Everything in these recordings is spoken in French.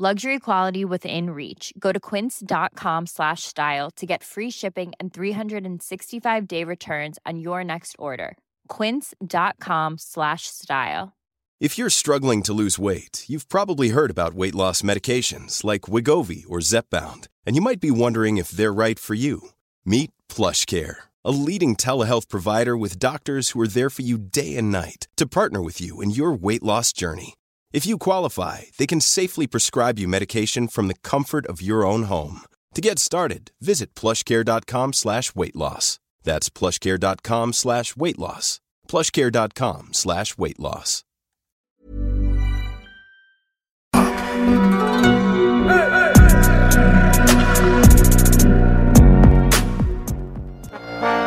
Luxury quality within reach. Go to quince.com slash style to get free shipping and 365 day returns on your next order. Quince.com slash style. If you're struggling to lose weight, you've probably heard about weight loss medications like Wigovi or Zepbound, and you might be wondering if they're right for you. Meet Plush Care, a leading telehealth provider with doctors who are there for you day and night to partner with you in your weight loss journey. If you qualify, they can safely prescribe you medication from the comfort of your own home. To get started, visit plushcare.com slash weight loss. That's plushcare.com slash weight loss. Plushcare.com slash weight loss.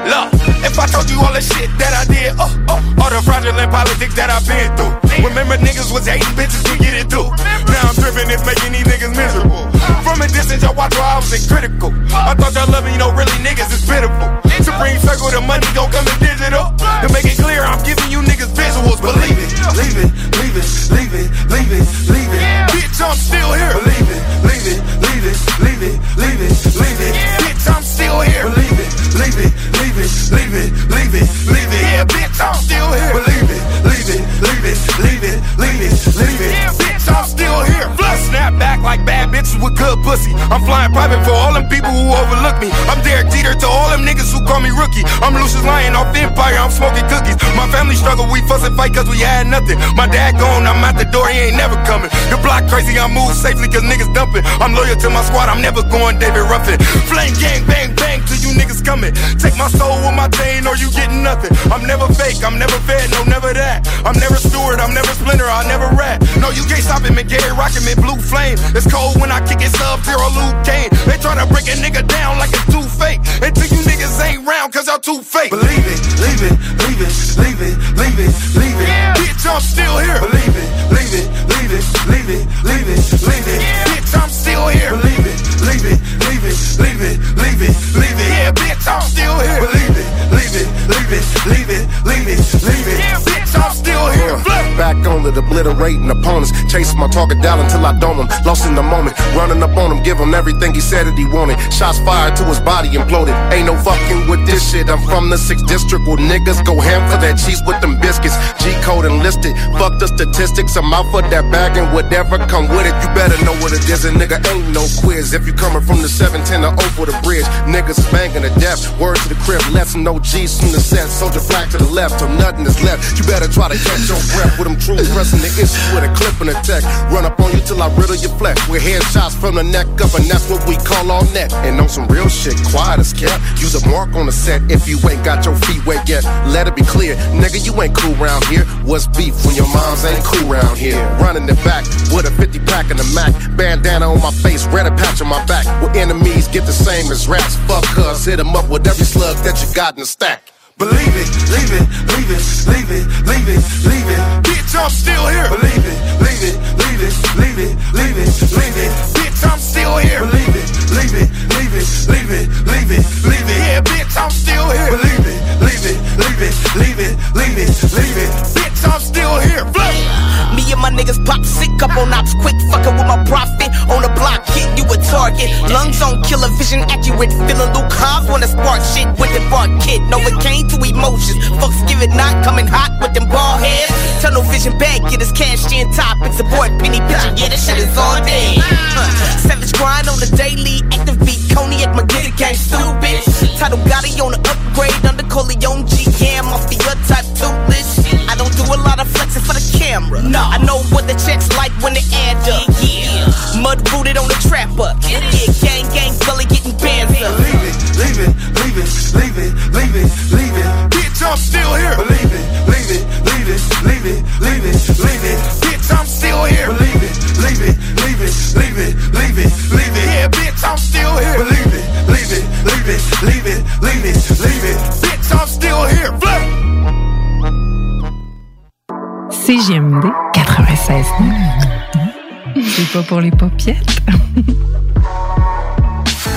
Look, if I told you all the shit that I did, oh, oh, all the fraudulent politics that I've been through. Remember niggas was hating bitches, we get it through. Now I'm dripping, it's making these niggas miserable. From a distance, y'all watch while I was in critical. I thought y'all loving, you know, really niggas is pitiful. Supreme circle, the money gon' come in digital. To make it clear, I'm giving you niggas visuals. Believe it, leave it, leave it, leave it, leave it, leave it. Bitch, I'm still here. Believe it, leave it, leave it, leave it, leave it, leave it. Bitch, I'm still here. Believe it, leave it, leave it, leave it, leave it, leave it. Yeah, bitch, I'm still here. Believe it, leave it, leave it, leave it, leave it, leave it. Yeah, bitch, I'm still here. I snap back like bad bitches with good pussy. I'm flying private for all them people who overlook me. I'm Derek Jeter to all them niggas who call me rookie. I'm Lucius Lion off Empire, I'm smoking cookies. My family struggle, we fuss and fight cause we had nothing. My dad gone, I'm out the door, he ain't never coming. The block crazy, I move safely cause niggas dumping. I'm loyal to my squad, I'm never going David Ruffin. Flame gang, bang, bang till you niggas coming. Take my soul with my chain or you getting nothing. I'm never fake, I'm never fed, no, never that. I'm never Stewart, I'm never Splinter, I never rat. No, you can't stop it, man. Gary rockin' me, blue flame. It's cold when I kick it, sub zero Luke Kane. They tryna break a nigga down like it's too fake. Until you niggas ain't round, cause y'all too fake. Believe it, leave it, leave it, leave it, leave it, leave it. Bitch, I'm still here. Believe it, leave it, leave it, leave it, leave it, leave it. Bitch, I'm still here. Believe it, leave it, leave it, leave it, leave it, leave it. Yeah, bitch, I'm still here. Believe it, leave it, leave it, leave it, leave it, leave it. Yeah, bitch, I'm still here. Uh, back on it, obliterating opponents. Chasing my target down until I dome him. Lost in the moment, running up on him, give him everything he said that he wanted. Shots fired to his body imploded. Ain't no fucking with this shit. I'm from the 6th district where niggas go ham for that cheese with them biscuits. G code enlisted. Fuck the statistics. I'm out for that bag and whatever come with it. You better know what it is. And nigga ain't no quiz. If you coming from the 710 or over the bridge, niggas banging to death. Word to the crib, less no G's from the set. Soldier flag to the left, so nothing is left. You better try to catch your breath with them true pressing the issue with a clip and a tech. Run up on you till I riddle your flesh. With headshots from the neck up, and that's what we call on net. And on some real shit, quiet as kept. Use a mark on the set if you ain't got your feet wet yet. Let it be clear, nigga, you ain't cool round here. What's beef when your moms ain't cool round here? Running the back with a 50 pack and a Mac. Bandana on my face, red a patch on my back. Where enemies get the same as rats. Fuck us, hit 'em up with every slug that you got in the stack. Believe it, leave it, leave it, leave it, kid. Novocaine to emotions. Fucks give it not coming hot with them ball heads. Tunnel vision bag, get his cash in topics. Support penny picture, yeah, this shit is all day. Huh. Savage grind on the daily. Active beat, cognac, my get it gang stupid. Title Gotti on the upgrade. Under Coleon GM off the type two list. I don't do a lot of flexing for the camera. No, I know leave it, leave it. Bitch, I'm still here. Believe it, leave it, leave it, leave it, leave it, leave it. Yeah, bitch, I'm still here. Believe it, leave it, leave it, leave it, it, leave it, leave it. Bitch, I'm still here. Flip. CGMD 96. C'est pas pour les popiettes.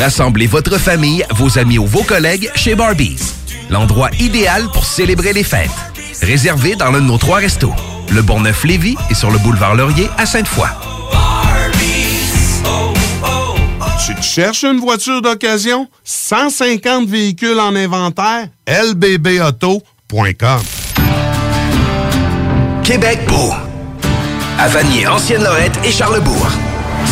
Rassemblez votre famille, vos amis ou vos collègues chez Barbies. L'endroit idéal pour célébrer les fêtes. Réservé dans l'un de nos trois restos. Le Bonneuf-Lévis et sur le boulevard Laurier à Sainte-Foy. Tu te cherches une voiture d'occasion? 150 véhicules en inventaire? lbbauto.com Québec beau. À Vanier, Ancienne-Lorette et Charlebourg.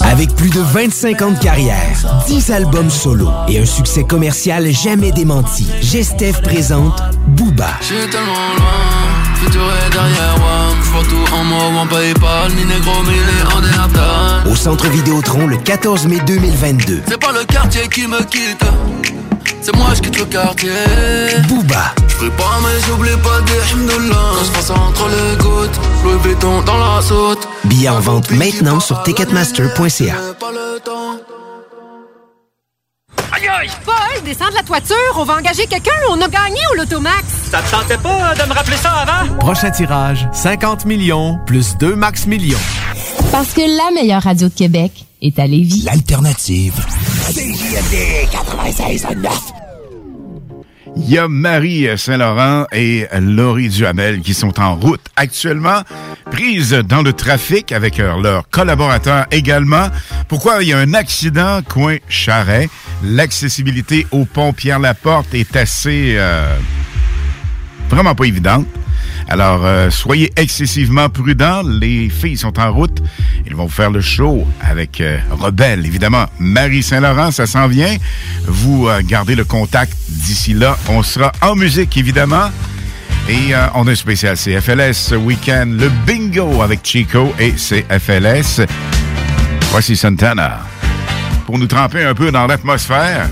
Avec plus de 25 ans de carrière, 10 albums solo et un succès commercial jamais démenti, Gestev présente Booba. J'suis tellement loin, futur est derrière moi. J'vois tout en moi, en Paypal, ni négro, ni en déhata. Au Centre Vidéotron le 14 mai 2022. C'est pas le quartier qui me quitte, c'est moi je quitte le quartier. Booba, J'prie pas, mais j'oublie pas des himdoulas. Ça se passe entre les gouttes, Louis Vuitton dans la saute. billet en vente maintenant sur ticketmaster.ca. Le. Aïe aïe! Paul, descends de la toiture, on va engager quelqu'un, on a gagné au Lotomax! Ça te tentait pas de me rappeler ça avant? Prochain tirage, 50 millions plus 2 max millions. Parce que la meilleure radio de Québec est à Lévis. L'alternative. CJMD 96.9. Il y a Marie Saint-Laurent et Laurie Duhamel qui sont en route actuellement, prises dans le trafic avec euh, leurs collaborateurs également. Pourquoi il y a un accident coin Charret? L'accessibilité au pont Pierre-Laporte est assez... euh, vraiment pas évidente. Alors, euh, soyez excessivement prudents. Les filles sont en route. Ils vont faire le show avec euh, Rebelle, évidemment. Marie Saint-Laurent, ça s'en vient. Vous euh, gardez le contact d'ici là. On sera en musique, évidemment. Et on a un spécial CFLS ce week-end. Le bingo avec Chico et CFLS. Voici Santana. Pour nous tremper un peu dans l'atmosphère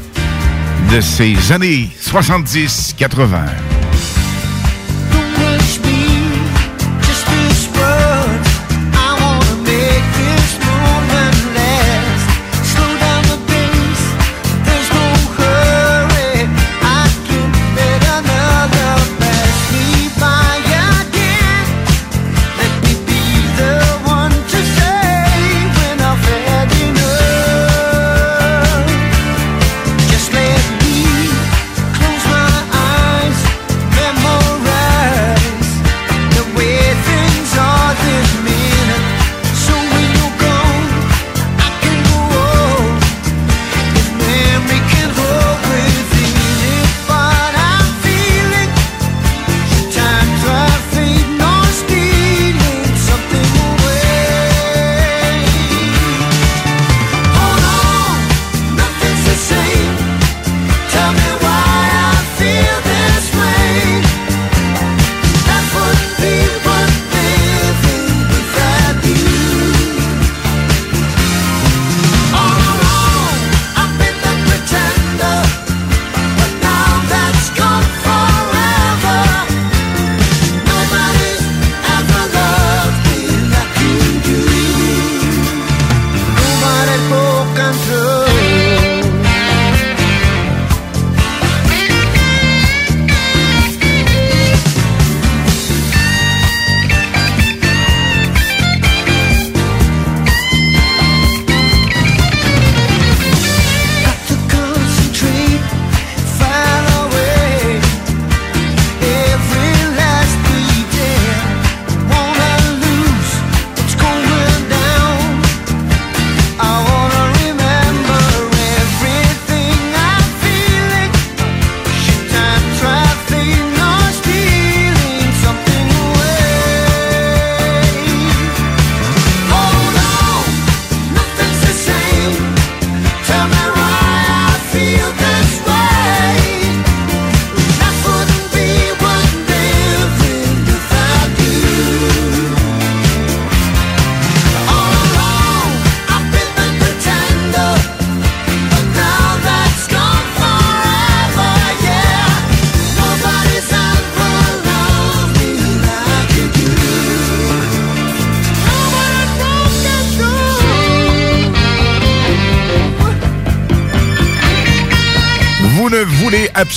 de ces années 70-80.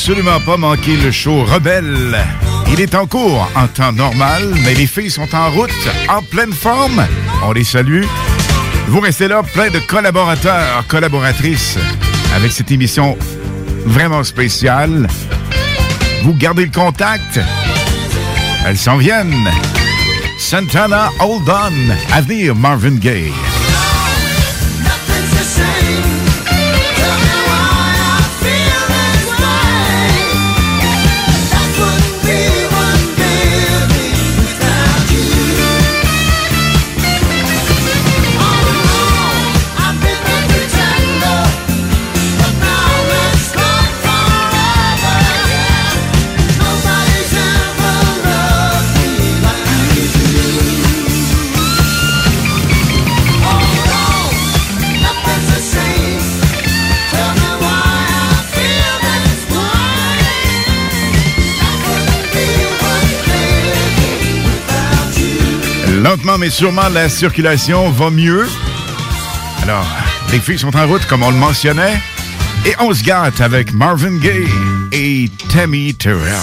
Absolument pas manquer le show Rebelle. Il est en cours en temps normal, mais les filles sont en route, en pleine forme. On les salue. Vous restez là, plein de collaborateurs, collaboratrices, avec cette émission vraiment spéciale. Vous gardez le contact. Elles s'en viennent. Santana Hold On. À venir, Marvin Gaye. Lentement mais sûrement, la circulation va mieux. Alors, les filles sont en route, comme on le mentionnait. Et on se gâte avec Marvin Gaye et Tammy Terrell.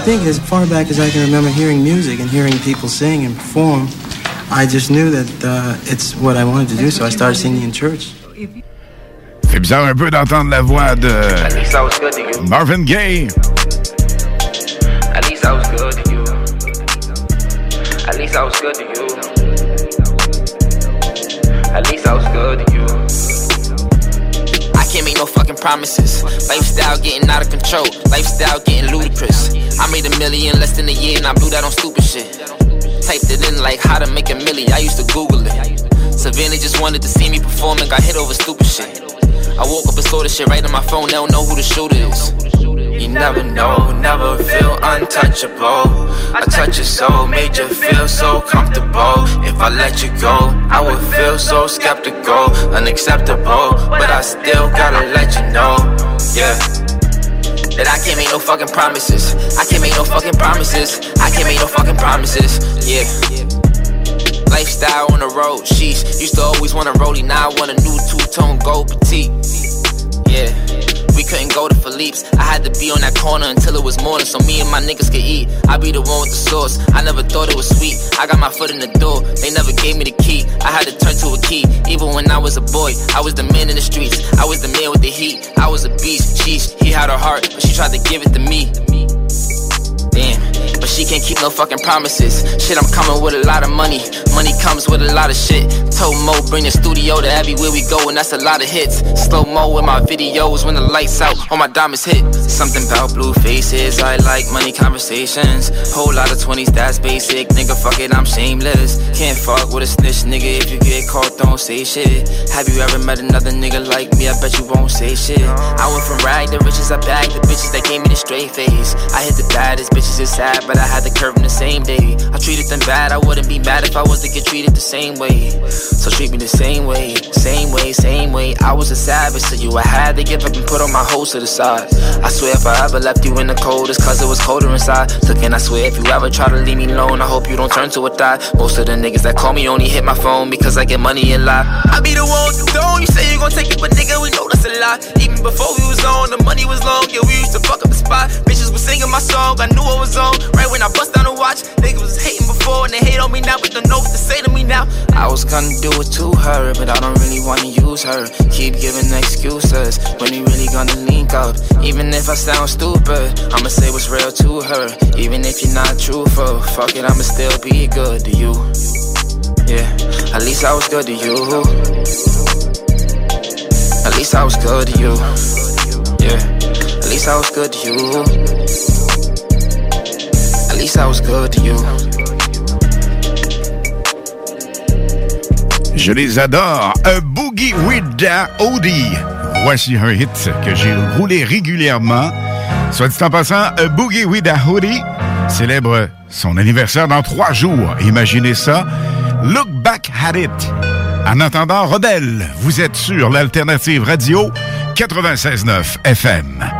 I think as far back as I can remember hearing music and hearing people sing and perform, I just knew that uh, it's what I wanted to do, so I started singing in church. C'est bizarre un peu d'entendre la voix de Marvin Gaye. At least I was good to you. At least I was good to you. At least I was good to you. Can't make no fucking promises. Lifestyle getting out of control. Lifestyle getting ludicrous. I made a million less than a year and I blew that on stupid shit. Typed it in like how to make a million. I used to Google it. Savannah just wanted to see me perform and got hit over stupid shit. I woke up and saw this shit right on my phone. They don't know who the shooter is. You never know, never feel untouchable. I touch your soul, made you feel so comfortable. If I let you go, I would feel so skeptical, unacceptable. But I still gotta let you know, yeah. That I can't make no fucking promises. I can't make no fucking promises. I can't make no fucking promises. Yeah. Lifestyle on the road, sheesh. Used to always want a rollie, now I want a new two tone gold petite. Yeah. We couldn't go to Philippe's. I had to be on that corner until it was morning so me and my niggas could eat. I be the one with the sauce. I never thought it was sweet. I got my foot in the door. They never gave me the key. I had to turn to a key. Even when I was a boy, I was the man in the streets. I was the man with the heat. I was a beast. Sheesh, he had her heart, but she tried to give it to me. She can't keep no fucking promises. Shit, I'm coming with a lot of money. Money comes with a lot of shit. Told Mo, bring the studio to everywhere we go, and that's a lot of hits. Slow mo in my videos when the lights out, all my diamonds hit. Something about blue faces, I like money conversations. Whole lot of 20s, that's basic. Nigga, fuck it, I'm shameless. Can't fuck with a snitch, nigga. If you get caught, don't say shit. Have you ever met another nigga like me? I bet you won't say shit. I went from rag to riches, I bagged the bitches that gave me the straight face. I hit the baddest bitches, it's sad, but I had the curve in the same day. I treated them bad, I wouldn't be mad if I was to get treated the same way. So treat me the same way, same way, same way. I was a savage to you, I had to give up and put all my hoes to the side. I swear if I ever left you in the cold, it's cause it was colder inside. So can I swear if you ever try to leave me alone, I hope you don't turn to a thought. Most of the niggas that call me only hit my phone because I get money and lie. I be the one the throne, you say you gon' take it, but nigga, we know that's a lie. Even before we was on, the money was long, yeah, we used to fuck up the spot. Bitches was singing my song, I knew I was on. Right when I bust down the watch, niggas was hating before and they hate on me now, but don't know what to say to me now. I was gonna do it to her, but I don't really wanna use her. Keep giving excuses when we really gonna link up. Even if I sound stupid, I'ma say what's real to her. Even if you're not truthful, fuck it, I'ma still be good to you. Yeah, at least I was good to you. At least I was good to you. Yeah, at least I was good to you. Je les adore. A Boogie with the Odie. Voici un hit que j'ai roulé régulièrement. Soit dit en passant, A Boogie with the Hoodie célèbre son anniversaire dans trois jours. Imaginez ça. Look back at it. En attendant, Rebelle, vous êtes sur l'Alternative Radio 96.9 FM.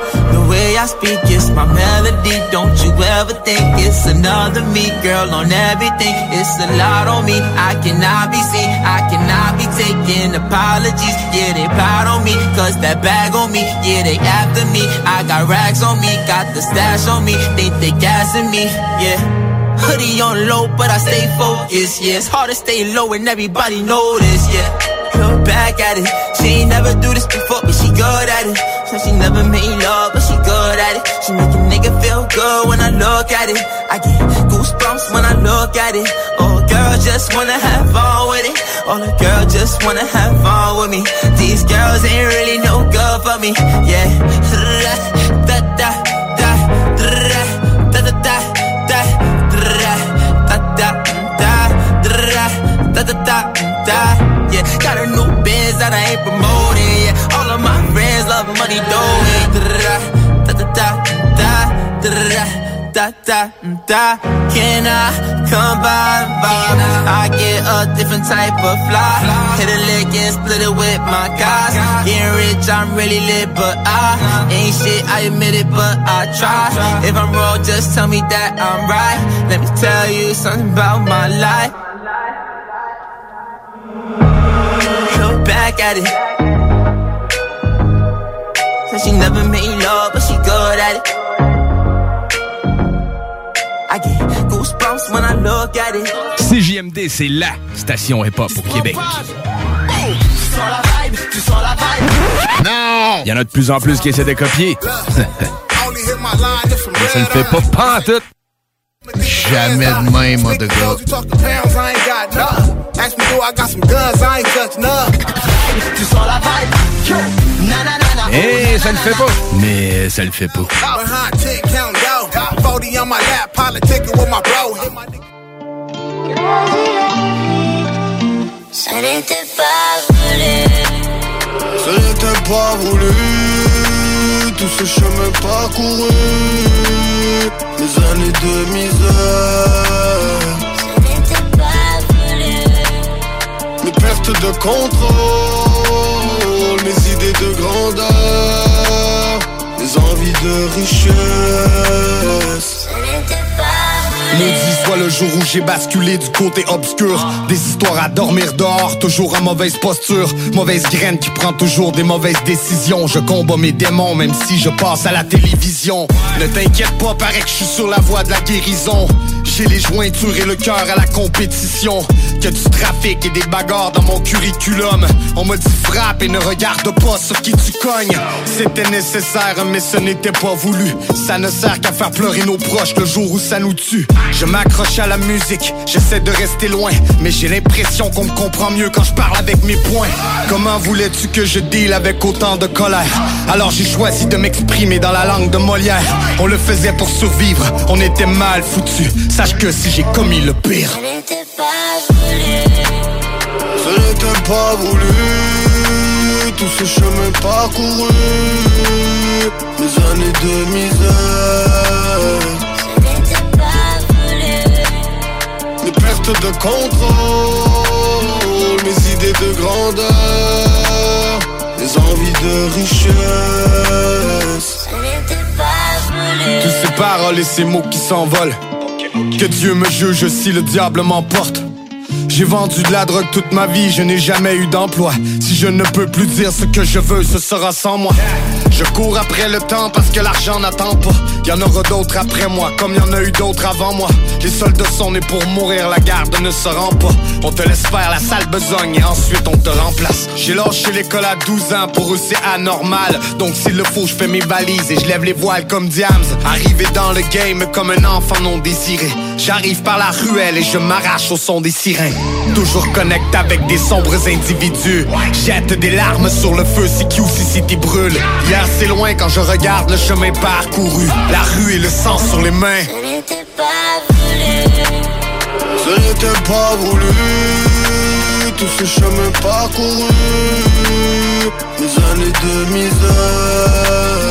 Way I speak is my melody. Don't you ever think it's another me, girl, on everything. It's a lot on me. I cannot be seen. I cannot be taking apologies. Yeah, they proud on me. Cause that bag on me. Yeah, they after me. I got rags on me. Got the stash on me. Think they gassing me. Yeah. Hoodie on low, but I stay focused. Yeah, it's hard to stay low and everybody this. Yeah, look back at it. She ain't never do this before, but she good at it. So she never made love, but she good at it. She make a nigga feel good when I look at it. I get goosebumps when I look at it. Oh, girl, just wanna have fun with it. Oh, the girl just wanna have fun with me. These girls ain't really no good for me. Yeah, Da da da da da da da da da da da da da da da da da da da yeah got a new biz that I ain't promoting yeah. All of my friends love money doing da da da da da da da da. Can I come by by I get a different type of fly. Hit a lick and split it with my guys. Getting rich I'm really lit but I ain't shit I admit it but I try. If I'm wrong just tell me that I'm right. Let me tell you something about my life back at it. Said she never made love, but she good at it. I get goosebumps when I look at it. CJMD, c'est LA station hip-hop au Québec. Non! Il y en a de plus en plus qui essaient de copier. Mais ça le fait pas pantoute. Jamais de même, mon de gars. You talking pounds, I ain't got nothing. Ask me, do I got some guns? I ain't touch none. Tu sens la vibe? Na na na na. Eh, ça le fait pas. Mais ça le fait pas. Behind tick, count yo. 40 on my lap, politicking with my bro. Hit my Ça n'était pas voulu. Ce n'était pas voulu, tout ce chemin parcouru, mes années de misère, Ça n'était pas voulu. mes pertes de contrôle, mes idées de grandeur, mes envies de richesse. Soit le jour où j'ai basculé du côté obscur. Des histoires à dormir dehors, toujours en mauvaise posture. Mauvaise graine qui prend toujours des mauvaises décisions. Je combats mes démons même si je passe à la télévision. Ne t'inquiète pas, paraît que je suis sur la voie de la guérison. J'ai les jointures et le cœur à la compétition. Que du trafic et des bagarres dans mon curriculum. On m'a dit frappe et ne regarde pas sur qui tu cognes. C'était nécessaire mais ce n'était pas voulu. Ça ne sert qu'à faire pleurer nos proches le jour où ça nous tue Je m'accroche à la musique, j'essaie de rester loin Mais j'ai l'impression qu'on me comprend mieux quand je parle avec mes poings. Comment voulais-tu que je deal avec autant de colère? Alors j'ai choisi de m'exprimer dans la langue de Molière. On le faisait pour survivre, on était mal foutu Sache que si j'ai commis le pire. Ça n'était pas voulu. Ce n'était pas voulu, tout ce chemin parcouru, mes années de misère, de contrôle, mes idées de grandeur, mes envies de richesse. Tous ces paroles et ces mots qui s'envolent. Que Dieu me juge si le diable m'emporte. J'ai vendu de la drogue toute ma vie, je n'ai jamais eu d'emploi. Si je ne peux plus dire ce que je veux, ce sera sans moi. Je cours après le temps parce que l'argent n'attend pas. Y en aura d'autres après moi, comme y en a eu d'autres avant moi. Les soldats sont nés pour mourir, la garde ne se rend pas. On te laisse faire la sale besogne et ensuite on te remplace. J'ai lâché l'école à 12 ans, pour eux c'est anormal. Donc s'il le faut, je fais mes valises et je lève les voiles comme Diams. Arrivé dans le game comme un enfant non désiré. J'arrive par la ruelle et je m'arrache au son des sirènes. Toujours connecte avec des sombres individus. Jette des larmes sur le feu si QC City brûle. C'est loin quand je regarde le chemin parcouru. La rue et le sang sur les mains. Ça n'était pas voulu. Ce n'était pas voulu, tout ce chemin parcouru, mes années de misère.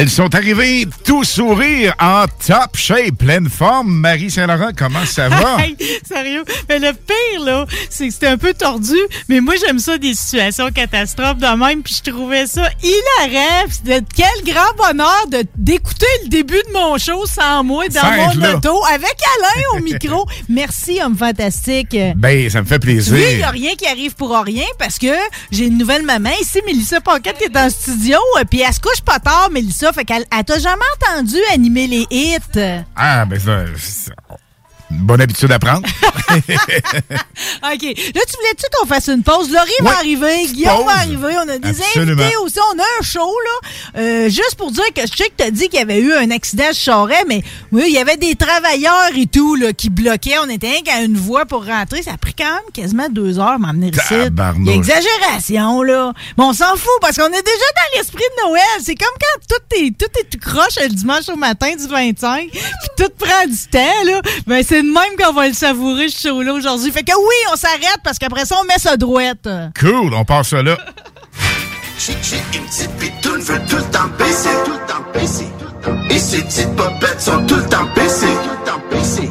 Elles sont arrivées tout sourire, en top shape, pleine forme. Marie Saint-Laurent, comment ça va? Hey, sérieux? Mais le pire, là, c'est que c'était un peu tordu, mais moi, j'aime ça des situations catastrophes de même, puis je trouvais ça hilarant. De quel grand bonheur de d'écouter le début de mon show sans moi dans mon là. auto, avec Alain au micro. Merci, homme fantastique. Ben, ça me fait Oui, il n'y plaisir. a rien qui arrive pour rien parce que j'ai une nouvelle maman ici, Mélissa Paquette, qui est en studio. euh, Puis elle se couche pas tard, Mélissa. Fait qu'elle elle t'a jamais entendu animer les hits. Ah, ben ça, bonne habitude à prendre. OK. Là, tu voulais-tu qu'on fasse une pause? Laurie Oui. va arriver, Guillaume Pause. va arriver, on a des Absolument. invités aussi. On a un show, là. Euh, juste pour dire que je sais que t'as dit qu'il y avait eu un accident sur Charest, mais oui, il y avait des travailleurs et tout, là, qui bloquaient. On était rien qu'à une voie pour rentrer. Ça a pris quand même quasiment deux heures m'emmener ici. Tabarnouche. Il y a exagération, là. Mais on s'en fout parce qu'on est déjà dans l'esprit de Noël. C'est comme quand tout est, tout est tout croche le dimanche au matin du 25, puis tout prend du temps, là. Ben, c'est de même qu'on va le savourer, ce show-là, aujourd'hui. Fait que oui, on s'arrête parce qu'après ça, on met ça droite. Cool, on passe ça là. Chic, chic, une petite pitoune veut tout le temps baisser, tout le temps baisser. Et ces petites popettes sont tout le temps baissées, tout le temps baissées.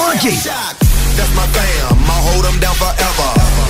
manquer. That's my fam, I'll hold them down forever.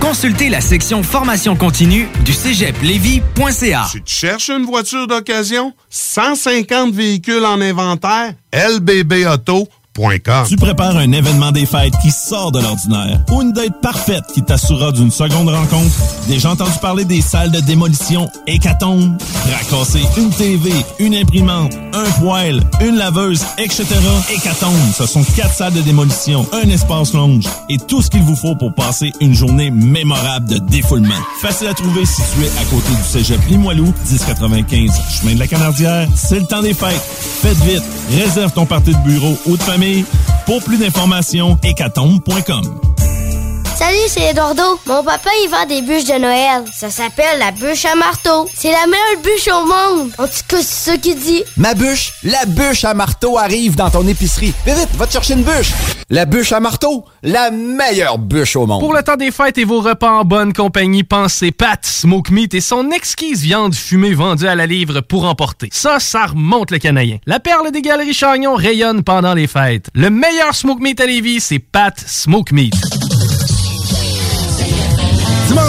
Consultez la section formation continue du cégeplevy.ca. Tu cherches une voiture d'occasion? 150 véhicules en inventaire? Tu prépares un événement des fêtes qui sort de l'ordinaire ou une date parfaite qui t'assurera d'une seconde rencontre. Déjà entendu parler des salles de démolition Hécatombe? Racasser une TV, une imprimante, un poêle, une laveuse, etc. Hécatombe, ce sont quatre salles de démolition, un espace lounge et tout ce qu'il vous faut pour passer une journée mémorable de défoulement. Facile à trouver situé à côté du cégep Limoilou, 1095 chemin de la Canardière. C'est le temps des fêtes. Faites vite, réserve ton party de bureau ou de famille. Pour plus d'informations, hécatombe.com. Salut, c'est Eduardo. Mon papa, il vend des bûches de Noël. Ça s'appelle la bûche à marteau. C'est la meilleure bûche au monde. En tout cas, c'est ça qu'il dit. Ma bûche, la bûche à marteau arrive dans ton épicerie. Vite, vite, va te chercher une bûche. La bûche à marteau, la meilleure bûche au monde. Pour le temps des fêtes et vos repas en bonne compagnie, pensez Pat Smoke Meat et son exquise viande fumée vendue à la livre pour emporter. Ça, ça remonte le canadien. La perle des galeries Chagnon rayonne pendant les fêtes. Le meilleur Smoke Meat à Lévis, c'est Pat Smoke Meat.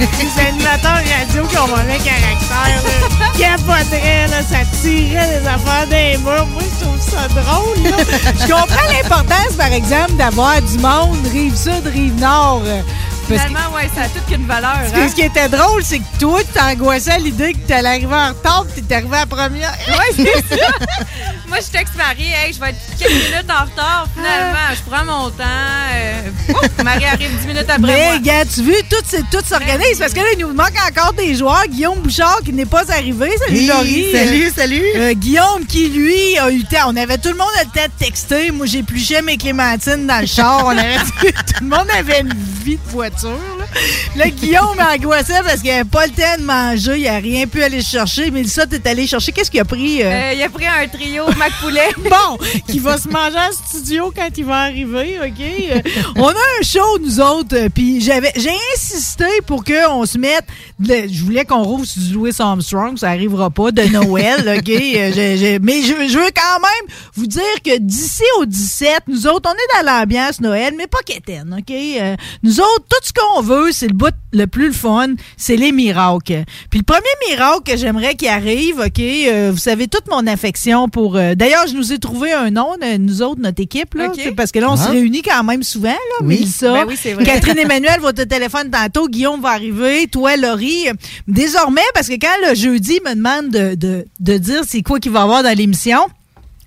Les animateurs radio qui ont mauvais caractère, là. Capoterait, là. Ça tirait des affaires des murs. Moi, je trouve ça drôle, là. Je comprends l'importance, par exemple, d'avoir du monde rive sud, rive nord. Parce que- Finalement, ouais, ça a toute qu'une valeur. parce que hein? ce qui était drôle, c'est que toi, tu t'angoissais à l'idée que t'allais arriver en retard puis t'es arrivé à première. Ouais, c'est ça. Moi, je texte Marie, hey, je vais être quelques minutes en retard. Finalement, je prends mon temps. euh, ouf, Marie arrive 10 minutes après Mais, moi. gars, tu vois, tout, tout s'organise parce que là, il nous manque encore des joueurs. Guillaume Bouchard qui n'est pas arrivé. Salut, Oui, Laurie. salut, Euh, salut. euh, Guillaume qui, lui, a eu le temps. On avait tout le monde a le temps de texter. Moi, j'épluchais mes clémentines dans le char. On avait, tout le monde avait une vie de voiture. Là. Guillaume angoissait parce qu'il n'avait pas le temps de manger. Il n'a rien pu aller chercher. Mais ça, t'es allé chercher. Qu'est-ce qu'il a pris? euh? Euh, il a pris un trio Mac Poulet. bon, qui va se manger en studio quand il va arriver, OK? Euh, on a un show, nous autres, puis j'avais, j'ai insisté pour qu'on se mette... le- je voulais qu'on rouvre sur du Louis Armstrong, ça arrivera pas, de Noël, OK? Mais je, je veux quand même vous dire que d'ici au 17, nous autres, on est dans l'ambiance Noël, mais pas quétaine, OK? Nous autres, tout ce qu'on veut, c'est le bout le plus le fun, c'est les miracles. Puis le premier miracle que j'aimerais qu'il arrive, OK? euh, vous savez toute mon affection pour... euh, D'ailleurs, je nous ai trouvé un nom, de- nous autres, notre équipe, là, c'est parce que là, on se Ah. réunit quand même souvent, là, Mélissa. Ben oui, c'est vrai. Catherine Emmanuel, votre téléphone tantôt, Guillaume va arriver, toi, Laurie. Désormais, parce que quand le jeudi me demande de, de, de dire c'est quoi qu'il va y avoir dans l'émission,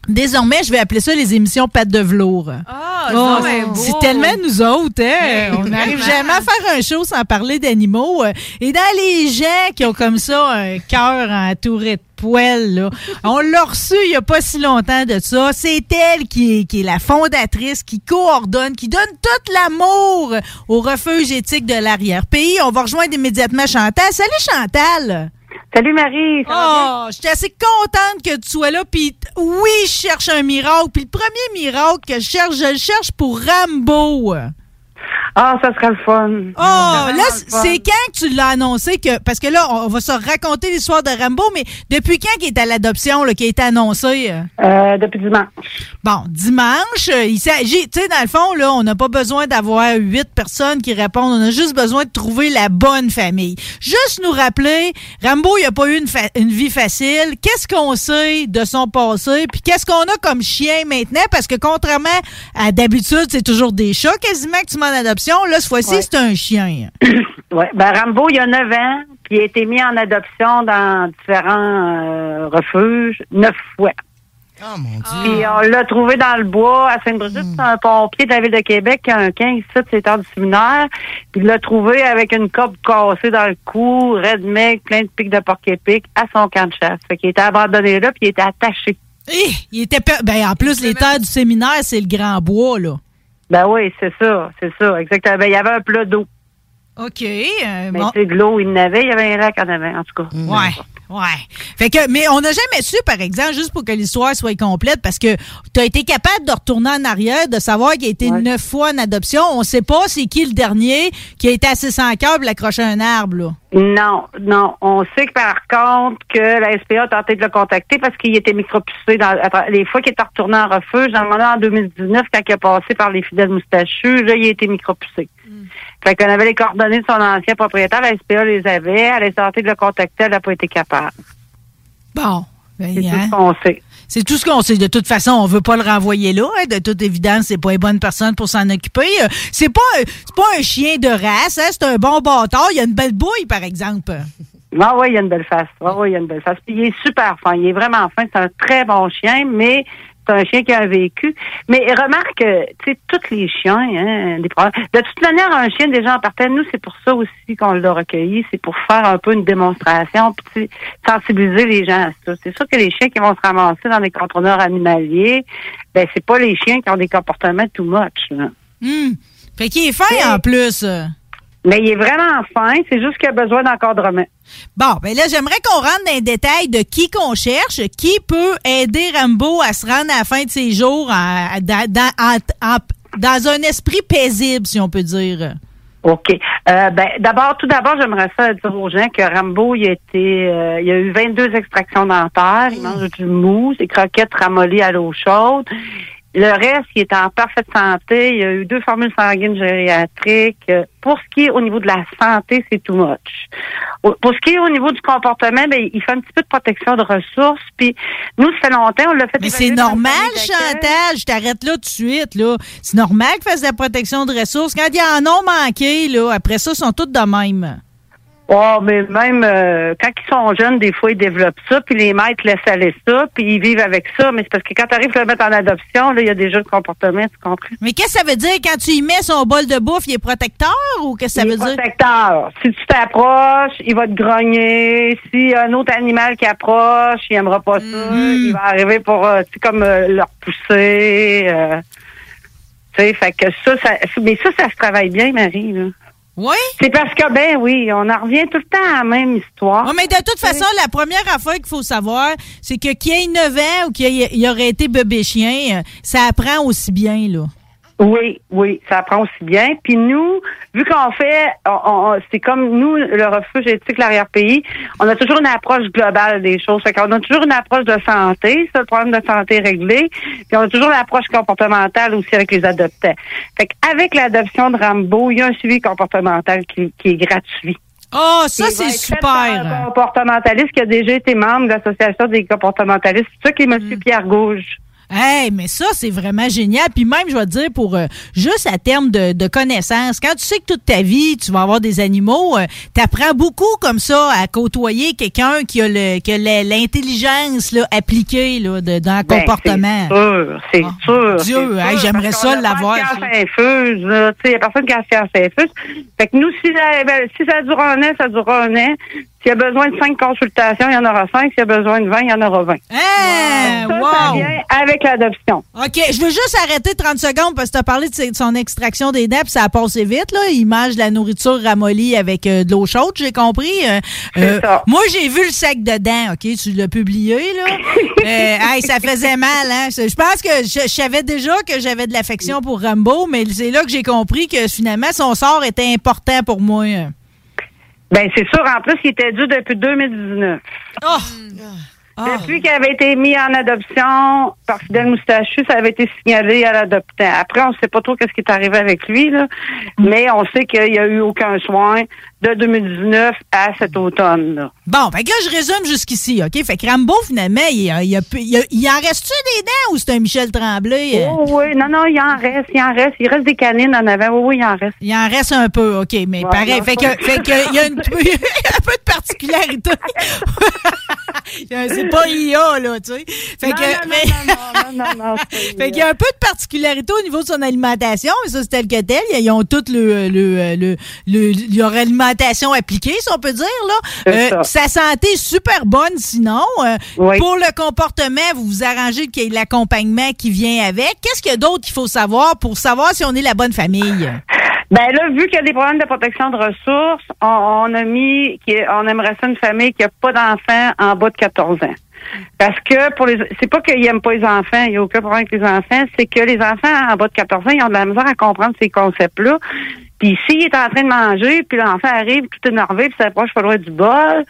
Désormais, je vais appeler ça les émissions pattes de velours. Ah, Oh, c'est tellement nous autres, hein? On n'arrive jamais à faire un show sans parler d'animaux. Euh, Et dans les gens qui ont comme ça un cœur entouré de poêle, là, on l'a reçu il n'y a pas si longtemps de ça. C'est elle qui est, qui est la fondatrice, qui coordonne, qui donne tout l'amour au refuge éthique de l'arrière-pays. On va rejoindre immédiatement Chantal. Salut Chantal! Salut Marie! Oh, je suis assez contente que tu sois là. Puis oui, je cherche un miracle. Puis le premier miracle que je cherche, je le cherche pour Rambo. Ah, ça serait le fun. Oh, là, c'est quand que tu l'as annoncé que. Parce que là, on va se raconter l'histoire de Rambo, mais depuis quand qu'il est à l'adoption, qui a été annoncé? Euh, depuis dimanche. Bon, dimanche, euh, il s'agit. Tu sais, dans le fond, là, on n'a pas besoin d'avoir huit personnes qui répondent. On a juste besoin de trouver la bonne famille. Juste nous rappeler, Rambo, il n'a pas eu une, fa- une vie facile. Qu'est-ce qu'on sait de son passé? Puis qu'est-ce qu'on a comme chien maintenant? Parce que contrairement à d'habitude, c'est toujours des chats quasiment que tu mets en adoption. Là, cette fois-ci, Ouais. c'est un chien. Ouais. Ben, Rambo, il y a 9 ans, puis il a été mis en adoption dans différents euh, refuges, neuf fois. Oh mon Dieu. Puis on l'a trouvé dans le bois à Sainte-Brigitte, c'est un pompier de la ville de Québec qui a un 15 ici, c'est heures du séminaire. Puis il l'a trouvé avec une corde cassée dans le cou, red mec, plein de pics de porc-épic à son camp de chasse. Fait qu'il était abandonné là, puis il était attaché. Eh, il était pe- ben, en plus, les terres du séminaire, c'est le grand bois, là. Ben oui, c'est ça, c'est ça, exactement. Ben, il y avait un plat d'eau. OK. euh, Mais bon. sais, de l'eau, il n'avait, il y avait un lac en avant, en tout cas. Ouais. Ouais. Fait que, mais on n'a jamais su, par exemple, juste pour que l'histoire soit complète, parce que tu as été capable de retourner en arrière, de savoir qu'il a été neuf fois en adoption. On sait pas c'est qui le dernier qui a été assez sans cœur pour l'accrocher à un arbre, là. Non, non. On sait que par contre que la SPA a tenté de le contacter parce qu'il était micropusé dans les fois qu'il est retourné en refuge. Le moment en 2019, quand il a passé par les fidèles moustachus, là, il a été micropusé. Fait qu'on avait les coordonnées de son ancien propriétaire, la SPA les avait, elle a tenté de le contacter, elle n'a pas été capable. Bon. Ben, C'est tout hein. ce qu'on sait. C'est tout ce qu'on sait. De toute façon, on veut pas le renvoyer là. hein. De toute évidence, c'est pas une bonne personne pour s'en occuper. Euh, C'est pas, c'est pas un chien de race. hein. C'est un bon bâtard. Il a une belle bouille, par exemple. Ah oui, il y a une belle face. Ah oui, il y a une belle face. Puis il est super fin. Il est vraiment fin. C'est un très bon chien, mais c'est un chien qui a vécu. Mais remarque, euh, tu sais, tous les chiens, hein, des problèmes. De toute manière, un chien, déjà en partant, nous, c'est pour ça aussi qu'on l'a recueilli. C'est pour faire un peu une démonstration, puis sensibiliser les gens à ça. C'est sûr que les chiens qui vont se ramasser dans des contrôleurs animaliers, ben, c'est pas les chiens qui ont des comportements too much. là. Hmm. Fait qu'il est fin en plus. Mais il est vraiment fin, c'est juste qu'il a besoin d'encadrement. Bon, ben là, j'aimerais qu'on rentre dans les détails de qui qu'on cherche, qui peut aider Rambo à se rendre à la fin de ses jours dans, un esprit paisible, si on peut dire. OK. Euh, ben, d'abord, tout d'abord, j'aimerais ça dire aux gens que Rambo, il a été, euh, il a eu 22 extractions dentaires. Il mange du mousse, des croquettes ramollies à l'eau chaude. Le reste, il est en parfaite santé. Il a eu deux formules sanguines gériatriques. Pour ce qui est au niveau de la santé, c'est too much. Pour ce qui est au niveau du comportement, ben, il fait un petit peu de protection de ressources. Puis nous, ça fait longtemps, on l'a fait. Mais c'est normal. Chantal. Je t'arrête là tout de suite. là. C'est normal qu'ils fassent de la protection de ressources. Quand ils en ont manqué, là, après ça, ils sont tous de même. Oh, mais même euh, quand ils sont jeunes, des fois, ils développent ça, puis les maîtres laissent aller ça, puis ils vivent avec ça. Mais c'est parce que quand tu arrives à le mettre en adoption, là, il y a des jeux de comportement, tu comprends? Mais qu'est-ce que ça veut dire quand tu y mets son bol de bouffe, il est protecteur ou qu'est-ce que ça Il veut est dire? protecteur. Si tu t'approches, il va te grogner. Si un autre animal qui approche, il aimera pas ça. Mm. Il va arriver pour, euh, tu sais, comme euh, leur pousser. euh, tu sais, fait que ça, ça, mais ça, ça se travaille bien, Marie. Là. Oui? C'est parce que, ben oui, on en revient tout le temps à la même histoire. Ouais, mais de toute façon, la première affaire qu'il faut savoir, c'est que qu'il ait 9 ans ou il aurait été bébé chien, euh, ça apprend aussi bien, là. Oui, oui, ça apprend aussi bien. Puis nous, vu qu'on fait, on- on- c'est comme nous, le refuge éthique l'arrière-pays, on a toujours une approche globale des choses. Fait qu'on a toujours une approche de santé, ça, le problème de santé réglé. Puis on a toujours l'approche comportementale aussi avec les adoptants. Fait qu'avec l'adoption de Rambo, il y a un suivi comportemental qui, qui est gratuit. Oh, ça, c'est super. Un comportementaliste qui a déjà été membre de l'Association des comportementalistes. C'est ça qui est M. Mm. Pierre Gauge. Hey, mais ça, c'est vraiment génial. Puis même, je vais te dire, pour euh, juste à terme de, de connaissances, quand tu sais que toute ta vie, tu vas avoir des animaux, tu apprends beaucoup comme ça à côtoyer quelqu'un qui a le qui a l'intelligence là, appliquée là, de- dans le Ben, comportement. C'est sûr, c'est sûr. Dieu, hey, j'aimerais ça l'avoir, il n'y a personne qui a science infuse. Fait que nous, si ça, ben, si ça dure un an, ça durera un an. S'il y a besoin de cinq consultations, il y en aura cinq. S'il y a besoin de 20, il y en aura 20. Hein, Ça, ça wow! vient avec l'adoption. OK, je veux juste arrêter 30 secondes parce que tu as parlé de, son extraction des dents, puis ça a passé vite. Là. Il mange de la nourriture ramollie avec euh, de l'eau chaude, j'ai compris. Euh, euh, moi, j'ai vu le sac de dents, OK? Tu l'as publié, là. Euh, hey, ça faisait mal, hein? Je pense que je, je savais déjà que j'avais de l'affection pour Rambo, mais c'est là que j'ai compris que finalement, son sort était important pour moi. Ben, c'est sûr. En plus, il était dû depuis 2019. Oh! Depuis qu'il avait été mis en adoption par Fidel Moustachu, ça avait été signalé à l'adoptant. Après, on ne sait pas trop qu'est-ce qui est arrivé avec lui, là, mais on sait qu'il n'y a eu aucun soin de 2019 à cet automne. Là. Bon, fait que là, je résume jusqu'ici, OK? Fait que Rambo, finalement, il, il, en reste-tu des dents ou c'est un Michel Tremblay? Oh, oui, non, non, il en reste, il en reste. Il reste des canines en avant. Oui, oui, il en reste. Il en reste un peu, OK, mais Ouais, pareil. Fait que, fait que, il y a une, un peu de particularité. c'est pas IA, là, tu sais. Fait Non, que, non, mais- non, non, non, non, non, c'est pas fait qu'il y a un peu de particularité au niveau de son alimentation, mais ça, c'est tel que tel. Ils ont tout le, le, le, le- leur alimentation appliquée, si on peut dire, là. Euh, ça. sa santé est super bonne, sinon. Euh, Oui. Pour le comportement, vous vous arrangez qu'il y ait l'accompagnement qui vient avec. Qu'est-ce qu'il y a d'autre qu'il faut savoir pour savoir si on est la bonne famille? Ben là, vu qu'il y a des problèmes de protection de ressources, on, on a mis, on aimerait ça une famille qui n'a pas d'enfants en bas de 14 ans. Parce que pour les, c'est pas qu'ils aiment pas les enfants, il n'y a aucun problème avec les enfants, c'est que les enfants en bas de 14 ans, ils ont de la misère à comprendre ces concepts-là. Puis s'il est en train de manger, puis l'enfant arrive tout énervé, puis s'approche pas loin du bol,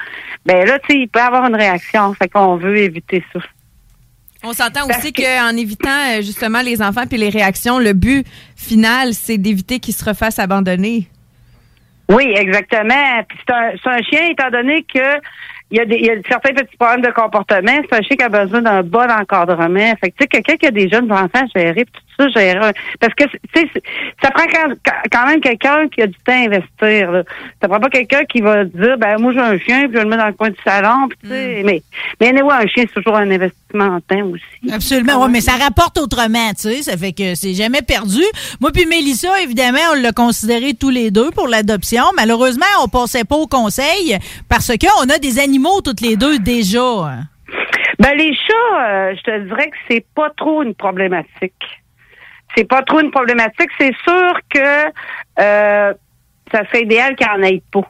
ben là, tu sais, il peut avoir une réaction. Fait qu'on veut éviter ça. On s'entend aussi qu'en évitant euh, justement les enfants puis les réactions, le but final, c'est d'éviter qu'ils se refassent abandonner. Oui, exactement. Puis c'est un, c'est un chien, étant donné que il y, a des, il y a certains petits problèmes de comportement, c'est un chien qui a besoin d'un bon encadrement. Fait que, tu sais, quelqu'un qui a des jeunes enfants à gérer, tout ça, gérer. Parce que, tu sais, ça prend quand, même quelqu'un qui a du temps à investir. Là. Ça prend pas quelqu'un qui va dire, ben moi j'ai un chien, puis je le mettre dans le coin du salon, puis tu sais. Mais, mais anyway, un chien, c'est toujours un investissement en temps aussi. Absolument, oui, mais ça rapporte autrement, tu sais, ça fait que c'est jamais perdu. Moi puis Mélissa, évidemment, on l'a considéré tous les deux pour l'adoption. Malheureusement, on passait pas au conseil parce qu'on a des animaux toutes les deux déjà. Ben les chats, euh, je te dirais que c'est pas trop une problématique. C'est pas trop une problématique. C'est sûr que euh, ça serait idéal qu'il en ait pas.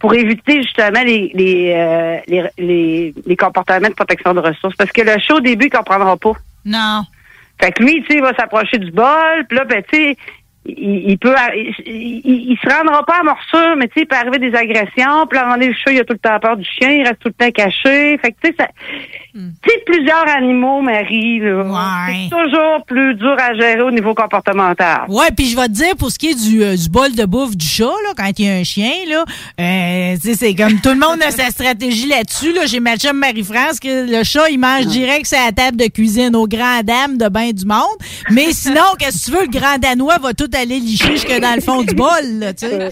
Pour éviter justement les les, euh, les, les les comportements de protection de ressources. Parce que le chat, au début, il comprendra pas. Non. Fait que lui, tu sais, il va s'approcher du bol, puis là, ben, tu sais, il, il peut, il, il, il se rendra pas à morsure, mais tu sais, il peut arriver des agressions, puis là, le chat, il a tout le temps peur du chien, il reste tout le temps caché. Fait que, tu sais, ça, tu sais, plusieurs animaux, Marie, là, c'est toujours plus dur à gérer au niveau comportemental. Ouais, puis je vais te dire pour ce qui est du, euh, du bol de bouffe du chat là, quand il y a un chien là, euh, tu sais c'est comme tout le monde a sa stratégie là-dessus là. J'ai ma chum Marie-France que le chat il mange direct sur la table de cuisine aux grandes dames de bain du monde. Mais sinon, qu'est-ce que tu veux, le grand danois va tout aller licher jusque dans le fond du bol là, tu sais.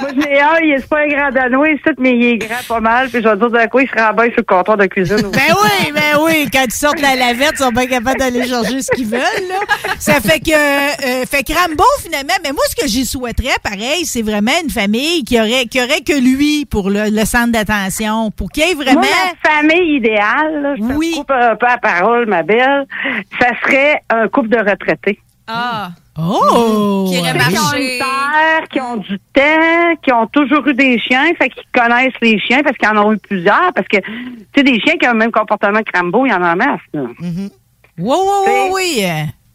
Moi, je n'ai un, il est pas un grand danois, mais il est grand pas mal, puis je vais dire d'un coup, il se sur le comptoir de cuisine. Ben oui, ben oui, quand ils sortent la lavette, ils sont pas capables d'aller chercher ce qu'ils veulent. Là. Ça fait que, euh, fait que Rambo, finalement, mais moi, ce que j'y souhaiterais, pareil, c'est vraiment une famille qui aurait, qui aurait que lui pour le, le centre d'attention, pour qu'il y ait vraiment... Moi, la famille idéale, là, je te coupe un peu la parole, ma belle, ça serait un couple de retraités. Ah. Oh! Qui Qui ont une marcher. terre, qui ont du temps, qui ont toujours eu des chiens, fait qu'ils connaissent les chiens parce qu'ils en ont eu plusieurs. Parce que, tu sais, des chiens qui ont le même comportement que Rambo, il y en a en masse, là. Oui, oui, oui, oui.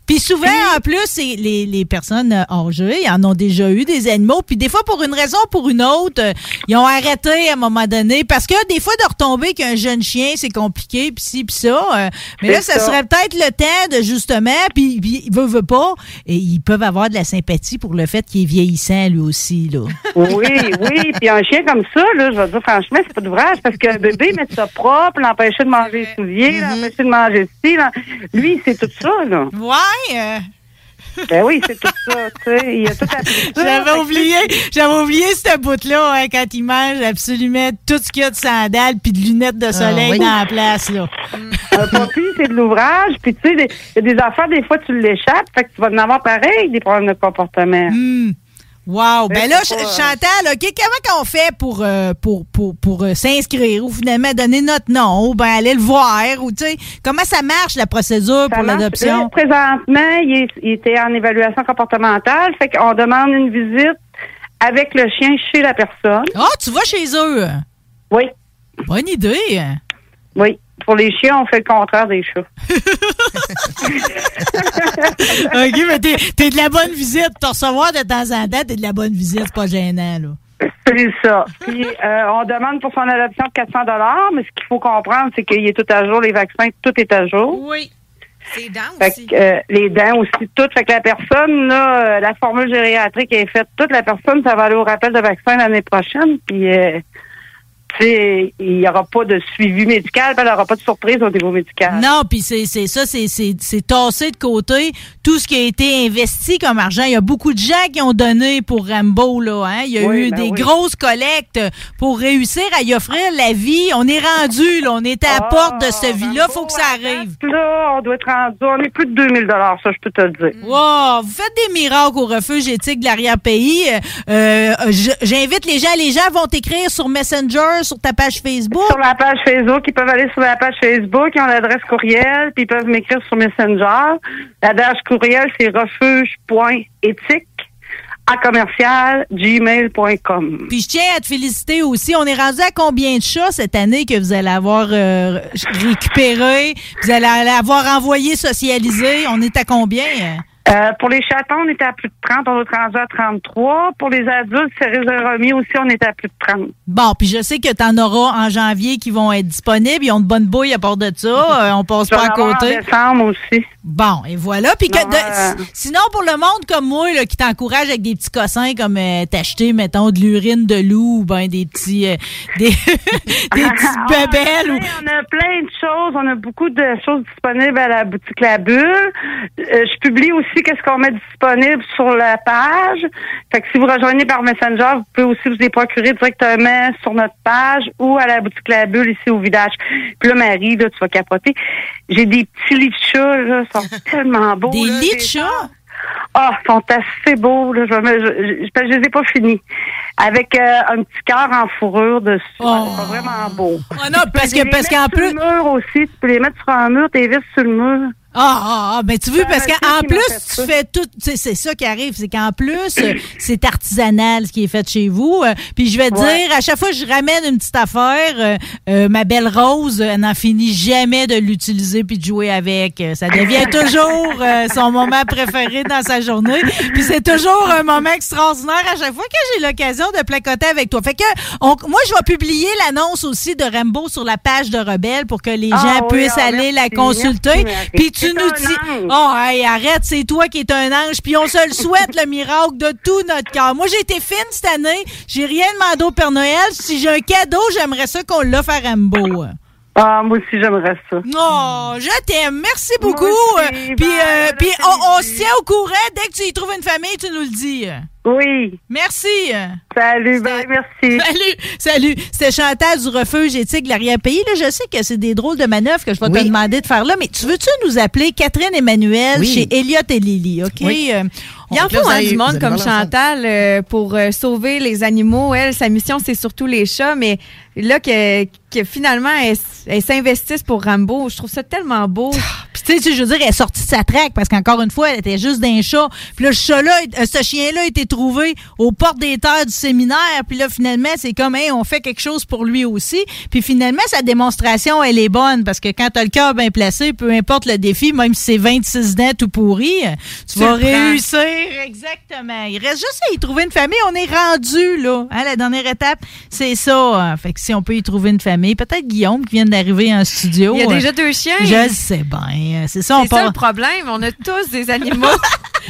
Puis souvent, en plus, les, les personnes euh, âgées, ils en ont déjà eu des animaux. Puis des fois, pour une raison ou pour une autre, euh, ils ont arrêté à un moment donné. Parce que des fois, de retomber qu'un jeune chien, c'est compliqué, puis ci, puis ça. euh, mais là, ça, ça. serait peut-être le temps de justement, puis puis il veut, veut pas, et ils peuvent avoir de la sympathie pour le fait qu'il est vieillissant, lui aussi, là. Oui, oui. Puis un chien comme ça, là, je vais dire franchement, c'est pas d'ouvrage parce qu'un bébé met ça propre, l'empêcher de manger les souliers, l'empêcher de manger ci. là. Lui, c'est tout ça, là. Euh, Ben oui, c'est tout ça, tu sais. Il a tout appris ça. J'avais oublié, j'avais oublié cette bout-là hein, quand il mange absolument tout ce qu'il y a de sandales puis de lunettes de soleil oui. dans la place là. Un papi, c'est de l'ouvrage. Puis, tu sais, des- il y a des affaires, des fois, tu l'échappes. Fait que tu vas en avoir pareil, des problèmes de comportement. Wow. Ben Ben, là, pas, Ch- Chantal, OK, comment qu'on fait pour euh, pour pour, pour euh, s'inscrire ou finalement donner notre nom ou ben aller le voir ou tu sais comment ça marche la procédure Ça pour l'adoption? présentement, il, était en évaluation comportementale. Fait qu'on demande une visite avec le chien chez la personne. Ah, tu vas chez eux? Oui. Bonne idée. Oui. Pour les chiens, on fait le contraire des chats. OK, mais t'es t'es de la bonne visite. Te recevoir de temps en temps, t'es de la bonne visite, c'est pas gênant, là. C'est ça. Puis, euh, on demande pour son adoption 400 mais ce qu'il faut comprendre, c'est qu'il est tout à jour, les vaccins, tout est à jour. Oui. C'est dents Fait aussi. que, euh, les dents aussi, toutes. Fait que la personne, là, euh, la formule gériatrique est faite. Toute la personne, ça va aller au rappel de vaccin l'année prochaine. Puis, euh, il n'y aura pas de suivi médical, puis il n'y aura pas de surprise au niveau médical. Non, puis c'est c'est ça, c'est c'est c'est tassé de côté tout ce qui a été investi comme argent. Il y a beaucoup de gens qui ont donné pour Rambo là, hein. Il y a Oui, eu ben des oui. grosses collectes pour réussir à y offrir la vie. On est rendu là, on est à la Ah, porte de cette vie-là, faut que ça arrive. Là, on doit être rendu, on est plus de 2000 ça, je peux te le dire. Wow, vous faites des miracles au refuge éthique de l'arrière-pays. Euh, euh, J'invite les gens. Les gens vont t'écrire sur Messenger, sur ta page Facebook? Sur la page Facebook, ils peuvent aller sur la page Facebook, ils ont l'adresse courriel, puis ils peuvent m'écrire sur Messenger. L'adresse courriel, c'est refuge.éthique à commercial gmail.com. Puis je tiens à te féliciter aussi. On est rendu à combien de chats cette année que vous allez avoir euh, récupéré, vous allez avoir envoyé socialisé. On est à combien? Euh, pour les chatons, on était à plus de 30, on est rendu à 33. Pour les adultes, c'est remis aussi, on est à plus de 30. Bon, puis je sais que tu en auras en janvier qui vont être disponibles. Ils ont de bonnes bouilles à part de ça. Euh, on passe Je pas à côté. En décembre aussi. Bon, et voilà. Puis que de- euh, si- sinon, pour le monde comme moi, là, qui t'encourage avec des petits cossins comme t'acheter, mettons, de l'urine de loup ou ben des petits des, des petites bébelles ou On a plein de choses. On a beaucoup de choses disponibles à la boutique La Bulle. Je publie aussi qu'est-ce qu'on met disponible sur la page. Fait que si vous rejoignez par Messenger, vous pouvez aussi vous les procurer directement sur notre page ou à la boutique La Bulle ici au village. Puis là, Marie, là, tu vas capoter. J'ai des petits lits de chat, là, ils sont tellement beaux. Des là, lits de? Ah, ils sont assez beaux, là. Je, je, je, je, je les ai pas finis. Avec euh, un petit cœur en fourrure dessus. C'est vraiment beau. Oh non, parce Tu peux que les parce mettre qu'en sur plus le mur aussi, tu peux les mettre sur un mur, tes vis sur le mur. Ah, ah, ah, ben tu veux, parce qu'en plus, tu ça. fais tout, c'est c'est ça qui arrive, c'est qu'en plus, euh, c'est artisanal ce qui est fait chez vous. Euh, Puis je vais te Ouais. dire, à chaque fois que je ramène une petite affaire, euh, euh, ma belle Rose, elle n'en finit jamais de l'utiliser puis de jouer avec. Ça devient toujours son moment préféré dans sa journée. Puis c'est toujours un moment extraordinaire à chaque fois que j'ai l'occasion de placoter avec toi. Fait que on- moi, je vais publier l'annonce aussi de Rambo sur la page de Rebelle pour que les Ah gens oui, puissent ah, aller la consulter. merci, Marie. Puis tu C'est nous dis, oh, hey, arrête, c'est toi qui es un ange. Puis on se le souhaite, le miracle de tout notre cœur. Moi, j'ai été fine cette année. J'ai rien demandé au Père Noël. Si j'ai un cadeau, j'aimerais ça qu'on l'offre à Rambo. Ah, moi aussi, j'aimerais ça. Oh, je t'aime. Merci beaucoup. Aussi, Euh, Puis, euh, puis on, on se tient au courant. Dès que tu y trouves une famille, tu nous le dis. Oui. Merci. Salut, bye, merci. Salut, salut. C'était Chantal du refuge éthique de l'arrière-pays. Là, je sais que c'est des drôles de manœuvres que je vais te demander de faire là, mais tu veux-tu nous appeler Catherine Emmanuel Oui. chez Elliot et Lily, OK? Oui. Euh, Il y en faut hein, du monde comme Chantal euh, pour euh, sauver les animaux. Elle, sa mission, c'est surtout les chats, mais là, que, que finalement, elle, elle s'investisse pour Rambo, je trouve ça tellement beau. Tu sais, je veux dire, elle est sortie de sa traque parce qu'encore une fois, elle était juste d'un chat. Puis là, ce chat-là, euh, ce chien-là a été trouvé aux portes des terres du séminaire. Puis là, finalement, c'est comme, hey, on fait quelque chose pour lui aussi. Puis finalement, sa démonstration, elle est bonne parce que quand t'as le cœur bien placé, peu importe le défi, même si c'est 26 dents tout pourri, tu, Tu vas réussir. Exactement. Il reste juste à y trouver une famille. On est rendu, là. Hein, la dernière étape, c'est ça. Fait que si on peut y trouver une famille, peut-être Guillaume qui vient d'arriver en studio. Il y a déjà deux chiens. Je le sais bien. C'est ça, on C'est ça part. le problème. On a tous des animaux.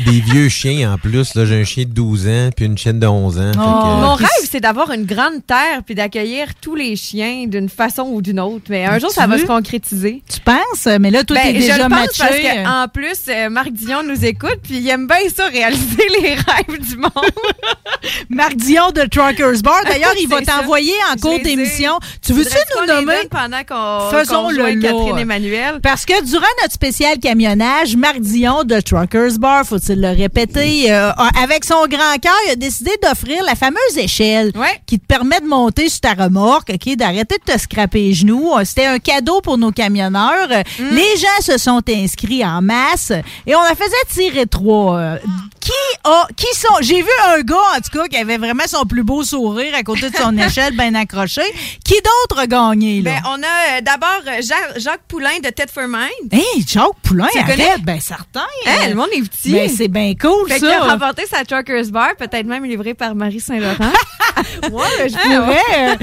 Des vieux chiens en plus. Là, j'ai un chien de 12 ans puis une chienne de 11 ans. Que, Oh, Mon euh, rêve, c'est d'avoir une grande terre puis d'accueillir tous les chiens d'une façon ou d'une autre. Mais un jour, ça va se concrétiser. Tu penses? Mais là, toi, Ben, t'es déjà je le pense matché. parce que, en plus, euh, Marc Dion nous écoute puis il aime bien ça, réaliser les rêves du monde. Marc Dion de Truckers Bar. D'ailleurs, il va t'envoyer en cours d'émission. Tu veux-tu nous nommer? pendant qu'on Faisons qu'on le. Catherine Emmanuel. Parce que durant notre spécial camionnage, Marc Dion de Truckers Bar, faut-il le répéter, euh, avec son grand cœur, il a décidé d'offrir la fameuse échelle qui te permet de monter sur ta remorque, ok, d'arrêter de te scraper les genoux. Euh, C'était un cadeau pour nos camionneurs. Euh, Mm. Les gens se sont inscrits en masse et on a faisait tirer trois. Euh, Qui a, qui sont, j'ai vu un gars, en tout cas, qui avait vraiment son plus beau sourire à côté de son échelle bien accroché. Qui d'autre a gagné, là? Ben, on a euh, d'abord Jacques, Jacques Poulain de Tête for Mind. Hey, Jacques Poulain, Tu connais? ben certain. Hein, le monde est petit. Ben, c'est bien cool, Fait ça. qu'il a remporté sa Truckers Bar, peut-être même livré par Marie Saint-Laurent. ouais, je Ah, pourrais.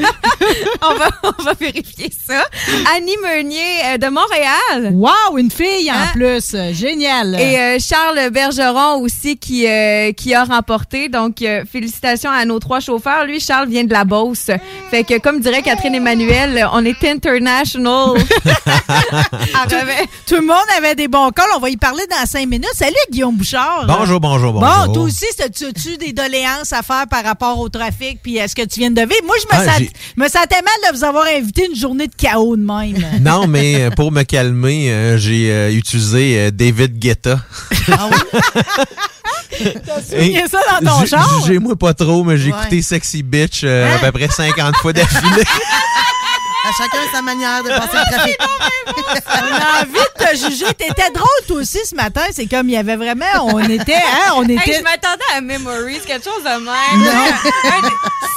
on, va, on va vérifier ça. Annie Meunier euh, de Montréal. Wow, une fille en Hein? plus. Génial. Et euh, Charles Bergeron aussi qui, euh, qui a remporté. Donc, euh, félicitations à nos trois chauffeurs. Lui, Charles vient de la Beauce. Fait que, comme dirait Catherine Emmanuel, on est international. Ah, tout, tout le monde avait des bons calls. On va y parler dans cinq minutes. Salut, Guillaume Bouchard. Bonjour, bonjour, Bon, bonjour. toi aussi, as-tu as-tu des doléances à faire par rapport au trafic puis à ce que tu viens de vivre? Moi, je me, Ah, me sentais mal de vous avoir invité une journée de chaos de même. Non, mais euh, pour me calmer, euh, j'ai euh, utilisé euh, David Guetta. Il y a ça dans ton char? Jugez-moi pas trop, mais j'ai Ouais. écouté Sexy Bitch euh, Hein? à peu près 50 fois d'affilée. À chacun sa manière de passer le trafic. On a envie de te juger. T'étais drôle, toi aussi, ce matin. C'est comme il y avait vraiment. On était. Hein, on Hey, était. je m'attendais à Memories, quelque chose de même. Un-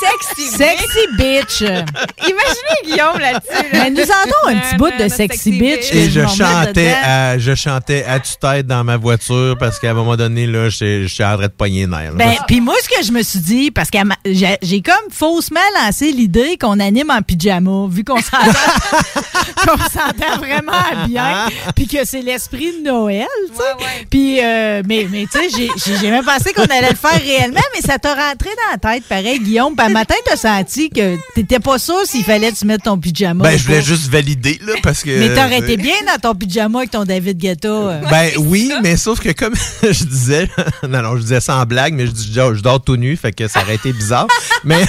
Sexy Sexy bitch. Imaginez Guillaume là-dessus. Mais nous en avons un petit bout de sexy bitch. Et je chantais, à, je chantais à tue-tête dans ma voiture parce qu'à un moment donné, là, j'étais j'étais en train de pogner là. Ben, puis moi, ce que je me suis dit, parce que j'ai comme faussement lancé l'idée qu'on anime en pyjama, vu qu'on qu'on s'entend vraiment bien, puis que c'est l'esprit de Noël, tu sais. Puis, euh, mais, mais tu sais, j'ai- même pensé qu'on allait le faire réellement, mais ça t'a rentré dans la tête, pareil, Guillaume. Puis matin, t'as senti que t'étais pas sûr s'il fallait que tu mettes ton pyjama. Ben, je voulais juste valider, là, parce que... Mais t'aurais été bien dans ton pyjama avec ton David Guetta. euh. Ben oui, mais sauf que comme je disais, non, non, je disais ça en blague, mais je dis je dors tout nu, fait que ça aurait été bizarre. Mais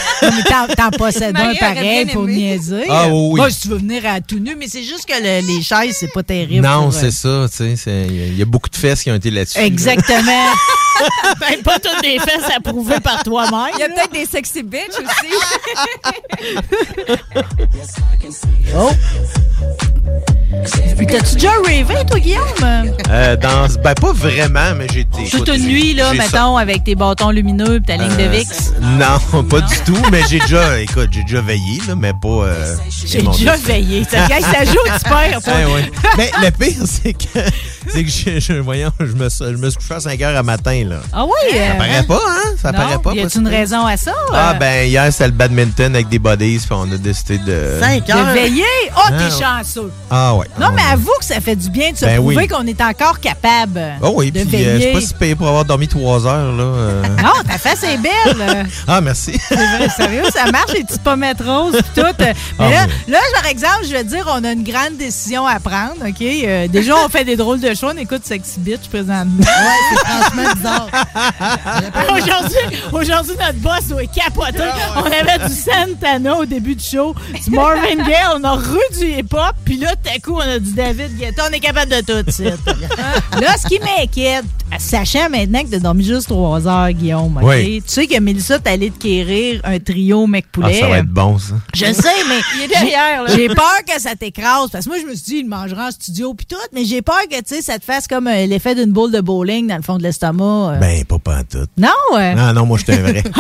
t'en, possèdes un pareil pour niaiser. Ah, oui. Moi, si tu veux venir à tout nu, mais c'est juste que le- les chaises, c'est pas terrible. non, pour, euh, c'est ça, tu sais, il y a- il y, a beaucoup de fesses qui ont été là-dessus. là. Exactement. ben, pas toutes des fesses approuver par toi-même. Il y a peut-être des sexy bitch aussi. Oh! Puis t'as-tu déjà rêvé, toi, Guillaume? Euh, dans, ben pas vraiment, mais j'ai été. Toute une nuit, là, mettons, avec tes bâtons lumineux et ta ligne de Euh, VIX. Non, pas du tout, mais j'ai déjà, écoute, j'ai déjà veillé, là, mais pas. euh, J'ai déjà veillé. Ça, gars, ça joue, tu perds, toi. Ouais, ouais. Mais le pire, c'est que, c'est que je, je- voyons, je me, suis- je me suis couché à 5 heures à matin, là. Ah oui? Ça euh, paraît pas, hein? Ça non? paraît pas. Y a-tu une raison à ça? Ah, euh, ben, hier, c'était le badminton avec des buddies, puis on a décidé de. De veiller? Oh, Ah, t'es ouais. chanceux. Ah, ouais. Non, mais avoue que ça fait du bien de se Ben prouver oui. qu'on est encore capable Oh oui, de puis euh, je suis pas si payé pour avoir dormi 3 heures, là. euh. Non, ta face est belle. Ah, merci. C'est vrai, sérieux, ça marche, les petites pommettes roses pis tout. Mais Ah, là, oui. là, par exemple, je vais te dire, on a une grande décision à prendre, OK? Euh, déjà, on fait des drôles de choix. On écoute Sexy Bitch présentement. Ouais, c'est franchement bizarre. aujourd'hui, aujourd'hui, notre boss doit capoter. Ah, On avait du Santana au début du show, du Marvin Gaye, on a re du hip-hop, puis là, tout à coup, on a du David Guetta, on est capable de tout, ça. Là, ce qui m'inquiète, sachant maintenant que tu as dormi juste 3 heures, Guillaume? Oui. tu sais que Mélissa, t'es allée te quérir un trio mec Ah, poulet. ça va être bon, ça. Je sais, mais Il est derrière, là. j'ai- peur que ça t'écrase. Parce que moi, je me suis dit, il mangera en studio puis tout, mais j'ai peur que tu sais, ça te fasse comme euh, l'effet d'une boule de bowling dans le fond de l'estomac. euh. Ben, pas pantoute. non, ouais. Non, non, moi, je suis un vrai.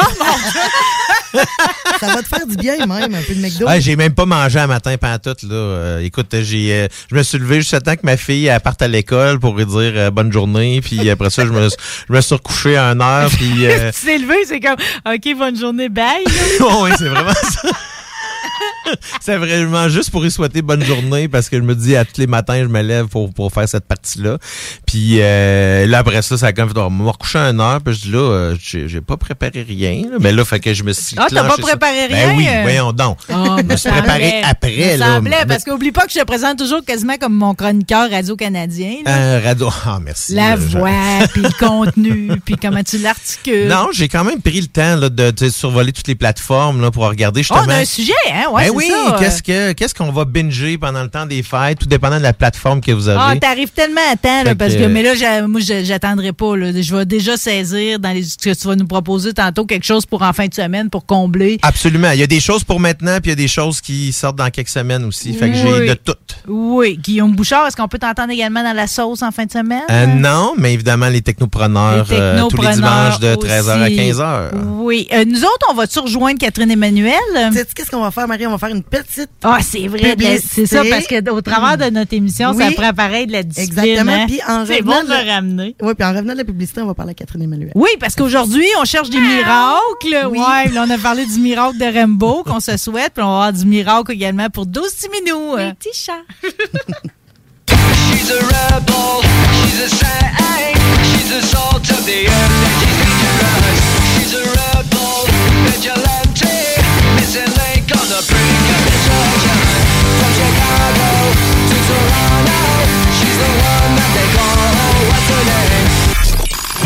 Ça va te faire du bien, même, un peu de McDo. Ouais, j'ai même pas mangé un matin pantoute, là. Euh, écoute, j'ai, euh, je me suis levé juste le temps que ma fille elle parte à l'école pour lui dire euh, bonne journée. Puis après ça, je me, je me suis recouché à une heure. Puis, euh, tu t'es levé, c'est comme, OK, bonne journée, bye. oui, c'est vraiment ça. C'est vraiment juste pour y souhaiter bonne journée parce que je me dis à tous les matins, je me lève pour, pour faire cette partie-là. Puis euh, là, après ça, ça a comme fait, on m'a recouché à une heure. Puis je dis là, euh, j'ai j'ai pas préparé rien. là. Mais là, fait que je me suis Ah, t'as pas clenché ça. préparé Ben rien? oui, voyons donc. Ah, je me suis préparé après. Là. semblait, parce qu'oublie pas que je te présente toujours quasiment comme mon chroniqueur radio-canadien. là. Euh, radio. Ah, merci. La voix, puis le contenu, puis comment tu l'articules. Non, j'ai quand même pris le temps là, de, de survoler toutes les plateformes là, pour regarder Oh, justement. on a un sujet, hein? Ouais, Ben c'est oui, ça. qu'est-ce que qu'est-ce qu'on va binger pendant le temps des fêtes, tout dépendant de la plateforme que vous avez? Ah, t'arrives tellement à temps, là, parce que- que, mais là, moi, je- j'attendrai pas, là. Je vais déjà saisir dans les, ce que tu vas nous proposer tantôt quelque chose pour en fin de semaine pour combler. Absolument. Il y a des choses pour maintenant, puis il y a des choses qui sortent dans quelques semaines aussi. Fait que Oui. j'ai de tout. Oui. Guillaume Bouchard, est-ce qu'on peut t'entendre également dans la sauce en fin de semaine? Euh, non, mais évidemment, les technopreneurs, Les euh, tous les dimanches de 13h à aussi. 15h. Oui. Euh, nous autres, on va-tu rejoindre Catherine Emmanuel? sais qu'est-ce qu'on va faire, Marie? On va faire une petite. Ah, c'est vrai. la- C'est ça, parce que qu'au travers de notre émission, ça Oui. pareil de la discipline. Exactement. hein? Puis en C'est revenant bon de le ramener. Oui, puis en revenant de la publicité, on va parler à Catherine Emmanuel. Oui, parce qu'aujourd'hui, on cherche des miracles. Oui. Ouais, là, on a parlé du miracle de Rainbow qu'on se souhaite, puis on va avoir du miracle également pour 12 petits minous. Les petits chats. She's a rebel, she's a saint, she's the salt of the earth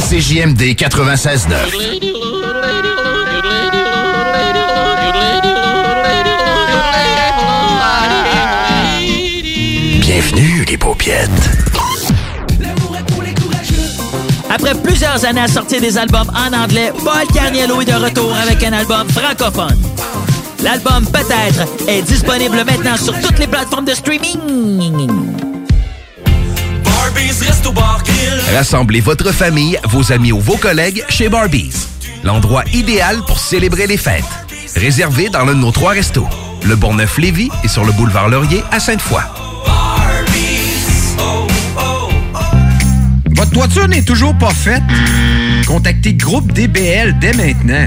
CJMD 96.9. Bienvenue, les paupiètes. Après plusieurs années à sortir des albums en anglais, Paul Carniello est de retour avec un album francophone. L'album Peut-être est disponible maintenant sur toutes les plateformes de streaming. Rassemblez votre famille, vos amis ou vos collègues chez Barbies. L'endroit idéal pour célébrer les fêtes. Réservé dans l'un de nos trois restos. Le Bourgneuf-Lévis et sur le boulevard Laurier à Sainte-Foy. Votre toiture n'est toujours pas faite? Contactez Groupe DBL dès maintenant.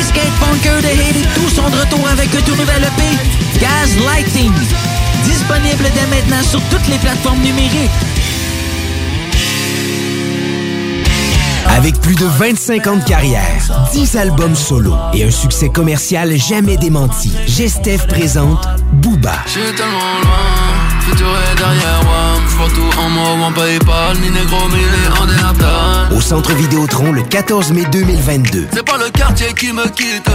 Les skatepunkers de Haiti, tous sont de retour avec un tout nouvel EP, Gaz Lighting. Disponible dès maintenant sur toutes les plateformes numériques. Avec plus de 25 ans de carrière, 10 albums solo et un succès commercial jamais démenti, Gestev présente Booba. J'suis tellement loin, futur est derrière moi. partout en moi ou en Paypal, ni négro, ni en déaptal. Au Centre Vidéotron le 14 mai 2022. C'est pas le quartier qui me quitte,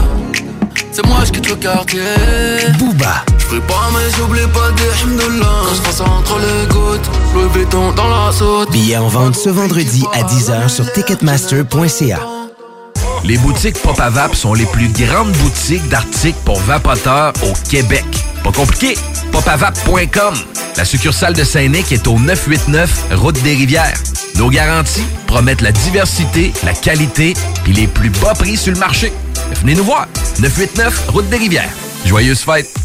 c'est moi je quitte le quartier. Booba, Je prie pas mais j'oublie pas des. Quand je passe entre les gouttes, le béton dans la saute. billets en vente ce vendredi à 10h sur ticketmaster.ca. Les boutiques Pop sont les plus grandes boutiques d'articles pour vapoteurs au Québec. Pas compliqué, popavap.com. La succursale de Saint-Nic est au 989 Route des Rivières. Nos garanties promettent la diversité, la qualité et les plus bas prix sur le marché. Venez nous voir. 989 Route des Rivières. Joyeuses fêtes.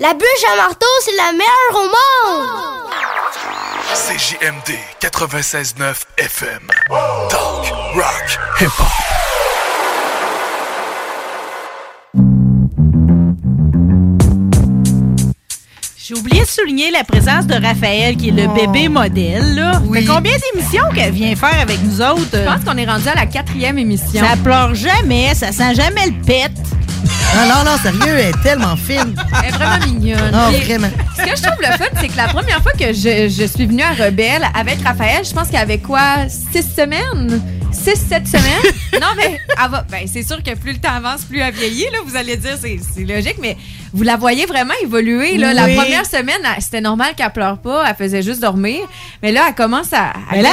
La bûche à marteau, c'est la meilleure au monde. CJMD 96.9 FM. Talk, rock, hip-hop. J'ai oublié de souligner la présence de Raphaël, qui est le bébé modèle. Là. Fait combien d'émissions qu'elle vient faire avec nous autres? Je pense qu'on est rendu à la quatrième émission. Ça pleure jamais, ça sent jamais le pet. Non, non, non, sérieux, elle est tellement fine. Elle est vraiment mignonne. Oh, Puis, vraiment. Ce que je trouve le fun, c'est que la première fois que je, je suis venue à Rebelle avec Raphaël, je pense qu'il y avait quoi? Six semaines? Six, sept semaines? non, mais ben, c'est sûr que plus le temps avance, plus elle vieillit. Là, vous allez dire, c'est logique, mais vous la voyez vraiment évoluer. Là. La première semaine, c'était normal qu'elle pleure pas, elle faisait juste dormir. Mais là, elle commence à, à Mais là,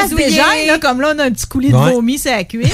là, comme là, on a un petit coulis de Ouais. vomi la cuisse.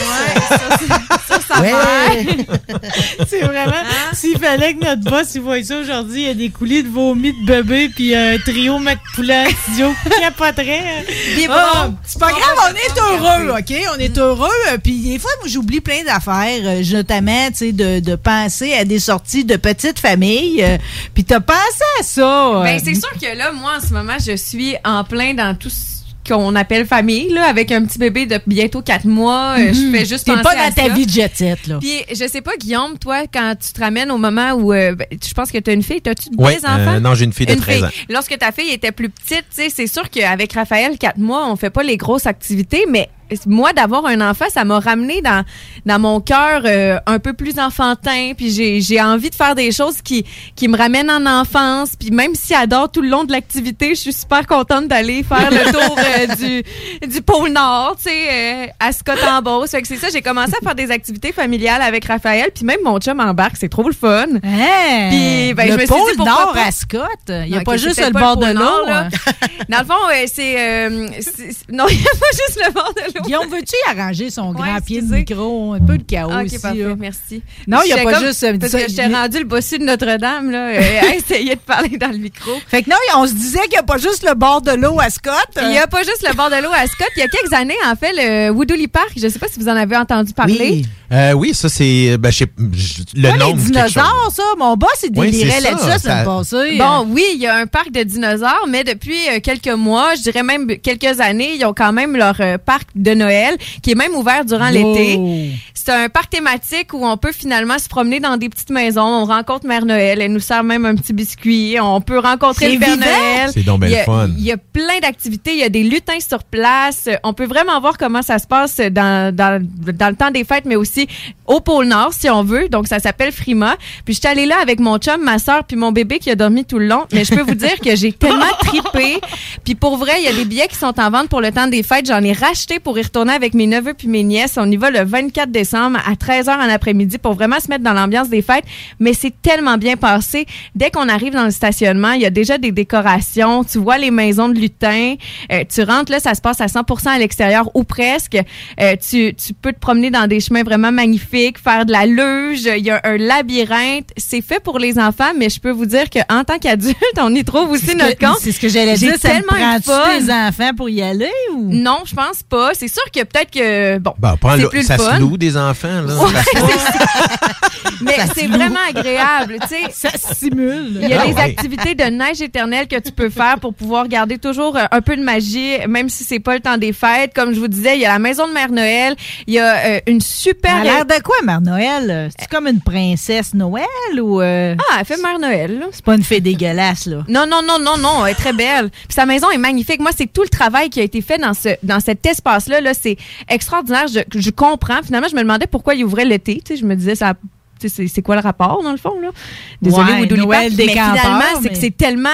ça Ouais. va. C'est vraiment. S'il fallait que notre boss il voit ça aujourd'hui, il y a des coulis de vomi de bébé puis un trio McPoulet en studio qui capoterait. Bons. c'est pas grave, on est heureux, OK? On est heureux. euh, Puis des fois, moi, j'oublie plein d'affaires, euh, notamment, tu sais, de, de penser à des sorties de petites familles. Euh, Puis t'as pensé à ça. Ben, c'est sûr que là, moi, en ce moment, je suis en plein dans tout ce qu'on appelle famille, là, avec un petit bébé de bientôt quatre mois. Euh, Je Mhm. fais juste T'es penser pas à dans ta ça. vie de jet set, là. Puis, je sais pas, Guillaume, toi, quand tu te ramènes au moment où, euh, ben, je pense que tu as une fille, t'as-tu Ouais, des enfants? euh, non, j'ai une fille de 13 ans. Lorsque ta fille était plus petite, tu sais, c'est sûr qu'avec Raphaël, quatre mois, on fait pas les grosses activités, mais moi, d'avoir un enfant, ça m'a ramené dans, dans mon cœur euh, un peu plus enfantin, puis j'ai, j'ai envie de faire des choses qui, qui me ramènent en enfance, puis même si adore tout le long de l'activité, je suis super contente d'aller faire le tour euh, du, du pôle Nord, tu sais, euh, à Scott-en-Beauce. Fait que c'est ça, j'ai commencé à faire des activités familiales avec Raphaël, puis même mon chum embarque, c'est trop le fun. Hein? Puis, ben, le je me suis pôle dit, pourquoi Nord pas? à Scott? Il n'y a pas juste le bord le de l'eau. là. hein? Dans le fond, euh, c'est. euh, non, il n'y a pas juste le bord de l'eau. Guillaume, veux-tu arranger son grand Ouais, pied de micro? Un peu de chaos Ok, ici. parfait, là. merci. Non, il n'y a pas comme- juste... euh, Parce ça, que j'étais rendu le bossu de Notre-Dame, là, euh, à essayer de parler dans le micro. Fait que non, on se disait qu'il n'y a pas juste le bord de l'eau à Scott. Il n'y a pas juste le bord de l'eau à Scott. Il y a quelques années, en fait, le Woodley Park, je ne sais pas si vous en avez entendu parler. Euh, oui, ça, c'est. Ben, je sais- je- le Pas nom. les chose. dinosaures, ça. Mon boss, il délirait ça, là-dessus la semaine ça- passée. Bon, oui, il y a un parc de dinosaures, mais depuis euh, quelques mois, je dirais même quelques années, ils ont quand même leur euh, parc de Noël qui est même ouvert durant Wow. l'été. C'est un parc thématique où on peut finalement se promener dans des petites maisons. On rencontre Mère Noël, elle nous sert même un petit biscuit. On peut rencontrer le Père. Noël. C'est donc bien il y a, le fun. Il y a plein d'activités, il y a des lutins sur place. On peut vraiment voir comment ça se passe dans, dans, dans le temps des fêtes, mais aussi au pôle Nord, si on veut. Donc, ça s'appelle Frima. Puis, je suis allée là avec mon chum, ma soeur, puis mon bébé qui a dormi tout le long. Mais je peux vous dire que j'ai tellement tripé. Puis, pour vrai, il y a des billets qui sont en vente pour le temps des fêtes. J'en ai racheté pour y retourner avec mes neveux puis mes nièces. On y va le 24 décembre à 13h en après-midi pour vraiment se mettre dans l'ambiance des fêtes. Mais c'est tellement bien passé. Dès qu'on arrive dans le stationnement, il y a déjà des décorations. Tu vois les maisons de lutins. Euh, tu rentres là, ça se passe à 100% à l'extérieur ou presque. Euh, tu, tu peux te promener dans des chemins vraiment vraiment magnifique. Faire de la luge, il y a un labyrinthe. C'est fait pour les enfants, mais je peux vous dire qu'en tant qu'adulte, on y trouve aussi notre que- compte. C'est ce que j'allais J'ai dire. Ça me tellement des enfants pour y aller ou? Non, je pense pas. C'est sûr que peut-être que bon, prends c'est le- plus ça le fun. se loue des enfants, là. Ouais, Mais c'est vraiment agréable, tu sais. Ça simule. Il y a Ah des ouais. activités de neige éternelle que tu peux faire pour pouvoir garder toujours euh, un peu de magie, même si c'est pas le temps des fêtes. Comme je vous disais, il y a la maison de Mère Noël. Il y a euh, une super. Elle a l'air de quoi, Mère Noël? C'est comme une princesse Noël ou. euh, Ah, elle fait Mère Noël. là. C'est pas une fée dégueulasse, là? Non, non, non, non, non, elle est très belle. Puis sa maison est magnifique. Moi, c'est tout le travail qui a été fait dans ce dans cet espace-là. Là, c'est extraordinaire. Je, je comprends. Finalement, je me demandais pourquoi il ouvrait l'été. Tu sais, je me disais, ça, c'est c'est quoi le rapport dans le fond là? Désolée, Ouais, Noël des mais campeurs, finalement, c'est mais- que c'est tellement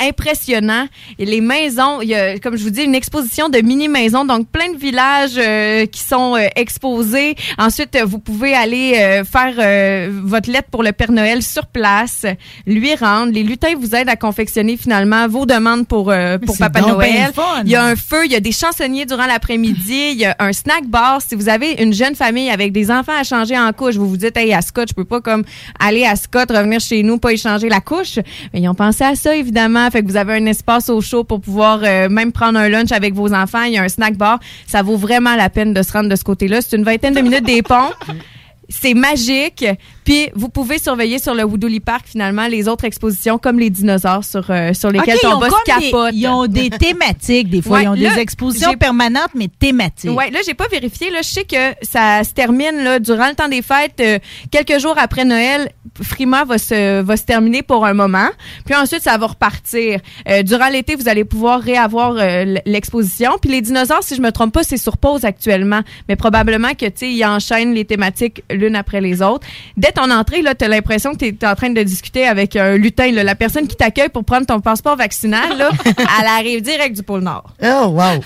impressionnant. Et les maisons, il y a, comme je vous dis, une exposition de mini-maisons, donc plein de villages euh, qui sont euh, exposés. Ensuite, vous pouvez aller euh, faire euh, votre lettre pour le Père Noël sur place, lui rendre. Les lutins vous aident à confectionner finalement vos demandes pour, euh, pour Papa Noël. Il y a un feu, il y a des chansonniers durant l'après-midi, il y a un snack bar. Si vous avez une jeune famille avec des enfants à changer en couche, vous vous dites, hey, à Scott, je peux pas comme aller à Scott, revenir chez nous, pas échanger la couche. Mais ils ont pensé à ça, évidemment. Fait que vous avez un espace au chaud pour pouvoir euh, même prendre un lunch avec vos enfants. Il y a un snack bar. Ça vaut vraiment la peine de se rendre de ce côté-là. C'est une vingtaine de minutes des ponts. C'est magique. Puis vous pouvez surveiller sur le Woodley Park finalement les autres expositions comme les dinosaures sur, euh, sur lesquels OK, ils ton ont boss comme des- capote. ils ont des thématiques, des fois. Ouais, ils ont là, des expositions permanentes, mais thématiques. Ouais, là, j'ai pas vérifié. Là, je sais que ça se termine là, durant le temps des fêtes. euh, quelques jours après Noël, Frima va se, va se terminer pour un moment. Puis ensuite, ça va repartir. Euh, durant l'été, vous allez pouvoir réavoir euh, l'exposition. Puis les dinosaures, si je me trompe pas, c'est sur pause actuellement. Mais probablement que, tu sais, ils enchaînent les thématiques l'une après les autres. Dès ton entrée, là, t'as l'impression que t'es en train de discuter avec un lutin. là. La personne qui t'accueille pour prendre ton passeport vaccinal, là, elle arrive direct du pôle Nord. Oh, wow.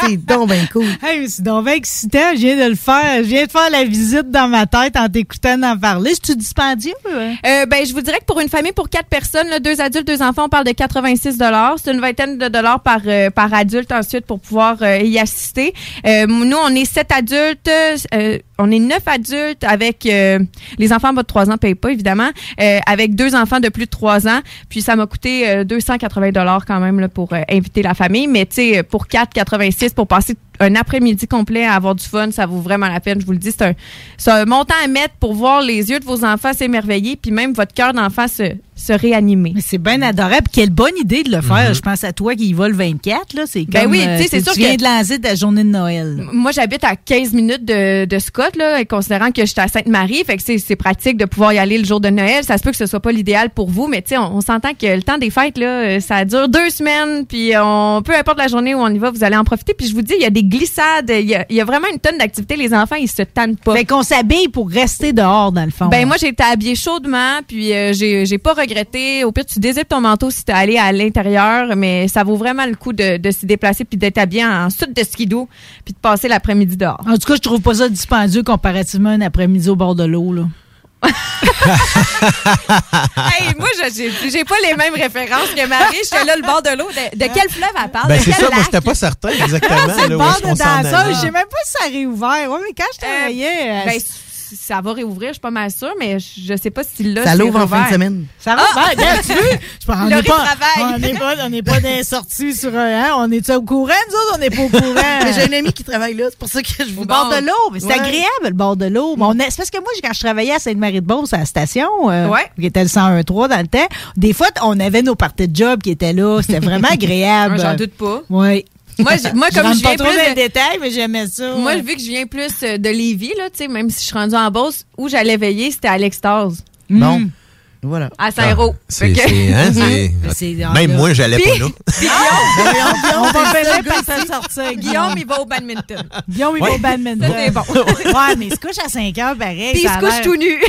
C'est donc bien cool. Hey, mais c'est donc bien excitant. Je viens de le faire. Je viens de faire la visite dans ma tête en t'écoutant en parler. C'est-tu dispendieux? hein? Euh, ben, je vous dirais que pour une famille pour quatre personnes, là, deux adultes, deux enfants, on parle de 86 dollars. C'est une vingtaine de dollars par euh, par adulte ensuite pour pouvoir euh, y assister. Euh, nous, on est sept adultes, euh, on est neuf adultes avec euh, les enfants en bas de trois ans payent pas évidemment, euh, avec deux enfants de plus de trois ans. Puis ça m'a coûté euh, 280 dollars quand même là, pour euh, inviter la famille, mais tu sais pour 4,86 pour passer un après-midi complet à avoir du fun, ça vaut vraiment la peine. Je vous le dis, c'est un, montant à mettre pour voir les yeux de vos enfants s'émerveiller, puis même votre cœur d'enfant se, se réanimer. C'est bien adorable. Quelle bonne idée de le faire. Je pense à toi qui y va le 24. Là. C'est Ben comme, oui, euh, tu sais, c'est sûr Tu viens que- de lancer ta journée de Noël. Moi, j'habite à 15 minutes de, de Scott, là, et considérant que j'étais à Sainte-Marie. Fait que c'est, c'est pratique de pouvoir y aller le jour de Noël. Ça se peut que ce soit pas l'idéal pour vous, mais tu sais, on, on s'entend que le temps des fêtes, là, euh, ça dure deux semaines, puis on, peu importe la journée où on y va, vous allez en profiter. Puis je vous dis, il y a des glissades, il y a, il y a vraiment une tonne d'activités. Les enfants, ils se tannent pas. Fait qu'on s'habille pour rester dehors, dans le fond. Ben moi j'ai été habillée chaudement puis euh, j'ai j'ai pas regretté. Au pire tu dézippes ton manteau si t'es allé à l'intérieur, mais ça vaut vraiment le coup de, de s'y déplacer puis d'être habillé en soute de skidoo puis de passer l'après-midi dehors. En tout cas, je trouve pas ça dispendieux comparativement à un après-midi au bord de l'eau. là. hey, moi je- j'ai pas les mêmes références que Marie. J'étais là le bord de l'eau. De, de quel fleuve elle parle? Ben, c'est quel ça, moi, lac? j'étais pas certain exactement. c'est le bord de danseuse. Je sais même pas si ça a réouvert. Ouais, mais quand je travaillais. euh, Ben, ça va réouvrir, je suis pas mal sûre, mais je sais pas si là Ça l'ouvre en fin de semaine. Ça va bien, bien, tu veux? On Le n'est pas, travail. on n'est pas, on n'est pas des sorties sur un, hein? On est au courant, nous autres? On n'est pas au courant. Mais j'ai un ami qui travaille là, c'est pour ça que je vous Au bord de l'eau, mais c'est Ouais. agréable, le bord de l'eau. C'est parce que moi, quand je travaillais à Sainte-Marie-de-Beauce, à la station, euh, qui était le 101.3 dans le temps, des fois, on avait nos parties de job qui étaient là. C'était vraiment agréable. Ah, J'en doute pas. Oui. Moi, je- moi, Je comme je pas viens trop plus de- les détails, mais j'aimais ça. Moi, vu que je viens plus euh, de Lévis, là, tu sais, même si je suis rendue en Beauce, où j'allais veiller, c'était à l'extase. Bon. Voilà. À Saint-Roch. C'est, c'est, hein, c'est- C'est- Même moi, j'allais pas là. Puis on Guillaume, va c'est ça, finir par s'en sortir. Guillaume, il va au badminton. Guillaume, il Ouais. va au badminton. C'est bon. ouais, mais il se couche à 5 heures, pareil. Puis il se couche tout nu.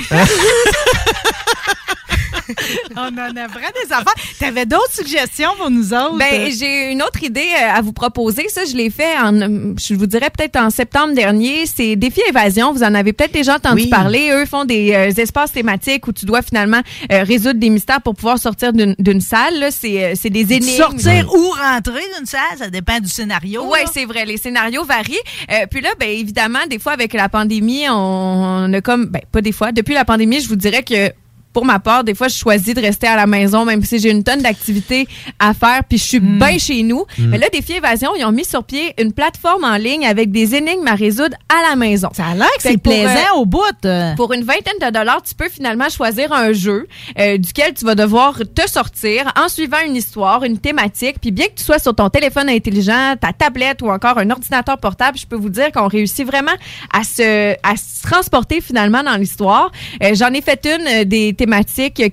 On en apprend des enfants. T'avais d'autres suggestions pour nous autres? Ben, j'ai une autre idée euh, à vous proposer. Ça, je l'ai fait en, je vous dirais peut-être en septembre dernier. C'est Défi Évasion. Vous en avez peut-être déjà entendu Oui. parler. Eux font des euh, espaces thématiques où tu dois finalement euh, résoudre des mystères pour pouvoir sortir d'une salle. C'est euh, des énigmes. Sortir ou rentrer d'une salle, ça dépend du scénario. Oui, c'est vrai. Les scénarios varient. Puis là, ben évidemment, des fois avec la pandémie, on, on a comme, ben pas des fois. Depuis la pandémie, je vous dirais que pour ma part, des fois, je choisis de rester à la maison, même si j'ai une tonne d'activités à faire, puis je suis Hmm. bien chez nous. Mm. Mais là, Défi Évasion, ils ont mis sur pied une plateforme en ligne avec des énigmes à résoudre à la maison. Ça a l'air que c'est pour, euh, plaisant au bout. pour une vingtaine de dollars, tu peux finalement choisir un jeu euh, duquel tu vas devoir te sortir en suivant une histoire, une thématique. Puis bien que tu sois sur ton téléphone intelligent, ta tablette ou encore un ordinateur portable, je peux vous dire qu'on réussit vraiment à se, à se transporter finalement dans l'histoire. Euh, J'en ai fait une des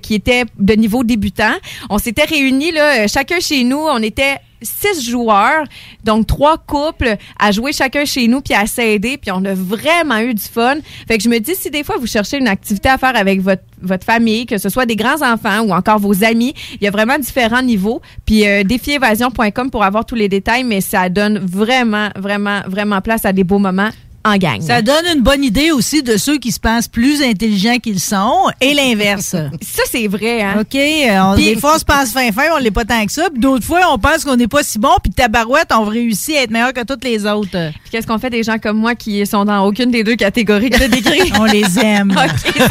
qui était de niveau débutant. On s'était réunis là, euh, chacun chez nous. On était six joueurs, donc trois couples à jouer chacun chez nous puis à s'aider, puis on a vraiment eu du fun. Fait que je me dis si des fois vous cherchez une activité à faire avec votre votre famille, que ce soit des grands enfants ou encore vos amis, il y a vraiment différents niveaux. Puis euh, défiévasion.com pour avoir tous les détails, mais ça donne vraiment vraiment vraiment place à des beaux moments en gang. Ça donne une bonne idée aussi de ceux qui se pensent plus intelligents qu'ils sont et l'inverse. Ça, c'est vrai, hein? OK. euh, on- Puis- des fois, on se pense fin fin, on l'est pas tant que ça. Puis d'autres fois, on pense qu'on n'est pas si bon. Puis tabarouette, on réussit à être meilleur que toutes les autres. Puis qu'est-ce qu'on fait des gens comme moi qui sont dans aucune des deux catégories que décrites? on les aime. OK, c'est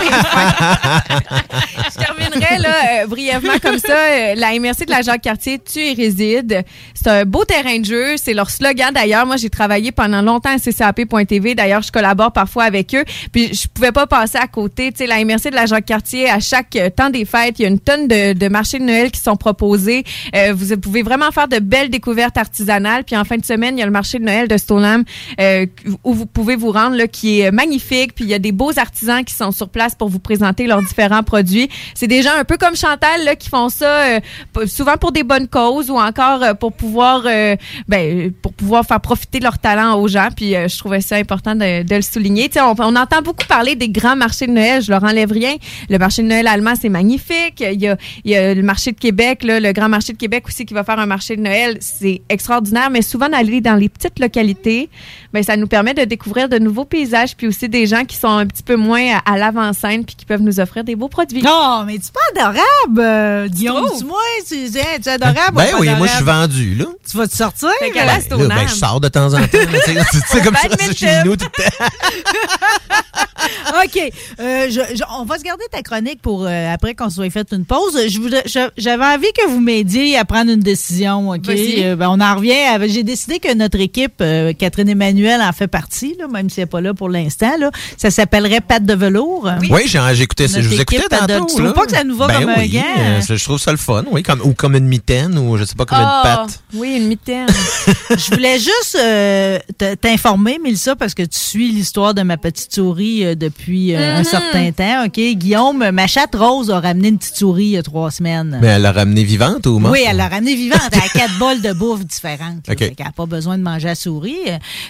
Je terminerai là, euh, brièvement comme ça. Euh, la MRC de la Jacques-Cartier, tu y résides. C'est un beau terrain de jeu. C'est leur slogan d'ailleurs. Moi, j'ai travaillé pendant longtemps à ccap.tv. D'ailleurs, je collabore parfois avec eux. Puis je pouvais pas passer à côté. Tu sais, la MRC de la Jacques-Cartier, à chaque euh, temps des fêtes, il y a une tonne de, de marchés de Noël qui sont proposés. Euh, vous pouvez vraiment faire de belles découvertes artisanales. Puis en fin de semaine, il y a le marché de Noël de Stoneham euh, où vous pouvez vous rendre, là, qui est magnifique. Puis il y a des beaux artisans qui sont sur place pour vous présenter leurs différents produits. C'est des gens un peu comme Chantal là, qui font ça euh, souvent pour des bonnes causes ou encore euh, pour pouvoir euh, ben, pour pouvoir faire profiter leur talent aux gens. Puis je trouvais ça important de, de le souligner. Tu sais, on, on entend beaucoup parler des grands marchés de Noël. Je leur enlève rien. Le marché de Noël allemand, c'est magnifique. Il y, a, il y a le marché de Québec, là, le grand marché de Québec aussi qui va faire un marché de Noël. C'est extraordinaire. Mais souvent d'aller dans les petites localités, ben, ça nous permet de découvrir de nouveaux paysages puis aussi des gens qui sont un petit peu moins à, à l'avant-scène puis qui peuvent nous offrir des beaux produits. Non, mais tu pas adorable, euh, Guillaume. Dis-moi, tu es adorable. Ben ou oui, moi je suis vendu, là. Tu vas te sortir? Fait la Là, ben, je sors de temps en temps. là, tu sais, tu comme ça, chez nous tout le temps. OK. Euh, je- je- on va se garder ta chronique pour euh, après qu'on soit fait une pause. Je voudrais- je- J'avais envie que vous m'aidiez à prendre une décision. OK? Euh, ben, on en revient. à- J'ai décidé que notre équipe, euh, Catherine Emmanuel en fait partie, là, même si elle n'est pas là pour l'instant. Ça s'appelle Pat de velours. Oui, j'ai j'ai écouté ça. Je vous écoutais tantôt. tu trouves pas que ça nous va Ben comme un oui, gant? euh, je trouve ça le fun, oui. Comme, ou comme une mitaine, ou je sais pas, comme une Ah, patte. Oui, une mitaine. Je voulais juste euh, te- t'informer, Mélissa, parce que tu suis l'histoire de ma petite souris euh, depuis euh, un Mhm. certain temps. OK? Guillaume, ma chatte Rose a ramené une petite souris il y a trois semaines. Mais elle l'a ramenée vivante ou morte? Oui, elle l'a ramenée vivante. Elle a quatre bols de bouffe différentes. là. Qu'elle n'a pas besoin de manger la souris.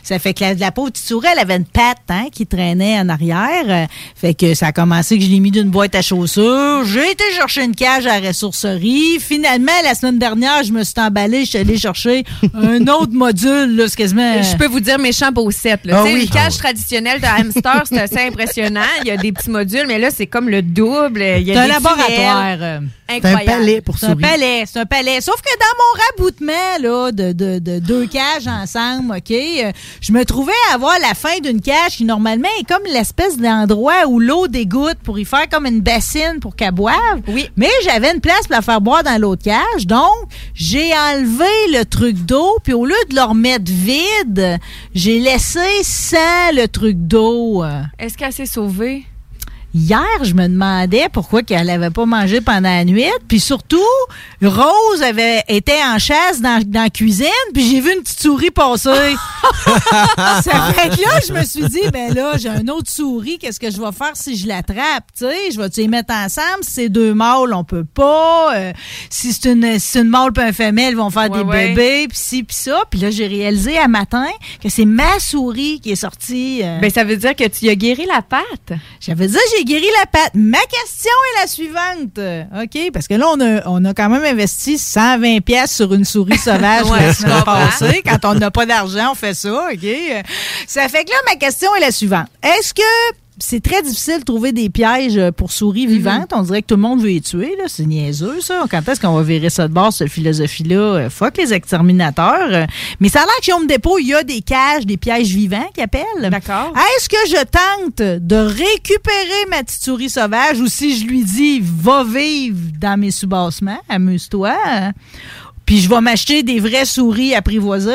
Ça fait que la, la pauvre petite souris, elle avait une patte hein, qui traînait en arrière. Fait que ça a commencé que je l'ai mis d'une boîte à chaussures. J'ai été chercher une cage à la ressourcerie. Finalement, la semaine dernière, je me suis emballée. Je suis allée chercher un autre module. Là, c'est quasiment... Je peux vous dire méchant beau set. Là. Ah oui. Une cage traditionnelle de hamster, c'est impressionnant. Il y a des petits modules, mais là, c'est comme le double. Il y a C'est un des laboratoire. tunnels. euh, Incroyable. C'est un palais, c'est un palais. Sauf que dans mon raboutement là, de, de, de deux cages ensemble, OK, euh, je me trouvais à avoir la fin d'une cage qui, normalement, est comme l'espèce d'endroit où l'eau dégoutte pour y faire comme une bassine pour qu'elle boive. Oui. Mais j'avais une place pour la faire boire dans l'autre cage. Donc, j'ai enlevé le truc d'eau, puis au lieu de le remettre vide, j'ai laissé sans le truc d'eau. Est-ce qu'elle s'est sauvée? Hier, je me demandais pourquoi qu'elle n'avait pas mangé pendant la nuit. Puis surtout, Rose avait été en chasse dans, dans la cuisine, puis j'ai vu une petite souris passer. ça fait que là, je me suis dit, ben là, j'ai une autre souris, qu'est-ce que je vais faire si je l'attrape? Tu sais, je vais-tu les mettre ensemble? Si c'est deux mâles, on peut pas. Euh, si c'est une, si c'est une mâle puis un femelle, ils vont faire Ouais, des ouais. bébés, puis ci, puis ça. Puis là, j'ai réalisé à matin que c'est ma souris qui est sortie. euh, Ben, ça veut dire que tu as guéri la patte. ça veut dire la patte. Ma question est la suivante. OK? Parce que là, on a, on a quand même investi 120 pièces sur une souris sauvage Ouais, la je semaine comprends. passée. Quand on n'a pas d'argent, on fait ça. OK? Ça fait que là, ma question est la suivante. Est-ce que c'est très difficile de trouver des pièges euh, pour souris vivantes. On dirait que tout le monde veut les tuer. là. C'est niaiseux, ça. Quand est-ce qu'on va virer ça de bord, cette philosophie-là? Euh, Fuck les exterminateurs. Euh, Mais ça a l'air que chez Home Depot, il y a des cages, des pièges vivants qu'ils appellent. D'accord. Est-ce que je tente de récupérer ma petite souris sauvage ou si je lui dis va vivre dans mes sous-bassements, amuse-toi, puis je vais m'acheter des vraies souris apprivoisées?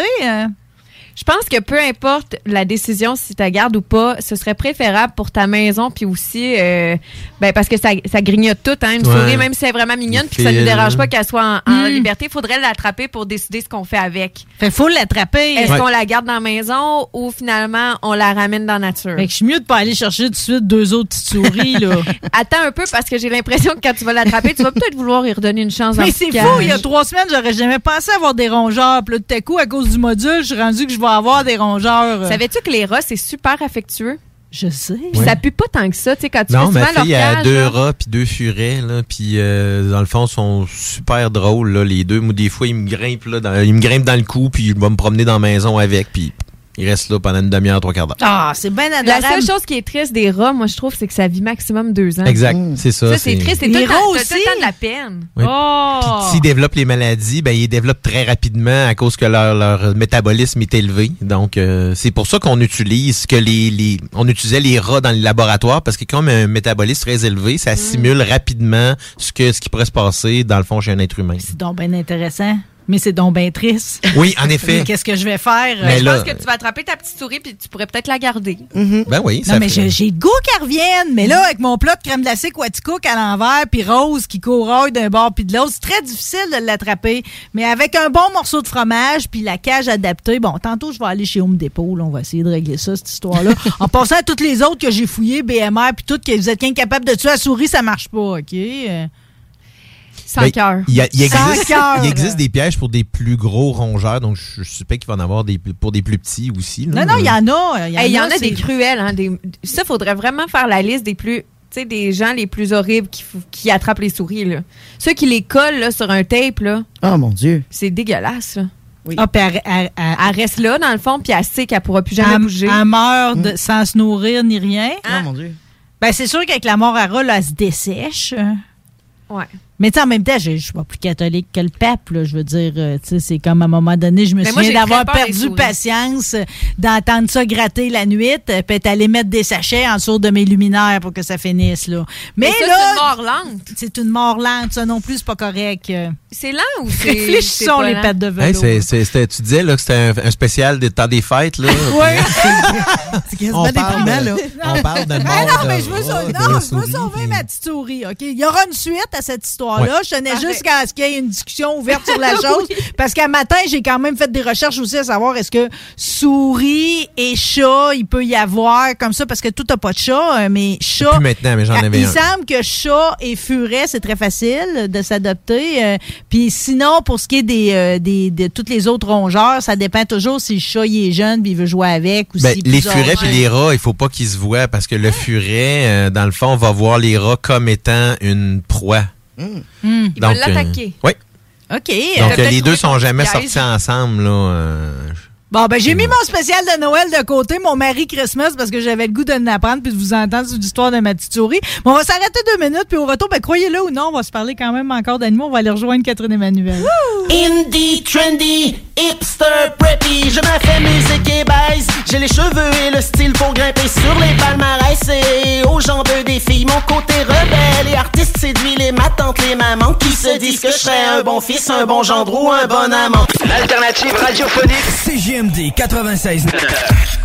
Je pense que peu importe la décision, si tu la gardes ou pas, ce serait préférable pour ta maison, puis aussi, euh, ben parce que ça, ça grignote tout, hein, une Ouais. souris, même si elle est vraiment mignonne, puis que ça nous dérange pas qu'elle soit en, en Mm. liberté, il faudrait l'attraper pour décider ce qu'on fait avec. Fait faut l'attraper. Est-ce Ouais. qu'on la garde dans la maison ou finalement on la ramène dans la nature? Fait que je suis mieux de pas aller chercher tout de suite deux autres petites souris, là. Attends un peu parce que j'ai l'impression que quand tu vas l'attraper, tu vas peut-être vouloir y redonner une chance. dans Mais c'est fou, il y a trois semaines, j'aurais jamais pensé avoir des rongeurs. Puis là, tout à coup, à cause du module, je suis rendu que je avoir des rongeurs. euh. Savais-tu que les rats, c'est super affectueux? Je sais. Puis Ouais. ça pue pas tant que ça, tu sais, quand tu Non, fais ma souvent leur fille a cage, deux là. rats puis deux furets là, puis euh, dans le fond sont super drôles là, les deux. Moi des fois ils me grimpent là, dans, ils me grimpent dans le cou puis je vais me promener dans la maison avec puis ils restent là pendant une demi-heure, trois quarts d'heure. Ah, c'est bien La seule chose qui est triste des rats, moi, je trouve, c'est que ça vit maximum deux ans. Exact, c'est ça. Ça, c'est triste. C'est tout, Les le temps- rats t'as tout le aussi? temps de la peine. Oui. Oh! Puis s'ils développent les maladies, ben ils développent très rapidement à cause que leur, leur métabolisme est élevé. Donc euh, c'est pour ça qu'on utilise que les, les on utilisait les rats dans les laboratoires parce que comme un métabolisme très élevé, ça simule rapidement ce que ce qui pourrait se passer dans le fond chez un être humain. C'est donc bien intéressant. Mais c'est donc bien triste. Oui, en effet. Qu'est-ce que je vais faire? Mais je là- pense que tu vas attraper ta petite souris puis tu pourrais peut-être la garder. Ben oui, ça Non, mais j'ai le goût qu'elle revienne. Mais là, avec mon plat de crème glacée Quaticook à l'envers, puis Rose qui couraille d'un bord puis de l'autre, c'est très difficile de l'attraper. Mais avec un bon morceau de fromage puis la cage adaptée, bon, tantôt, je vais aller chez Home Depot. là, on va essayer de régler ça, cette histoire-là. en passant à toutes les autres que j'ai fouillées, BMR, puis toutes, que vous êtes incapable de tuer la souris, ça marche pas, OK? Sans Ben, cœur. Il, existe, cœur. il existe des pièges pour des plus gros rongeurs, donc je, je suspecte qu'il va en avoir des, pour des plus petits aussi. là. Non, non, il y en a. Il y en, Hey, Il y en a, des cruels. Hein, des... Ça, faudrait vraiment faire la liste des plus. Des gens les plus horribles qui, attrapent les souris. Là. Ceux qui les collent là, sur un tape, là, Oh mon Dieu. c'est dégueulasse. Là. Ah, puis elle- elle- elle- Elle reste là, dans le fond, puis elle sait qu'elle pourra plus jamais elle, bouger. elle meurt de- sans se nourrir ni rien. Ah. Oh mon Dieu. Ben, c'est sûr qu'avec la mort à rat, elle se dessèche. Ouais. Mais tu sais, en même temps, je je suis pas plus catholique que le pape, là. Je veux dire, euh, tu sais, c'est comme à un moment donné, je me Mais souviens d'avoir des perdu patience d'entendre ça gratter la nuit, euh, puis être allé mettre des sachets en dessous de mes luminaires pour que ça finisse, là. Mais, Mais ça, là. c'est une mort lente. C'est une mort lente, ça non plus, c'est pas correct. C'est lent ou c'est. Réfléchissons les pattes de vélo. Hey, tu disais là, que c'était un, un spécial des temps des fêtes. Là, Oui. C'est quasiment on, parle, déprimant, là. on parle de mort non, mais je veux, sauver, de non, je veux souris, sauver puis- ma petite souris, OK? Il y aura une suite à cette histoire-là. Ouais. Je tenais Parfait. juste qu'à ce qu'il y ait une discussion ouverte sur la chose. Parce qu'à matin, j'ai quand même fait des recherches aussi à savoir est-ce que souris et chat, il peut y avoir comme ça, parce que tout n'a pas de chat, euh, mais chat. Plus maintenant, mais j'en avais Il un. semble que chat et furet, c'est très facile de s'adopter. euh, Puis sinon, pour ce qui est des, euh, des, de tous les autres rongeurs, ça dépend toujours si le chat il est jeune puis il veut jouer avec ou Ben, si les furets et les rats, il faut pas qu'ils se voient parce que le furet, euh, dans le fond, va voir les rats comme étant une proie. Hmm. Il va l'attaquer. oui. OK. Donc, euh, les deux sont jamais sortis ensemble. Là, euh, Bon, ben, j'ai mis mon spécial de Noël de côté, mon Marie Christmas, parce que j'avais le goût de l'apprendre puis de vous entendre sur l'histoire de ma petite souris. Bon, on va s'arrêter deux minutes, puis au retour, ben, croyez-le ou non, on va se parler quand même encore d'animaux. On va aller rejoindre Catherine Emmanuel. Indie, trendy, hipster, preppy, je me fais musique et baise. J'ai les cheveux et le style pour grimper sur les palmarès. Et aux jambes des filles, mon côté rebelle et artiste séduit les ma tante, les mamans qui se disent que je serais un bon fils, un bon gendre ou un bon amant. L'alternative radiophonique. CGMD 96.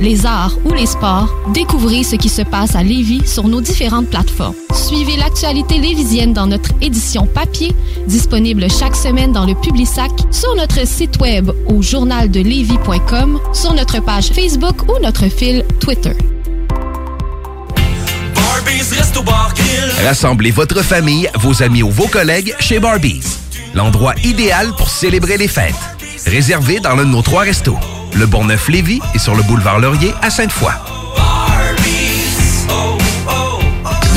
les arts ou les sports, découvrez ce qui se passe à Lévis sur nos différentes plateformes. Suivez l'actualité lévisienne dans notre édition papier, disponible chaque semaine dans le Publisac, sur notre site web au journaldelevis.com, sur notre page Facebook ou notre fil Twitter. Rassemblez votre famille, vos amis ou vos collègues chez Barbies. L'endroit idéal pour célébrer les fêtes. Réservé dans l'un de nos trois restos. Le Bonneuf-Lévis et sur le boulevard Laurier à Sainte-Foy.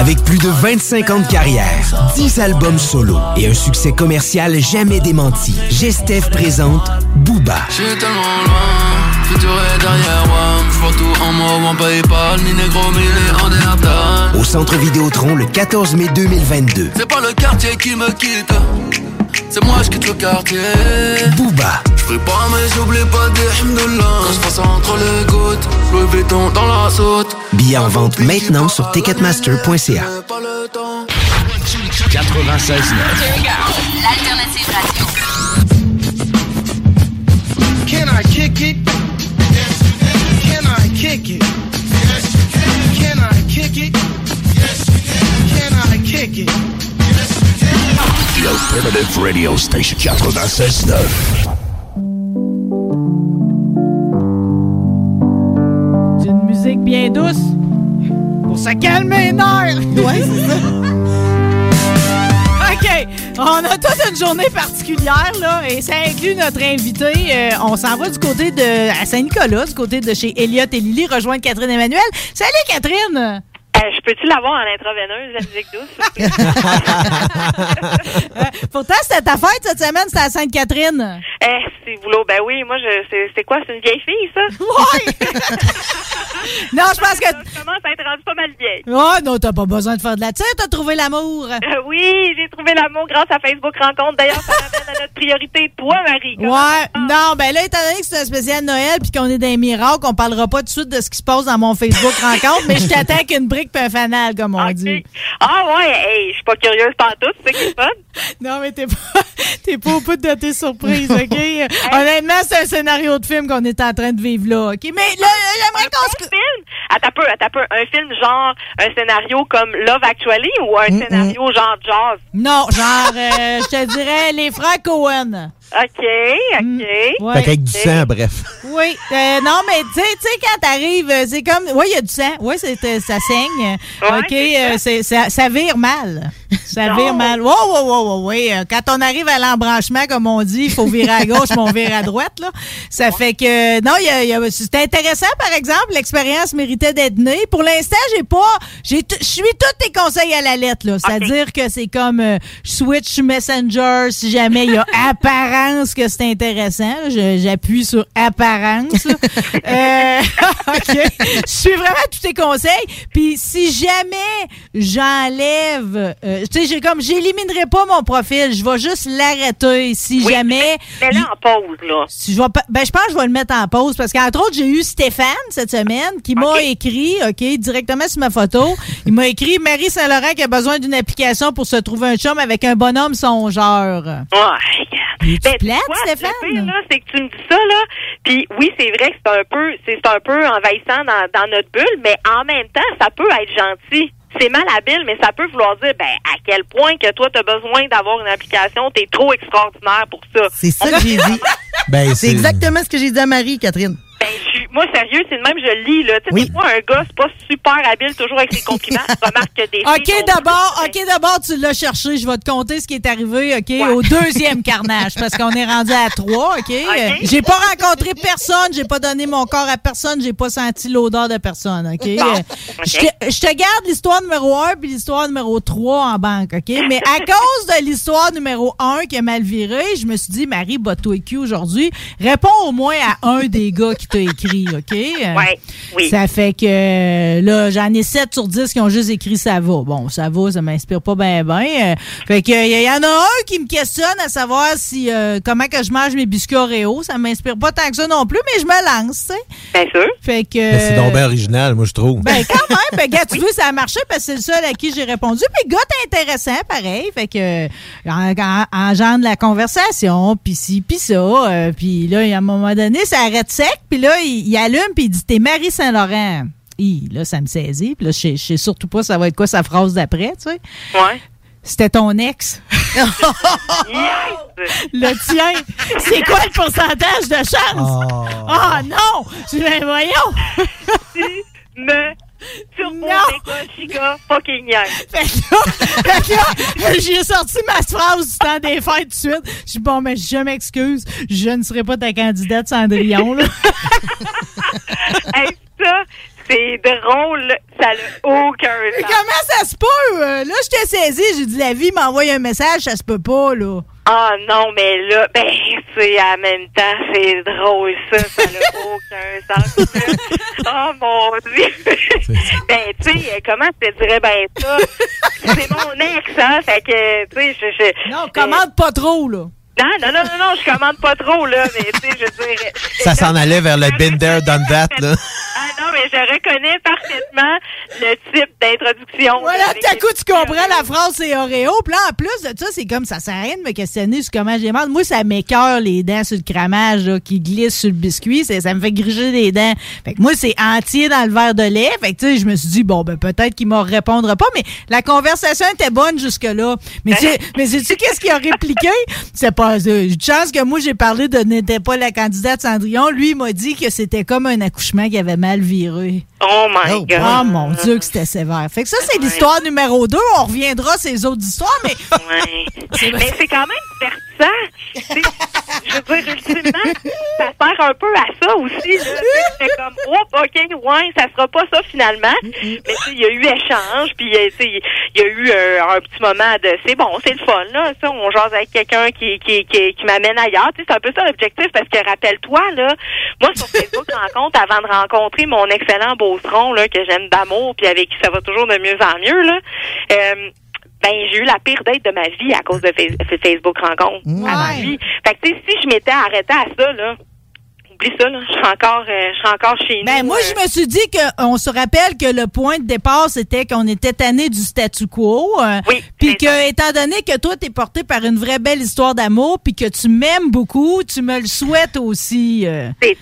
Avec plus de 25 ans de carrière, 10 albums solo et un succès commercial jamais démenti, Gestev présente Booba. J'suis tellement loin, futur est derrière moi. J'vois tout en moi, en Paypal, ni négro, ni en Néandertal. Au Centre Vidéotron le 14 mai 2022. C'est pas le quartier qui me quitte, c'est moi je quitte le quartier. Booba, J'prie pas, mais j'oublie pas des hymnes Quand j'passe entre les gouttes, Louis Vuitton dans la saute. billets en vente maintenant sur ticketmaster.ca. 96.9. L'alternative radio. Can I kick it? Yes, you can. Can I kick it? Yes, you can. Can I kick it? Yes, you can. Can I kick it? The Alternative Radio Station 96.9. C'est une musique bien douce pour se calmer les nerfs. Ouais, c'est ça. OK. On a toute une journée particulière, là, et ça inclut notre invité. Euh, on s'en va du côté de à Saint-Nicolas, du côté de chez Elliot et Lily, rejoindre Catherine Emmanuel. Salut, Catherine! Euh, je peux-tu l'avoir en intraveineuse, la musique douce? Euh, pourtant, c'était ta fête cette semaine, c'était à Sainte-Catherine. Eh, c'est boulot. Ben oui, moi, je, c'est, c'est quoi? C'est une vieille fille, ça? Ouais! non, je pense que. Je commence à être rendue pas mal vieille. Oh non, t'as pas besoin de faire de la tire, t'as trouvé l'amour. Euh, oui, j'ai trouvé l'amour grâce à Facebook Rencontre. D'ailleurs, ça m'amène à notre priorité, toi, Marie. Ouais, non, ben là, étant donné que c'est un spécial Noël puis qu'on est dans les miracles, on parlera pas tout de suite de ce qui se passe dans mon Facebook rencontre, mais je t'attends avec une brique puis un fanal, comme on dit. Ah ouais, hey, je suis pas curieuse pantoute, c'est est fun. Non, mais t'es pas, t'es pas au bout de tes surprises, OK? Honnêtement, c'est un scénario de film qu'on est en train de vivre là, OK? Mais là, j'aimerais qu'on se... film? Attends peu, attends peu. Un film genre, un scénario comme Love Actually ou un scénario genre jazz? Non, genre, euh, je te dirais les frères Cohen. OK, OK. Ouais. Fait qu'avec du sang, bref. Oui, euh, non, mais tu sais, quand t'arrives, euh, c'est comme, oui, il y a du sang, oui, c'est, euh, ça saigne, ok, euh, c'est, ça, ça vire mal, ça vire mal. Wow, wow, wow, wow, oui, euh, quand on arrive à l'embranchement, comme on dit, il faut virer à gauche, mais on vire à droite, là. Ça fait que, non, il y a- il y a- c'est intéressant, par exemple, l'expérience méritait d'être née. Pour l'instant, j'ai pas, j'ai, je suis tous tes conseils à la lettre, là. C'est-à-dire que c'est comme, euh, switch Messenger si jamais il y a apparence que c'est intéressant. J'appuie sur apparence. Euh, OK. Je suis vraiment tous tes conseils. Puis si jamais j'enlève, euh, tu sais, j'ai comme, j'éliminerai pas mon profil. Je vais juste l'arrêter si Oui, jamais. Mais là, en pause, là. Si je vais ben, je pense que je vais le mettre en pause parce qu'entre autres, j'ai eu Stéphane cette semaine qui m'a écrit, OK, directement sur ma photo. Il m'a écrit Marie Saint-Laurent qui a besoin d'une application pour se trouver un chum avec un bonhomme songeur. Ouais. Es-tu Ben, tu Stéphane? Le pire, c'est que tu me dis ça, là. Puis oui, c'est vrai que c'est un peu, c'est c'est un peu envahissant dans, dans notre bulle, mais en même temps, ça peut être gentil. C'est malhabile, mais ça peut vouloir dire, ben, à quel point que toi, tu as besoin d'avoir une application, t'es trop extraordinaire pour ça. C'est ça que j'ai dit. Ben, C'est exactement ce que j'ai dit à Marie, Catherine. Moi, sérieux, c'est de même, je lis, là. Tu sais, des fois, un gars, c'est pas super habile toujours avec ses compliments. Tu remarques que des OK, d'abord, OK, d'abord, tu l'as cherché. Je vais te compter ce qui est arrivé, OK, au deuxième carnage, parce qu'on est rendu à trois, OK? J'ai pas rencontré personne, j'ai pas donné mon corps à personne, j'ai pas senti l'odeur de personne, OK? Bon, Euh. Je te- je te garde l'histoire numéro un puis l'histoire numéro 3 en banque, OK? Mais à cause de l'histoire numéro 1 qui a mal viré, je me suis dit, Marie, bateau écu aujourd'hui, réponds au moins à un des gars qui t'a écrit, OK? Euh, Ouais, oui. Ça fait que euh, là, j'en ai 7 sur 10 qui ont juste écrit ça va. Bon, ça va, ça m'inspire pas bien ben. fait que il y, en a un qui me questionne à savoir si euh, comment que je mange mes biscuits Oreo. Ça m'inspire pas tant que ça non plus, mais je me lance, tu sais. Bien sûr. Fait que. C'est donc bien original, moi, je trouve. Ben, quand même. Ben, gars, tu veux, ça a marché parce que c'est le seul à qui j'ai répondu. Puis, le gars, t'es intéressant, pareil. Fait que, euh, en, en, engendre la conversation, puis ci, puis ça. euh, puis là, à un moment donné, ça arrête sec. Puis là, il, il allume, puis il dit, t'es Marie Saint-Laurent. Hi, là, ça me saisit. Puis là, je sais- surtout pas ça va être quoi sa phrase d'après, tu sais. Ouais. C'était ton ex. Le tien. C'est quoi le pourcentage de chance? Oh, non! Je ben voyons! Me turbo chica fucking. Fait que là, fait que là, j'ai sorti ma phrase du temps des fêtes tout de suite. Je dis, bon, mais je m'excuse, je ne serai pas ta candidate Cendrillon, là. Hey, ça, c'est drôle. Ça n'a aucun sens. comment ça se peut? euh? Là, je t'ai saisi, j'ai dit, la vie m'envoie un message, ça se peut pas, là. Ah non, mais là, ben, c'est en même temps, c'est drôle, ça. Ça n'a aucun sens. oh mon Dieu. ben, tu sais, comment je te dirais ben ça? C'est mon ex, hein? Fait que, tu sais, je, je. Non, commande pas trop, là. Non, non, non, non, non, je commande pas trop, là, mais tu sais, je veux dire. Ça s'en allait vers le there, done that, là. Ah non, mais je reconnais parfaitement le type d'introduction. Voilà, là, tout à coup, tu comprends la phrase, c'est Oreo. Puis là, en plus de ça, c'est comme ça sert à rien de me questionner sur comment j'ai mal. Moi, ça m'écœure les dents sur le cramage là, qui glisse sur le biscuit. Ça, ça me fait griger les dents. Fait que moi, c'est entier dans le verre de lait. Fait que tu sais, je me suis dit, bon, ben peut-être qu'il m'en répondra pas. Mais la conversation était bonne jusque-là. Mais tu mais sais-tu qu'est-ce qu'il a répliqué? C'est pas... euh, Une chance que moi, j'ai parlé de n'était pas la candidate Cendrillon. Lui, m'a dit que c'était comme un accouchement qui avait mal viré. Oh my God. Oh mon Dieu, que c'était sévère. Fait que ça, c'est l'histoire numéro 2. On reviendra à ces autres histoires, mais. Ouais. Mais c'est quand même divertissant. C'est- Je veux dire, ultimement, ça sert un peu à ça aussi. C'est comme, oh, OK, ouais, ça sera pas ça finalement. Mais tu sais, il y a eu échange, puis euh, tu sais, il y a eu euh, un petit moment de, c'est bon, c'est le fun, là. Ça, on jase avec quelqu'un qui, qui, qui, qui m'amène ailleurs. Tu sais, c'est un peu ça l'objectif, parce que rappelle-toi, là, moi, sur Facebook Rencontre, avant de rencontrer mon excellent beauceron, là, que j'aime d'amour, puis avec qui ça va toujours de mieux en mieux, là, euh, ben j'ai eu la pire date de ma vie à cause de Fa- Facebook Rencontre à ma vie. Fait que tu sais, si je m'étais arrêtée à ça là, oublie ça là, je serais encore euh, je serais encore chez nous. Ben, moi, euh, je me suis dit qu'on se rappelle que le point de départ, c'était qu'on était tanné du statu quo. euh, Puis que, étant donné que toi, t'es porté par une vraie belle histoire d'amour, puis que tu m'aimes beaucoup, tu me le souhaites aussi. C'est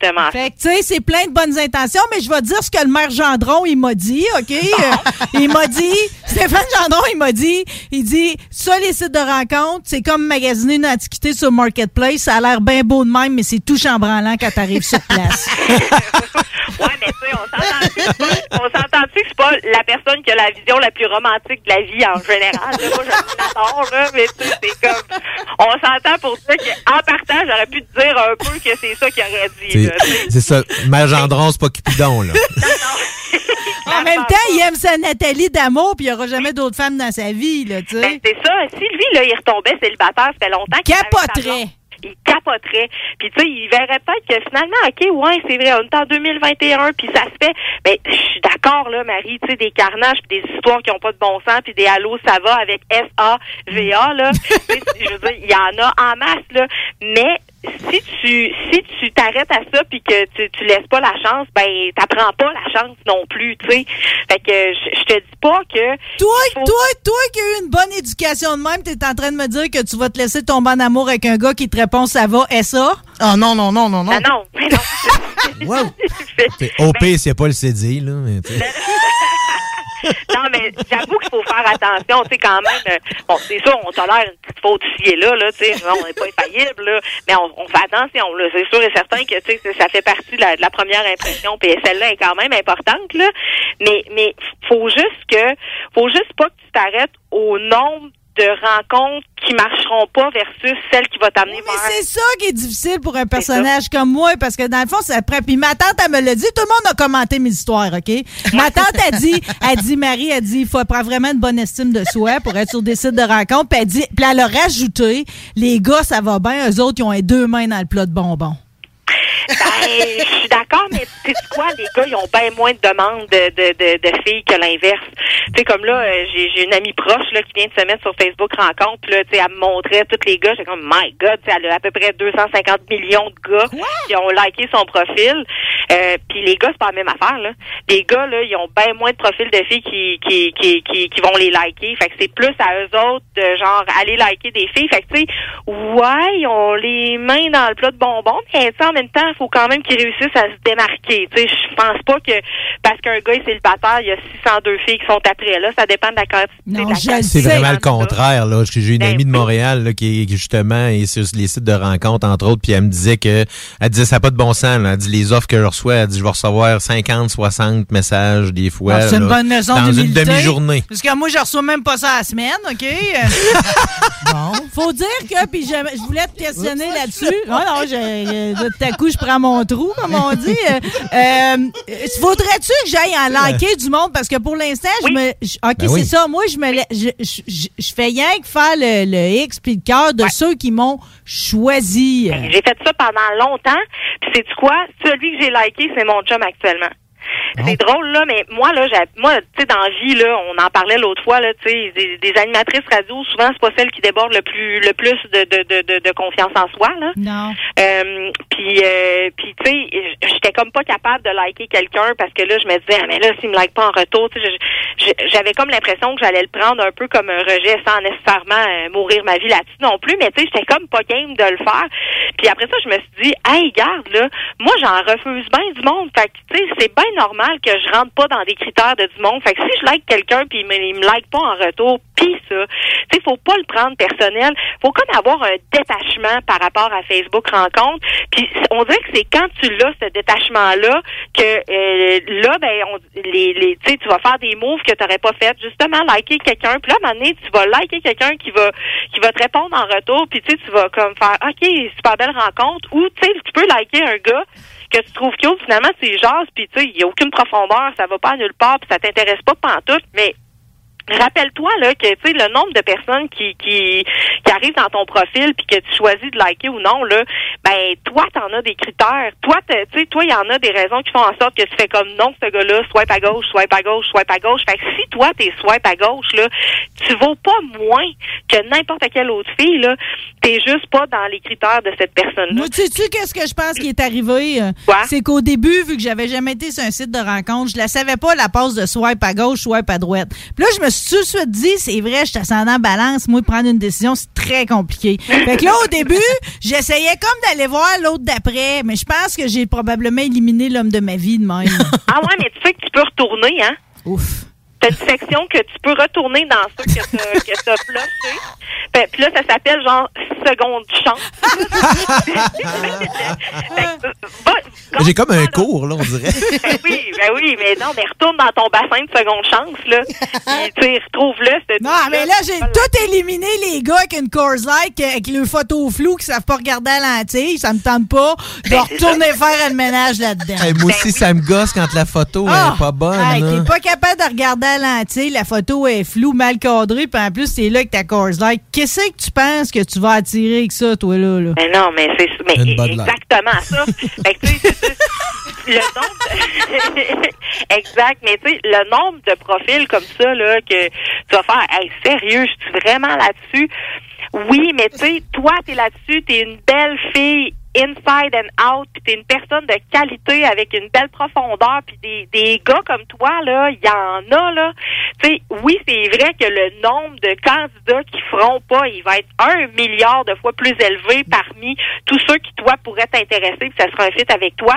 exactement. Fait que, tu sais, c'est plein de bonnes intentions, mais je vais dire ce que le maire Gendron, il m'a dit, OK? Euh, il m'a dit, Stéphane Gendron, il m'a dit, il dit, ça, les sites de rencontres, c'est comme magasiner une antiquité sur Marketplace, ça a l'air bien beau de même, mais c'est tout chambranlant quand t'arrives sur place. Ouais, mais tu sais, on s'entend-tu que c'est pas- on s'entend-tu que c'est pas la personne qui a la vision la plus romantique de la vie en général. Là, moi, là, mais tu sais, c'est comme... On s'entend pour dire qu'en partant, j'aurais pu te dire un peu que c'est ça qu'il aurait dit. C'est ça. Mère Gendron, c'est pas Cupidon, là. en même temps, il aime sa Nathalie d'amour, puis il n'y aura jamais d'autres femmes dans sa vie, là, tu sais. Ben, c'est ça. Si lui, là, il retombait célibataire, ça fait longtemps qu'il Capoterait. Il capoterait. Puis, tu sais, il verrait peut-être que finalement, OK, ouais, c'est vrai, on est en 2021, puis ça se fait. Ben, je suis d'accord, là, Marie, tu sais, des carnages, puis des histoires qui ont pas de bon sens, puis des allô, ça va avec S-A-V-A, là. Je veux dire, il y en a en masse, là. Mais, si tu si tu t'arrêtes à ça puis que tu, tu laisses pas la chance, ben t'apprends pas la chance non plus, tu sais. Fait que je, je te dis pas que Toi, toi, toi qui as eu une bonne éducation de même, t'es en train de me dire que tu vas te laisser tomber en amour avec un gars qui te répond ça va, et ça? Ah non, non, non, non, non. Ah non, mais non. C'est OP n'y a pas le CD, là. mais tu sais. non, mais j'avoue qu'il faut faire attention, tu sais, quand même. euh, Bon, c'est sûr, on tolère une petite faute ici et là, là, tu sais, on n'est pas infaillible, là, mais on, fait attention, là. C'est sûr et certain que, tu sais, ça fait partie de la, de la première impression, puis celle-là est quand même importante, là. Mais, mais faut juste que, faut juste pas que tu t'arrêtes au nombre de rencontres qui marcheront pas versus celle qui va t'amener Mais vers c'est ça qui est difficile pour un personnage comme moi, parce que dans le fond, c'est après. Puis ma tante, elle me l'a dit, tout le monde a commenté mes histoires, OK? Ma tante a dit, elle dit, Marie, elle dit, il faut prendre vraiment une bonne estime de soi pour être sur des sites de rencontres. Puis elle dit, puis elle a rajouté, les gars, ça va bien, eux autres, ils ont les deux mains dans le plat de bonbons. Ben, je suis d'accord, mais tu sais quoi, les gars, ils ont bien moins de demandes de, de, de, de filles que l'inverse. Tu sais, comme là, euh, j'ai j'ai une amie proche là, qui vient de se mettre sur Facebook Rencontre, puis là, tu sais, elle me montrait tous les gars. J'étais comme, my God, tu sais, elle a à peu près 250 millions de gars qui ont liké son profil. Euh, puis les gars, c'est pas la même affaire, là. Les gars, là, ils ont bien moins de profils de filles qui, qui, qui, qui, qui vont les liker. Fait que c'est plus à eux autres de genre aller liker des filles. Fait que tu sais, ouais, ils ont les mains dans le plat de bonbons, mais tu sais, en même temps, il faut quand même qu'ils réussissent à se démarquer. Tu sais, je pense pas que parce qu'un gars est célibataire, il y a 602 filles qui sont après là. Ça dépend de la quantité. de la C'est vraiment le contraire. Là. J'ai une Ben amie de Montréal là, qui, qui, justement est sur les sites de rencontres, entre autres, puis elle me disait que elle disait ça n'a pas de bon sens. Là. Elle dit les offres que je reçois, elle dit je vais recevoir 50, 60 messages des fois. Ah, c'est une là, bonne leçon Dans une demi-journée. Parce que moi, je reçois même pas ça à la semaine, OK? Euh, bon. Faut dire que, puis je, je voulais te questionner là-dessus. Non, non, je, je- tout à coup, je prends mon trou, comme on dit. Euh, euh, Faudrait-tu que j'aille en liker du monde? Parce que pour l'instant, je me. je- OK, Ben c'est oui. ça. Moi, je me la- je, je, je- je fais rien que faire le, le X puis le cœur de ceux qui m'ont choisi. Ben, J'ai fait ça pendant longtemps. Puis c'est quoi? Celui que j'ai c'est mon chum actuellement. C'est drôle, là, mais moi, là, j'ai, moi, tu sais, dans la vie, là, on en parlait l'autre fois, là, tu sais, des, des animatrices radio, souvent, c'est pas celle qui déborde le plus, le plus de, de, de, confiance en soi, là. Non. Euh, puis, euh, puis tu sais, j'étais comme pas capable de liker quelqu'un parce que là, je me disais, ah, mais là, s'il me like pas en retour, tu sais, j'avais comme l'impression que j'allais le prendre un peu comme un rejet sans nécessairement euh, mourir ma vie là-dessus non plus, mais tu sais, j'étais comme pas game de le faire. Puis après ça, je me suis dit, hey, garde, là, moi, j'en refuse bien du monde. Fait que, tu sais, c'est bien normal que je rentre pas dans des critères de du monde. Fait que si je like quelqu'un puis il me, me like pas en retour, pis ça, tu sais, faut pas le prendre personnel. Faut comme avoir un détachement par rapport à Facebook Rencontre. Puis on dirait que c'est quand tu l'as, ce détachement-là, que euh, là, ben, on, les, les, tu sais, tu vas faire des moves que tu n'aurais pas fait. Justement, liker quelqu'un. Puis là, à un moment donné, tu vas liker quelqu'un qui va qui va te répondre en retour. Puis tu tu vas comme faire OK, super belle rencontre. Ou tu sais, tu peux liker un gars que tu trouves cute, finalement, c'est jase, puis tu sais, il n'y a aucune profondeur, ça va pas nulle part, puis ça t'intéresse pas pantoute, mais Rappelle-toi là que tu sais le nombre de personnes qui, qui qui arrivent dans ton profil puis que tu choisis de liker ou non là ben toi t'en as des critères. Toi tu sais toi il y en a des raisons qui font en sorte que tu fais comme non ce gars-là swipe à gauche swipe à gauche swipe à gauche. Fait que si toi t'es swipe à gauche là tu vaux pas moins que n'importe quelle autre fille là. T'es juste pas dans les critères de cette personne là Moi, tu sais-tu qu'est-ce que je pense qui est arrivé? euh, C'est qu'au début, vu que j'avais jamais été sur un site de rencontre, je la savais pas, la passe de swipe à gauche, swipe à droite. Puis là, je me suis tout de suite dit, c'est vrai, je suis ascendant balance, moi, prendre une décision, c'est très compliqué. Fait que là, au début, j'essayais comme d'aller voir l'autre d'après, mais je pense que j'ai probablement éliminé l'homme de ma vie de même. ah ouais mais tu sais que tu peux retourner hein? Ouf. T'as une section que tu peux retourner dans ceux que t'as que t'as. Fait- Puis là, ça s'appelle genre seconde chance. Va- J'ai comme un cours, là, on dirait. ben oui, ben oui, mais non, mais retourne dans ton bassin de seconde chance, là. Puis, tu sais, retrouve-le, Non, mais là, j'ai tout éliminé les gars avec une Coors Light, avec le photo flou, qui savent pas regarder à la lentille. Ça me tente pas de retourner faire le ménage là-dedans. Hey, moi aussi, ça me gosse quand la photo Ah! est pas bonne. Hey, t'es pas capable de regarder à la photo est floue, mal cadrée, puis en plus, t'es là avec ta Coors Light. Qu'est-ce que tu penses que tu vas attirer avec ça, toi, là? là? Mais non, mais c'est mais exactement ça. fait que, tu sais, c'est le nombre de... exact, mais tu sais, le nombre de profils comme ça, là, que tu vas faire, hey, sérieux, je suis vraiment là-dessus. Oui, mais tu sais, toi, t'es là-dessus, t'es une belle fille inside and out, puis t'es une personne de qualité avec une belle profondeur, puis des, des gars comme toi, là, il y en a, là. Sais, oui, c'est vrai que le nombre de candidats qui feront pas, il va être un milliard de fois plus élevé parmi tous ceux qui, toi, pourraient t'intéresser, puis ça sera un avec toi.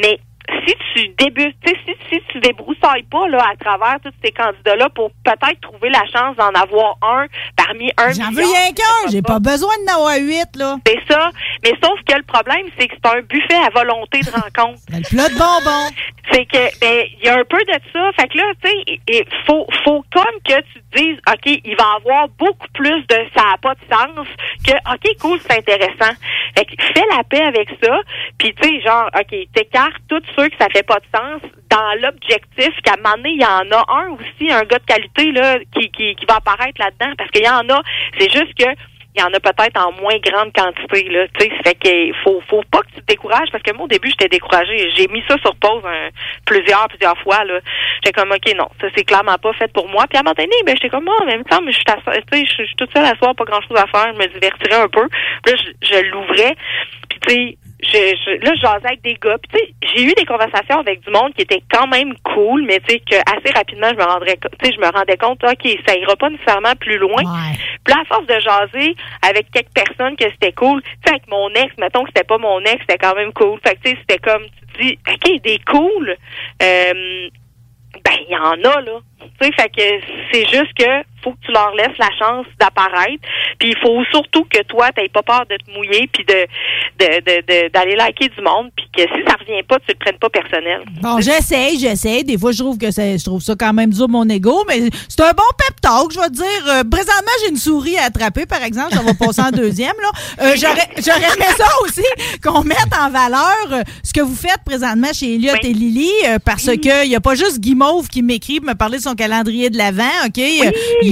Mais si tu débutes, si, si tu débroussailles pas là à travers tous ces candidats-là pour peut-être trouver la chance d'en avoir un parmi un J'en veux rien qu'un. J'ai pas besoin de n'avoir huit, là. c'est ça. Mais sauf que le problème, c'est que c'est un buffet à volonté de rencontre. Le plat de bonbons. C'est que, ben, il y a un peu de ça. Fait que là, tu sais, il faut, faut comme que tu te dises, OK, il va avoir beaucoup plus de ça n'a pas de sens que, OK, cool, c'est intéressant. Fait que fais la paix avec ça. Puis, tu sais, genre, OK, t'écartes tous ceux ça fait pas de sens dans l'objectif qu'à un moment donné, il y en a un aussi, un gars de qualité, là, qui, qui, qui va apparaître là-dedans. Parce qu'il y en a, c'est juste que, il y en a peut-être en moins grande quantité là tu sais. Fait qu'il faut faut pas que tu te décourages. Parce que moi au début j'étais découragée. J'ai mis ça sur pause plusieurs plusieurs fois là. J'étais comme ok non ça c'est clairement pas fait pour moi. Puis à un moment donné ben j'étais comme moi en même temps mais je suis tu sais je suis toute seule à soir pas grand chose à faire je me divertirais un peu. Puis là je l'ouvrais. Puis tu sais je, je, là, je jasais avec des gars. Puis, tu sais, j'ai eu des conversations avec du monde qui était quand même cool, mais tu sais, que assez rapidement, je me rendrais, tu sais, je me rendais compte, OK, ça ira pas nécessairement plus loin. Puis là, à force de jaser avec quelques personnes que c'était cool, tu sais, avec mon ex, mettons que c'était pas mon ex, c'était quand même cool. Fait que, tu sais, c'était comme, tu te dis, OK, des cool, euh, ben, il y en a, là. Tu sais, fait que c'est juste que faut que tu leur laisses la chance d'apparaître. Puis il faut surtout que toi, t'aies pas peur de te mouiller puis de de- de- de- d'aller liker du monde puis que si ça revient pas, tu le prennes pas personnel. Bon, j'essaye, j'essaye. Des fois, je trouve que je trouve ça quand même dur, mon ego, mais c'est un bon pep talk, je vais te dire. Euh, présentement, j'ai une souris à attraper, par exemple. Ça va passer en deuxième, là. Euh, J'aurais aimé ça aussi, qu'on mette en valeur euh, ce que vous faites présentement chez Elliot et Lily, parce que il y a pas juste Guimauve qui m'écrit pour me parler de son calendrier de l'Avent, OK?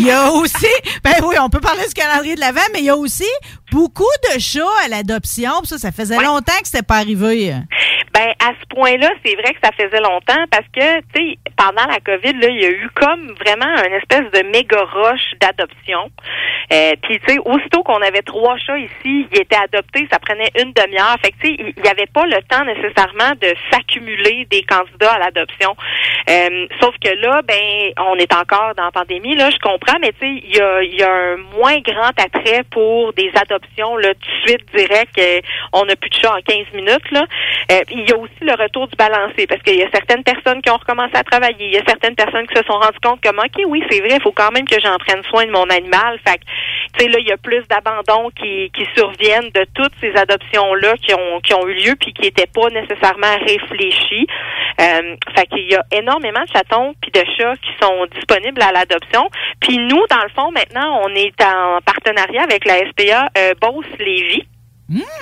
Il y a aussi, ben oui, on peut parler du calendrier de l'Avent, mais il y a aussi beaucoup de chats à l'adoption. Ça, ça faisait longtemps que c'était pas arrivé. Ben à ce point-là, c'est vrai que ça faisait longtemps parce que tu sais pendant la Covid là, il y a eu comme vraiment une espèce de méga rush d'adoption. Euh, Puis tu sais aussitôt qu'on avait trois chats ici, ils étaient adoptés, ça prenait une demi-heure. Fait que tu sais il n'y avait pas le temps nécessairement de s'accumuler des candidats à l'adoption. Euh, sauf que là, ben on est encore dans la pandémie là, je comprends, mais tu sais il y a, y a un moins grand attrait pour des adoptions là tout de suite direct. on n'a plus de chats en 15 minutes là. Euh, il y a aussi le retour du balancé parce qu'il y a certaines personnes qui ont recommencé à travailler, il y a certaines personnes qui se sont rendues compte comme ok oui c'est vrai, il faut quand même que j'en prenne soin de mon animal. Fait que tu sais là il y a plus d'abandon qui, qui surviennent de toutes ces adoptions là qui ont qui ont eu lieu puis qui n'étaient pas nécessairement réfléchies. Euh, fait qu'il y a énormément de chatons puis de chats qui sont disponibles à l'adoption. Puis nous dans le fond maintenant on est en partenariat avec la SPA euh, Beauce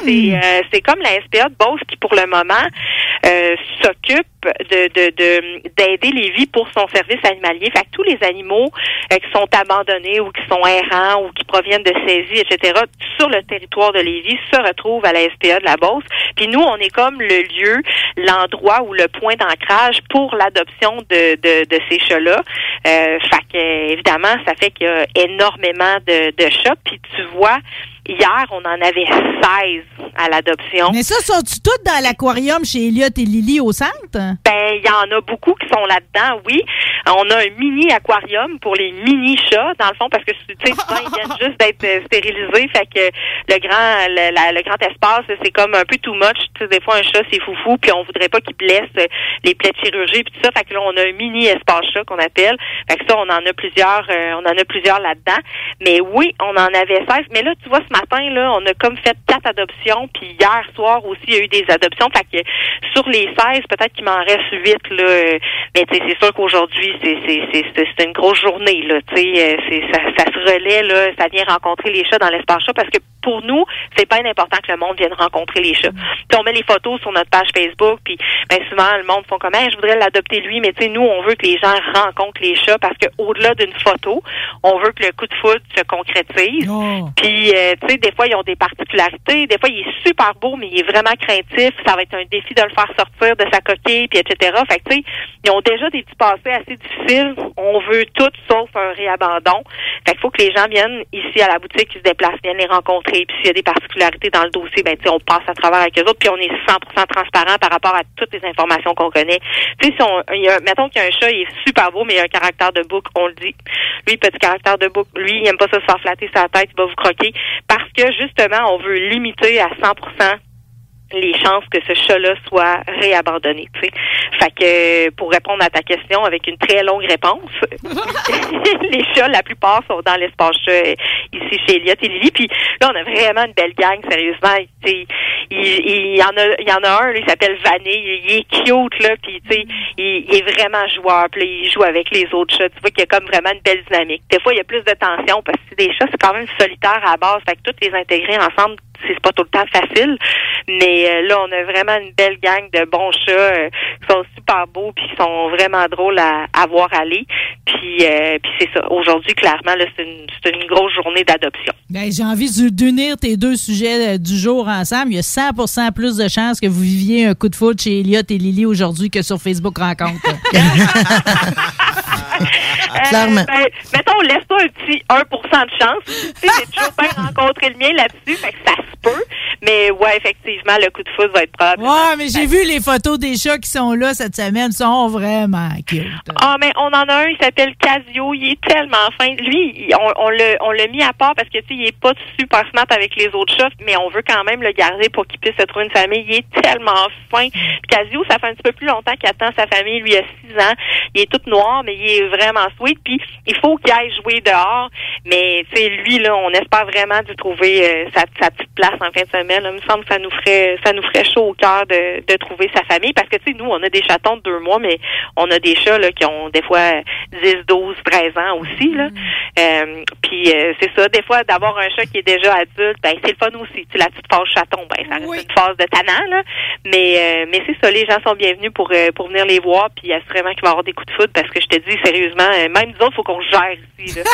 C'est euh, c'est comme la SPA de Beauce qui, pour le moment, euh, s'occupe de de- de- d'aider les vies pour son service animalier. Fait que tous les animaux euh, qui sont abandonnés ou qui sont errants ou qui proviennent de saisies, etc., sur le territoire de Lévis se retrouvent à la SPA de la Beauce. Puis nous, on est comme le lieu, l'endroit ou le point d'ancrage pour l'adoption de, de, de ces chats-là. Euh, fait que, évidemment, ça fait qu'il y a énormément de, de chats. Puis tu vois, Hier, on en avait 16 à l'adoption. Mais ça, sont-tu toutes dans l'aquarium chez Elliot et Lily au centre? Ben, il y en a beaucoup qui sont là-dedans, oui. On a un mini aquarium pour les mini chats, dans le fond, parce que tu sais, souvent ils viennent juste d'être euh, stérilisés, fait que le grand, le, la- le grand espace, c'est comme un peu too much. Tu sais, des fois un chat c'est foufou, puis on voudrait pas qu'il blesse euh, les plaies de chirurgie, puis tout ça. Fait que là, on a un mini espace chat qu'on appelle. Fait que ça, on en a plusieurs, euh, on en a plusieurs là-dedans. Mais oui, on en avait 16. Mais là, tu vois, ce matin, là, on a comme fait quatre adoptions, puis hier soir aussi, il y a eu des adoptions. Fait que sur les 16, peut-être qu'il m'en reste 8, là. Mais c'est sûr qu'aujourd'hui, c'est, une grosse journée, là. Euh, ça, ça se relaie, là. Ça vient rencontrer les chats dans l'espace chat parce que pour nous, c'est pas important que le monde vienne rencontrer les chats. Puis on met les photos sur notre page Facebook, puis ben souvent le monde font comme Hey, je voudrais l'adopter lui, mais tu sais nous on veut que les gens rencontrent les chats parce que au-delà d'une photo, on veut que le coup de foudre se concrétise. Puis euh, tu sais des fois ils ont des particularités, des fois il est super beau mais il est vraiment craintif, ça va être un défi de le faire sortir de sa coquille puis etc. Fait que tu sais ils ont déjà des petits passés assez difficiles. On veut tout sauf un réabandon. Fait qu'il faut que les gens viennent ici à la boutique, ils se déplacent, viennent les rencontrer. Puis s'il y a des particularités dans le dossier, ben on passe à travers avec eux autres. Puis on est 100% transparent par rapport à toutes les informations qu'on connaît. Tu sais, si on, il y a, mettons qu'il y a un chat, il est super beau, mais il a un caractère de bouc, on le dit. Lui, petit caractère de bouc, lui, il aime pas ça se faire flatter sa tête, il va vous croquer. Parce que justement, on veut limiter à 100% les chances que ce chat-là soit réabandonné. Tu sais. Fait que euh, pour répondre à ta question avec une très longue réponse, les chats, la plupart sont dans l'espace chat euh, ici chez Elliot et Lily. Puis là, on a vraiment une belle gang, sérieusement. Tu sais, Il, il y en a, il y en a un, là, il s'appelle Vanille, il est cute là, puis tu sais, il, il est vraiment joueur. Puis là, il joue avec les autres chats. Tu vois qu'il y a comme vraiment une belle dynamique. Des fois, il y a plus de tension parce que des chats, c'est quand même solitaire à la base. Fait que toutes les intégrer ensemble, c'est pas tout le temps facile. Mais euh, là, on a vraiment une belle gang de bons chats euh, qui sont super beaux puis qui sont vraiment drôles à, à voir aller. Puis, euh, puis c'est ça. Aujourd'hui, clairement, là, c'est une, grosse journée d'adoption. Ben, J'ai envie de- d'unir tes deux sujets du jour ensemble. Il y a 100 plus de chances que vous viviez un coup de foudre chez Elliot et Lily aujourd'hui que sur Facebook Rencontre. Clairement. ben, mettons, laisse-toi un petit 1% de chance. Tu sais, j'ai toujours pas rencontré le mien là-dessus, fait que ça se peut. Mais ouais, effectivement, le coup de foudre va être probable. Ouais, mais j'ai vu les photos des chats qui sont là cette semaine. Ils sont vraiment cute. Ah, mais on en a un, il s'appelle Casio. Il est tellement fin. Lui, on, on l'a on l'a mis à part parce que, tu sais, il est pas super smart avec les autres chats, mais on veut quand même le garder pour qu'il puisse se trouver une famille. Il est tellement fin. Puis Casio, ça fait un petit peu plus longtemps qu'il attend sa famille. Lui, il a 6 ans. Il est tout noir, mais il est vraiment sweet. Puis, il faut qu'il aille jouer dehors. Mais, tu sais, lui, là, on espère vraiment de trouver euh, sa, sa petite place en fin de semaine. là. Il me semble que ça nous ferait, ça nous ferait chaud au cœur de, de trouver sa famille. Parce que, tu sais, nous, on a des chatons de deux mois, mais on a des chats, là, qui ont des fois 10, 12, 13 ans aussi, là. Euh, puis, euh, c'est ça. Des fois, d'avoir un chat qui est déjà adulte, ben, c'est le fun aussi. Tu la petite phase chaton, ben, ça reste une phase de tannant, là. Mais, euh, mais c'est ça. Les gens sont bienvenus pour, pour venir les voir. Puis, assurément qu'il va y avoir des coups de foudre parce que je te dis, sérieusement, même nous autres, faut qu'on gère ici, là.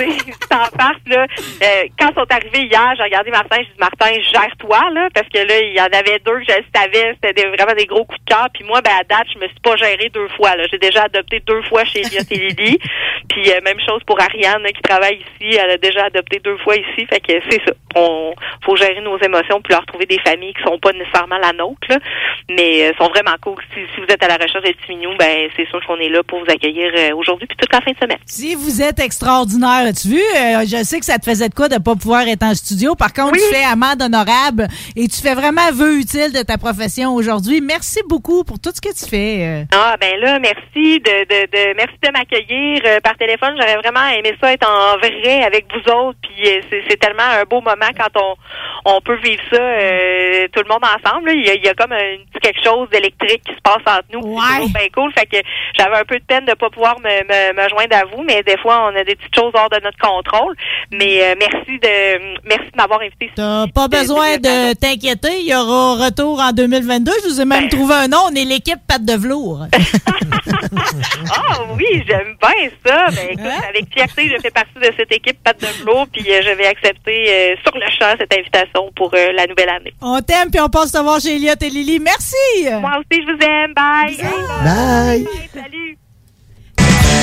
Passes, là. Euh, quand ils sont arrivés hier, j'ai regardé Martin, j'ai dit, Martin, gère-toi, là. Parce que là, il y en avait deux que je savais, c'était vraiment des gros coups de cœur. Puis moi, ben, à date, je me suis pas gérée deux fois, là. J'ai déjà adopté deux fois chez Elliot et Lily. Puis, euh, même chose pour Ariane, là, qui travaille ici. Elle a déjà adopté deux fois ici. Fait que c'est ça. On faut gérer nos émotions puis leur trouver des familles qui sont pas nécessairement la nôtre, là. Mais euh, sont vraiment cool. Si, si vous êtes à la recherche des petits mignons, ben, c'est sûr qu'on est là pour vous accueillir euh, aujourd'hui puis toute la fin de semaine. Si vous êtes extraordinaire, as-tu vu? Euh, je sais que ça te faisait de quoi de pas pouvoir être en studio. Par contre, tu fais amende honorable et tu fais vraiment vœu utile de ta profession aujourd'hui. Merci beaucoup pour tout ce que tu fais. euh. Ah ben là, merci de, de, de merci de m'accueillir euh, par téléphone. J'aurais vraiment aimé ça être en vrai avec vous autres. Puis euh, c'est, c'est tellement un beau moment quand on on peut vivre ça tout le monde ensemble. là. Il y a, il y a comme un petit quelque chose d'électrique qui se passe entre nous. C'est toujours bien cool. Fait que j'avais un peu de peine de pas pouvoir me, me, me joindre à vous, mais des fois on a des petites choses hors de notre contrôle. Mais euh, merci de merci de m'avoir invité. T'as pas besoin de t'inquiéter. Il y aura retour en 2022. Je vous ai même trouvé un nom. On est l'équipe Patte de Velours. Ah oui, j'aime bien ça. Ben, écoute, avec fierté, je fais partie de cette équipe Patte de Flot, puis euh, je vais accepter euh, sur le champ cette invitation pour euh, la nouvelle année. on t'aime puis on passe te voir chez Elliot et Lily. Merci. Moi aussi, je vous aime. Bye. Bye. Salut.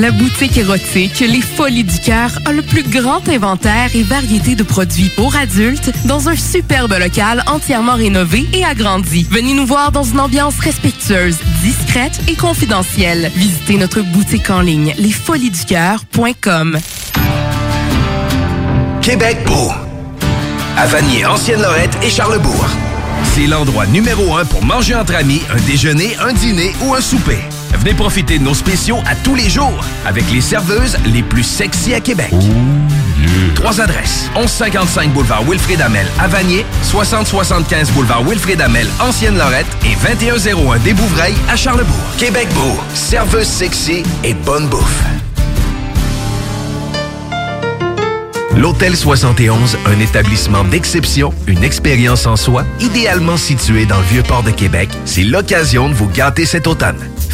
La boutique érotique Les Folies du Cœur a le plus grand inventaire et variété de produits pour adultes dans un superbe local entièrement rénové et agrandi. Venez nous voir dans une ambiance respectueuse, discrète et confidentielle. Visitez notre boutique en ligne lesfoliesducoeur.com. Québec beau. À Vanier, Ancienne-Lorette et Charlebourg. C'est l'endroit numéro un pour manger entre amis, un déjeuner, un dîner ou un souper. Venez profiter de nos spéciaux à tous les jours avec les serveuses les plus sexy à Québec. Trois adresses. 1155 boulevard Wilfrid Amel à Vanier, 6075 boulevard Wilfrid Amel, Ancienne-Lorette et 2101 des Bouvrailles à Charlebourg. Québec beau, serveuse sexy et bonne bouffe. L'Hôtel 71, un établissement d'exception, une expérience en soi, idéalement situé dans le Vieux-Port de Québec, c'est l'occasion de vous gâter cet automne.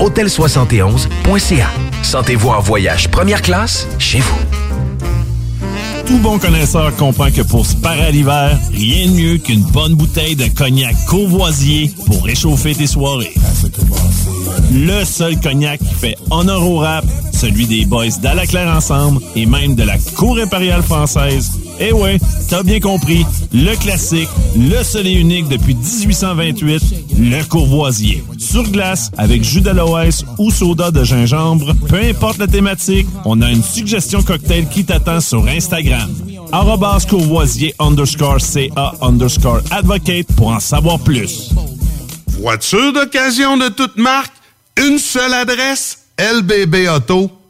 Hôtel71.ca. Sentez-vous en voyage première classe chez vous. Tout bon connaisseur comprend que pour se parer à l'hiver, rien de mieux qu'une bonne bouteille de cognac courvoisier pour réchauffer tes soirées. Le seul cognac qui fait honneur au rap, celui des boys d'Alaclaire Ensemble et même de la Cour impériale française. Eh ouais, t'as bien compris, le classique, le seul et unique depuis 1828, le courvoisier. Sur glace, avec jus d'aloès ou soda de gingembre, peu importe la thématique, on a une suggestion cocktail qui t'attend sur Instagram. Arrobas courvoisier underscore CA underscore advocate pour en savoir plus. Voiture d'occasion de toute marque, une seule adresse, lbbauto.com.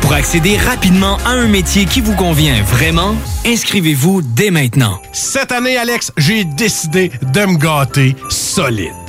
Pour accéder rapidement à un métier qui vous convient vraiment, inscrivez-vous dès maintenant. Cette année, Alex, j'ai décidé de me gâter solide.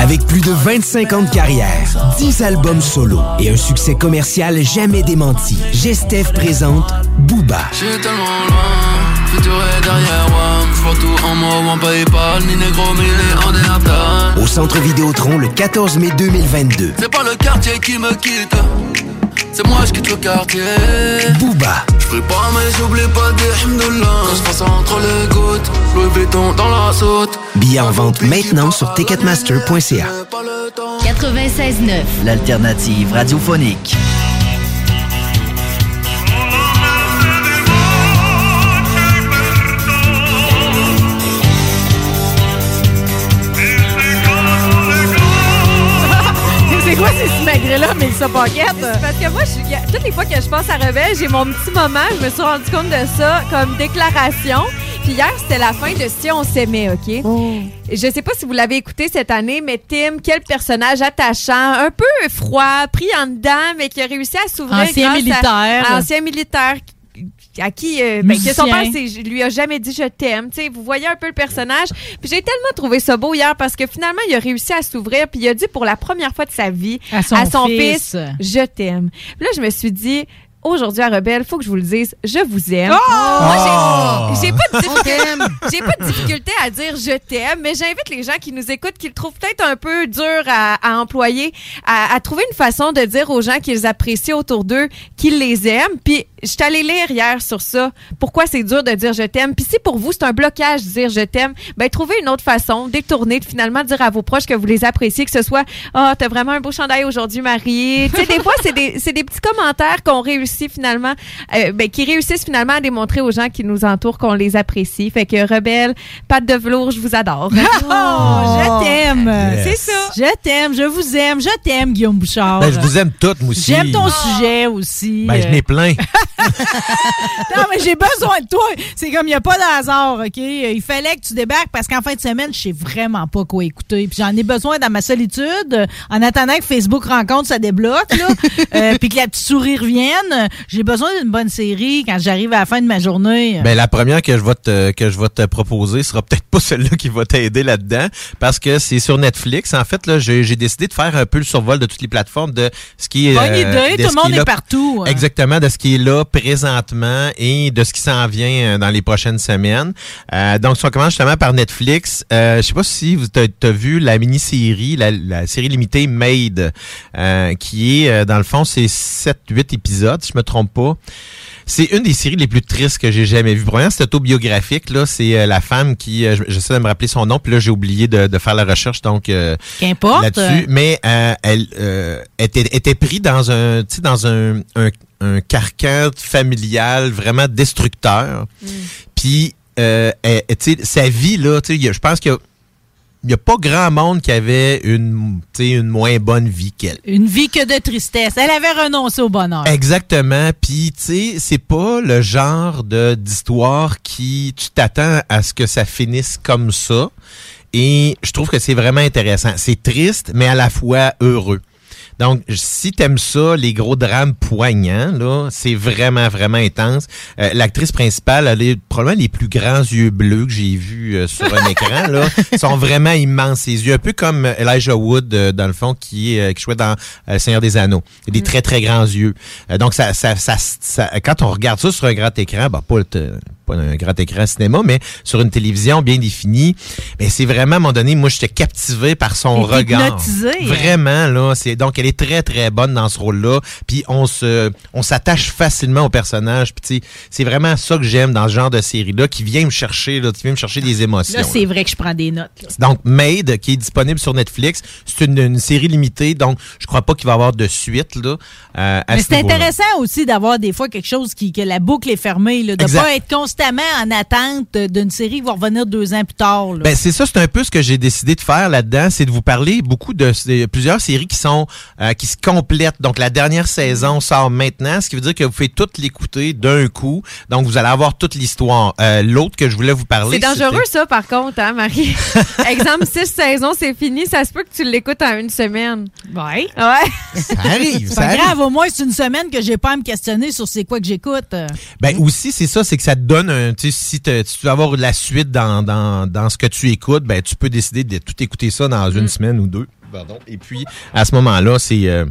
Avec plus de 25 ans de carrière, 10 albums solo et un succès commercial jamais démenti, Gestev présente Booba. J'suis tellement loin, futur est derrière moi. J'vois tout en moi, en Paypal, ni négro, ni en déaptal. Au Centre Vidéotron le 14 mai 2022. C'est pas le quartier qui me quitte, c'est moi je quitte le quartier. Booba, J'prie pas, mais j'oublie pas des himdoulas. Quand j'passe entre les gouttes, Louis Vuitton dans la saute. billets en vente maintenant sur ticketmaster.ca. 96.9. L'alternative radiophonique. Smagrés-là, mais ça paquette? Parce que moi, je, toutes les fois que je pense à Rebelle, j'ai mon petit moment. Je me suis rendu compte de ça comme déclaration. Puis hier, c'était la fin de Si on s'aimait, OK? Je sais pas si vous l'avez écouté cette année, mais Tim, quel personnage attachant, un peu froid, pris en dedans, mais qui a réussi à s'ouvrir. Ancien grâce à- militaire. à ancien militaire à qui euh, ben, que son père c'est- lui a jamais dit je t'aime tu sais vous voyez un peu le personnage puis j'ai tellement trouvé ça beau hier parce que finalement il a réussi à s'ouvrir puis il a dit pour la première fois de sa vie À son fils. fils. je t'aime là je me suis dit Aujourd'hui à Rebelle, faut que je vous le dise, je vous aime. Oh! Moi, j'ai- j'ai pas, de difficulté- pas de difficulté à dire je t'aime, mais j'invite les gens qui nous écoutent, qui le trouvent peut-être un peu dur à, à employer, à, à trouver une façon de dire aux gens qu'ils apprécient autour d'eux, qu'ils les aiment. Puis je suis allée lire hier sur ça. Pourquoi c'est dur de dire je t'aime. Puis si pour vous c'est un blocage de dire je t'aime, ben trouvez une autre façon, détourner, de finalement dire à vos proches que vous les appréciez, que ce soit ah t'as vraiment un beau chandail aujourd'hui Marie. tu sais des fois c'est des c'est des petits commentaires qu'on réussit finalement, euh, ben qui réussissent finalement à démontrer aux gens qui nous entourent qu'on les apprécie. Fait que rebelle, patte de velours, je vous adore. Oh, je t'aime. C'est ça. Je t'aime, je vous aime, je t'aime, Guillaume Bouchard. Ben, je vous aime toutes, moi aussi. J'aime ton sujet aussi. Ben, je n'ai plein. non, mais j'ai besoin de toi. C'est comme, il n'y a pas de hasard, OK? Il fallait que tu débarques parce qu'en fin de semaine, je sais vraiment pas quoi écouter. Puis j'en ai besoin dans ma solitude. En attendant que Facebook rencontre, ça débloque, là. euh, puis que la petite souris revienne. J'ai besoin d'une bonne série quand j'arrive à la fin de ma journée. Ben, la première que je vais te, que je vais te proposer sera peut-être pas celle-là qui va t'aider là-dedans parce que c'est sur Netflix. En fait, là, j'ai décidé de faire un peu le survol de toutes les plateformes de ce qui est. Bonne euh, idée, tout le monde est partout, hein. Exactement, de ce qui est là présentement et de ce qui s'en vient euh, dans les prochaines semaines. Euh, donc, si on commence justement par Netflix, euh, je sais pas si vous as vu la mini-série, la, la série limitée Made, euh, qui est, dans le fond, c'est 7-8 épisodes, si je me trompe pas. C'est une des séries les plus tristes que j'ai jamais vues. Premièrement, c'est autobiographique. Là, c'est la femme qui, je- j'essaie de me rappeler son nom, puis là j'ai oublié de, de faire la recherche, donc Qu'importe. là-dessus. Mais elle était, était pris dans un, tu sais, dans un, un, un carcan familial vraiment destructeur. Puis, euh, elle- tu sais, sa vie là, je pense qu'il y a il n'y a pas grand monde qui avait une, tu sais, une moins bonne vie qu'elle. Une vie que de tristesse. Elle avait renoncé au bonheur. Exactement. Puis, tu sais, c'est pas le genre de d'histoire qui tu t'attends à ce que ça finisse comme ça. Et je trouve que c'est vraiment intéressant. C'est triste, mais à la fois heureux. Donc, si t'aimes ça, les gros drames poignants, là, c'est vraiment, vraiment intense. Euh, L'actrice principale, elle est probablement les plus grands yeux bleus que j'ai vus euh, sur un écran. Là, Ils sont vraiment immenses, ses yeux. Un peu comme Elijah Wood, euh, dans le fond, qui, est, euh, qui jouait dans euh, Le Seigneur des Anneaux. Il a des très, très grands yeux. Euh, donc, ça, ça, ça, ça- quand on regarde ça sur un grand écran, ben, pas, le- pas un grand écran cinéma, mais sur une télévision bien définie, ben, c'est vraiment, à un moment donné, moi, j'étais captivé par son regard. hypnotisé. Vraiment, là. C'est, donc, elle est très, très bonne dans ce rôle-là. Puis, on se, on s'attache facilement au personnage. Puis, c'est vraiment ça que j'aime dans ce genre de série-là, qui vient me chercher, là, qui vient me chercher des émotions. Là, c'est vrai que je prends des notes. là. Donc, Made, qui est disponible sur Netflix, c'est une, une série limitée, donc je crois pas qu'il va y avoir de suite. Là, euh, à Mais ce c'est intéressant aussi d'avoir des fois quelque chose qui que la boucle est fermée, là, de Exact. pas être constamment en attente d'une série qui va revenir deux ans plus tard. là. Ben, c'est ça, c'est un peu ce que j'ai décidé de faire là-dedans, c'est de vous parler beaucoup de, de plusieurs séries qui sont euh, qui se complètent. Donc la dernière saison sort maintenant, ce qui veut dire que vous faites toutes l'écouter d'un coup. Donc vous allez avoir toute l'histoire. Euh, L'autre que je voulais vous parler, C'est dangereux, ça, par contre, hein, Marie? Exemple, six saisons, c'est fini. Ça se peut que tu l'écoutes en une semaine. Ouais. Ouais. Ça arrive, C'est ça pas arrive. grave, au moins c'est une semaine que j'ai pas à me questionner sur c'est quoi que j'écoute. Ben aussi, c'est ça, c'est que ça te donne un. Si, te- si tu veux avoir la suite dans, dans, dans ce que tu écoutes, ben tu peux décider de tout écouter ça dans une semaine ou deux. Pardon. Et puis, à ce moment-là, c'est, euh,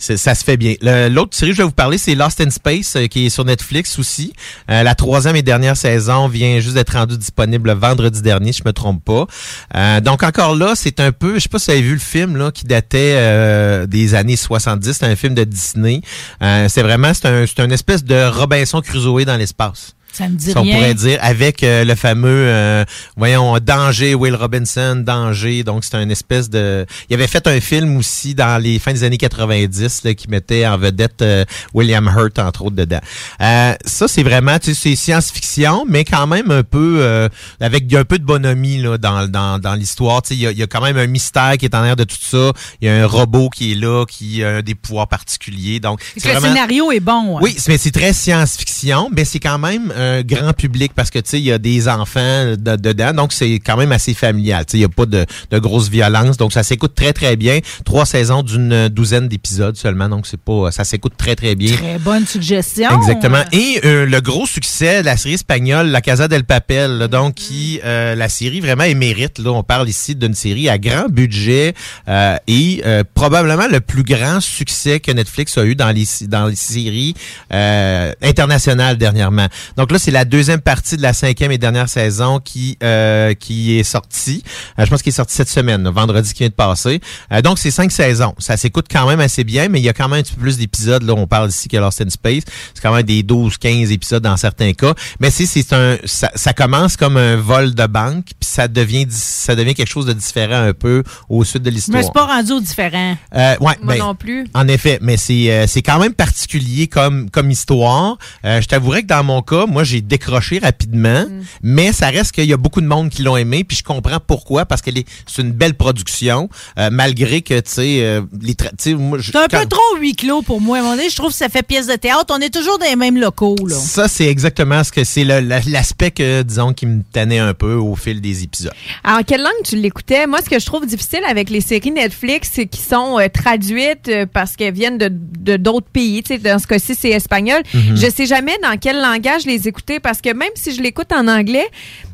ça se fait bien. L'autre série que je vais vous parler, c'est Lost in Space, euh, qui est sur Netflix aussi. Euh, la troisième et dernière saison vient juste d'être rendue disponible vendredi dernier, si je me trompe pas. Donc encore là, c'est un peu, je sais pas si vous avez vu le film là, qui datait des années 70. C'est un film de Disney. C'est vraiment, c'est un, c'est une espèce de Robinson Crusoe dans l'espace. Ça me dit Si on rien. pourrait dire avec euh, le fameux euh, voyons Danger Will Robinson Danger donc c'est une espèce de il avait fait un film aussi dans les fins des années 90 là, qui mettait en vedette euh, William Hurt entre autres dedans Euh, ça c'est vraiment tu sais c'est science-fiction mais quand même un peu euh, avec un peu de bonhomie là dans dans, dans l'histoire tu sais il y a, y a quand même un mystère qui est en l'air de tout ça il y a un robot qui est là qui a des pouvoirs particuliers donc c'est le vraiment- scénario est bon. hein. oui, mais c'est très science-fiction, mais c'est quand même un grand public parce que tu sais, il y a des enfants de- dedans, donc c'est quand même assez familial. Tu sais, il y a pas de, de grosse violence, donc ça s'écoute très très bien. Trois saisons d'une douzaine d'épisodes seulement, donc c'est pas, ça s'écoute très très bien. Très bonne suggestion. Exactement. Et euh, le gros succès de la série espagnole, La Casa del Papel, là, donc qui euh, la série vraiment émérite. Là, on parle ici d'une série à grand budget euh, et euh, probablement le plus grand succès que Netflix a eu dans les dans les séries euh, internationales dernièrement. Donc là, c'est la deuxième partie de la cinquième et dernière saison qui euh, qui est sortie. Euh, je pense qu'il est sorti cette semaine, là, vendredi qui vient de passer. Euh, donc c'est cinq saisons. Ça s'écoute quand même assez bien, mais il y a quand même un petit peu plus d'épisodes. Là, on parle ici que Lost in Space. C'est quand même des 12-15 épisodes dans certains cas. Mais c'est c'est un ça, ça commence comme un vol de banque, puis ça devient ça devient quelque chose de différent un peu au sud de l'histoire. suis pas rendu au différent. Euh, ouais, Moi ben, non plus. En effet, mais c'est euh, c'est quand même particulier comme comme histoire. Euh, je t'avouerais que dans mon cas, moi moi, j'ai décroché rapidement, mais ça reste qu'il y a beaucoup de monde qui l'ont aimé, puis je comprends pourquoi, parce que c'est une belle production, euh, malgré que, tu sais, euh, les C'est un quand- peu trop huis clos pour moi. À un moment donné, je trouve que ça fait pièce de théâtre. On est toujours dans les mêmes locaux. Là. Ça, c'est exactement ce que c'est l'aspect que, disons, qui me tannait un peu au fil des épisodes. En quelle langue tu l'écoutais? Moi, ce que je trouve difficile avec les séries Netflix, c'est qu'ils sont euh, traduites euh, parce qu'elles viennent de de d'autres pays. Tu sais, dans ce cas-ci, c'est espagnol. Mhm. Je sais jamais dans quel langage les écouter parce que même si je l'écoute en anglais,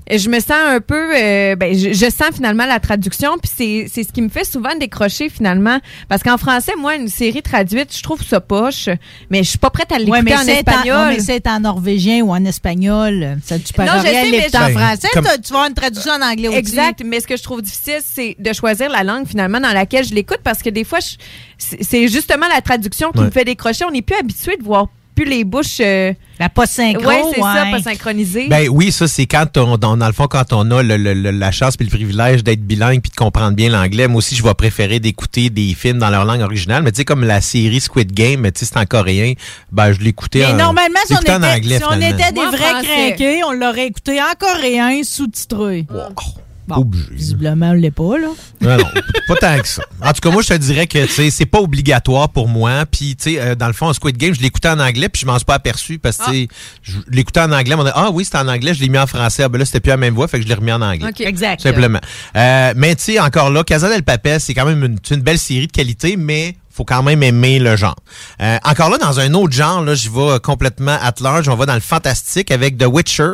je me sens un peu... euh, ben, je, je sens finalement la traduction, puis c'est c'est ce qui me fait souvent décrocher finalement. Parce qu'en français, moi, une série traduite, je trouve ça poche, mais je suis pas prête à l'écouter Ouais, mais en c'est en, espagnol. ouais, mais c'est en norvégien ou en espagnol. Ça, tu peux Non, je sais, mais je- en Ben, français. comme- Tu vas avoir une traduction en anglais aussi. Exact, mais ce que je trouve difficile, c'est de choisir la langue finalement dans laquelle je l'écoute parce que des fois, je- c'est c'est justement la traduction qui Ouais. me fait décrocher. On n'est plus habitué de voir plus les bouches. la pas synchro, Ouais, c'est ça, pas synchronisée. Ben oui, ça c'est quand on, dans, dans le fond quand on a le- le- le- la chance puis le privilège d'être bilingue puis de comprendre bien l'anglais. Moi aussi, je vais préférer d'écouter des films dans leur langue originale. Mais tu sais comme la série Squid Game, tu sais c'est en coréen, ben je l'écoutais. Mais en- normalement, si on, était, en anglais si on était des Moi, vrais crinqués, on l'aurait écouté en coréen, sous-titré. Pas obligé. Visiblement, on l'est pas, là. Non, non, pas tant que ça. En tout cas, moi, je te dirais que tu sais, c'est pas obligatoire pour moi. Puis, tu sais, euh, dans le fond, Squid Game, je l'écoutais en anglais, puis je m'en suis pas aperçu parce que tu sais, je l'écoutais en anglais. On dit, ah oui, c'était en anglais, je l'ai mis en français. Ah ben là, c'était plus la même voix, fait que je l'ai remis en anglais. OK. Exact. Simplement. Euh, mais tu sais, encore là, Casa del Papel, c'est quand même une, c'est une belle série de qualité, mais faut quand même aimer le genre. Euh, encore là, dans un autre genre, là, je vais complètement at large. On va dans le fantastique avec The Witcher,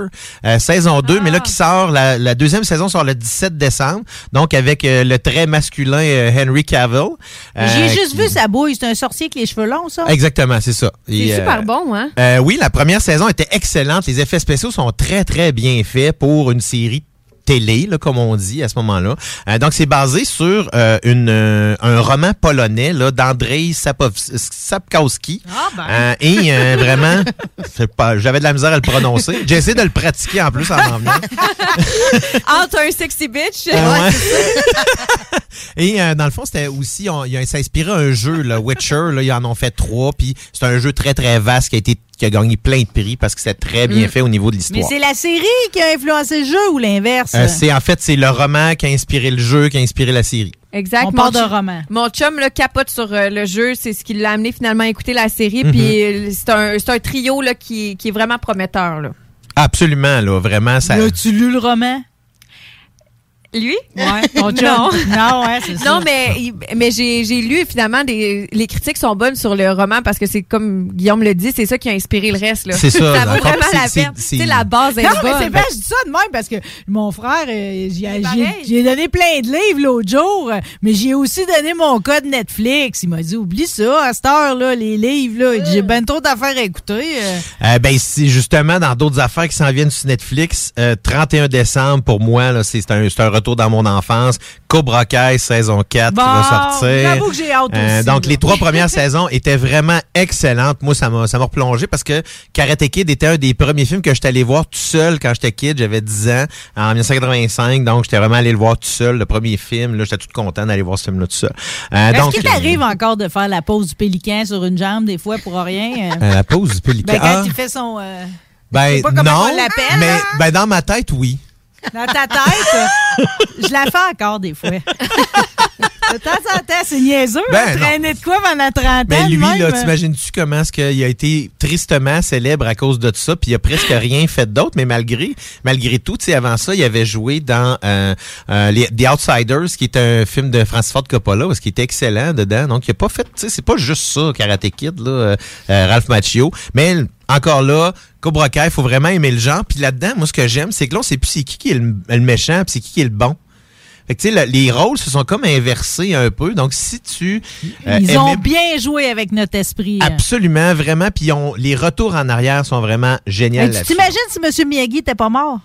euh, saison 2, mais là, qui sort, la, la deuxième saison sort le 17 décembre, donc avec euh, le très masculin euh, Henry Cavill. Euh, J'ai juste qui- vu sa bouille. C'est un sorcier avec les cheveux longs, ça. Exactement, c'est ça. C'est Et, euh, super bon, hein? euh, oui, la première saison était excellente. Les effets spéciaux sont très, très bien faits pour une série télé, là, comme on dit à ce moment-là. Euh, donc, c'est basé sur euh, une, euh, un roman polonais là, d'Andrzej Sapkowski. Euh, et euh, vraiment, j'avais de la misère à le prononcer. J'ai essayé de le pratiquer en plus en m'en venant. Entre un sexy bitch. Ah. Et dans le fond, c'était aussi, on, il a s'inspiré un jeu, le Witcher. Là, ils en ont fait trois. Puis c'est un jeu très très vaste qui a été qui a gagné plein de prix parce que c'est très bien Mm. fait au niveau de Mais l'histoire. c'est la série qui a influencé le jeu ou l'inverse? Euh, c'est en fait c'est le roman qui a inspiré le jeu, qui a inspiré la série. Exact. On Mon part de chum- roman. Mon chum là, capote sur euh, le jeu. C'est ce qui l'a amené finalement à écouter la série. Mhm. Puis euh, c'est un, c'est un trio là, qui, qui est vraiment prometteur. Là. Absolument là, vraiment ça. L'as-tu lu le roman? Lui? Ouais, ton non. Non, ouais, c'est ça. Non, mais, mais j'ai j'ai lu finalement des, les critiques sont bonnes sur le roman parce que c'est comme Guillaume le dit, c'est ça qui a inspiré le reste. là. C'est ça, ça vaut vraiment c'est- la peine. c'est- la base est Non, mais c'est bien, je dis ça de même parce que mon frère, euh, j'y ai- pareil. j'ai j'ai donné plein de livres l'autre jour, euh, mais j'ai aussi donné mon code Netflix. Il m'a dit, oublie ça, à cette heure-là, les livres, là. J'ai ben trop d'affaires à écouter. euh. Euh, ben c'est justement dans d'autres affaires qui s'en viennent sur Netflix. euh, 31 décembre pour moi là, c'est c'est un, c'est un retour dans mon enfance. Cobra Kai saison 4 Bon, qui va sortir. Euh, j'avoue que j'ai hâte aussi, donc là. les trois premières saisons étaient vraiment excellentes. Moi ça m'a ça m'a replongé parce que Karate Kid était un des premiers films que j'étais allé voir tout seul quand j'étais kid, j'avais 10 ans en 1985. Donc j'étais vraiment allé le voir tout seul, le premier film, là j'étais tout content d'aller voir ce film là tout seul. Euh, Est-ce qu'il t'arrive encore de faire la pause du pélican sur une jambe, des fois, pour rien? euh? euh, la pause du pélican? Ben, quand Ah, il fait son... euh, ben, non, mais ben dans ma tête oui. Dans ta tête, je la fais encore des fois. De temps en temps, c'est niaiseux. Ben, hein, traîner de quoi pendant 30 ans? Ben lui, même, là, t'imagines-tu comment est-ce qu'il a été tristement célèbre à cause de ça, puis il a presque rien fait d'autre, mais malgré malgré tout, tu sais, avant ça, il avait joué dans euh, euh, les, The Outsiders, qui est un film de Francis Ford Coppola, parce qu'il était excellent dedans. Donc, il a pas fait, tu sais, c'est pas juste ça, Karate Kid, là, euh, euh, Ralph Macchio, mais encore là, Cobra Kai, faut vraiment aimer le genre. Puis là-dedans, moi, ce que j'aime, c'est que là, on sait plus c'est qui qui est le, le méchant, puis c'est qui qui est le bon. Fait que, tu sais, le- les rôles se sont comme inversés un peu. Donc, si tu euh, Ils ont bien joué avec notre esprit. hein. Absolument, vraiment. Puis les retours en arrière sont vraiment géniaux tu t'imagines si M. Miyagi n'était pas mort?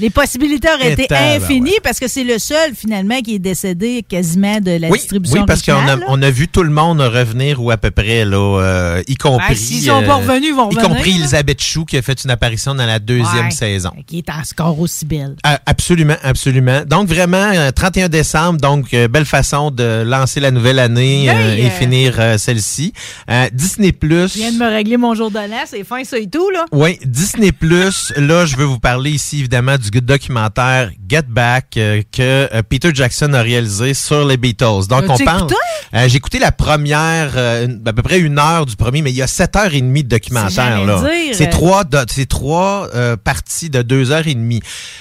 Les possibilités auraient été tabarouette. infinies parce que c'est le seul, finalement, qui est décédé quasiment de la Oui, distribution. oui, parce qu'on a, on a vu tout le monde revenir ou à peu près, là, euh, y compris. Ben, s'ils sont pas revenus, ils vont Y revenir, compris là. Elisabeth Chou qui a fait une apparition dans la deuxième Ouais. saison. Qui est en score aussi belle. Ah, Absolument, absolument. Donc vraiment, euh, 31 décembre, donc euh, belle façon de lancer la nouvelle année euh, et euh, finir euh, celle-ci. Euh, Disney Plus. Je viens de me régler mon jour de l'an, c'est fin ça et tout, là. Oui, Disney Plus. là, je veux vous parler ici évidemment du documentaire Get Back euh, que euh, Peter Jackson a réalisé sur les Beatles. Donc on parle. Euh, J'ai écouté la première, euh, une- à peu près une heure du premier, mais il y a sept heures et demie de documentaire là. C'est trois, c'est trois euh, parties de deux heures et demie.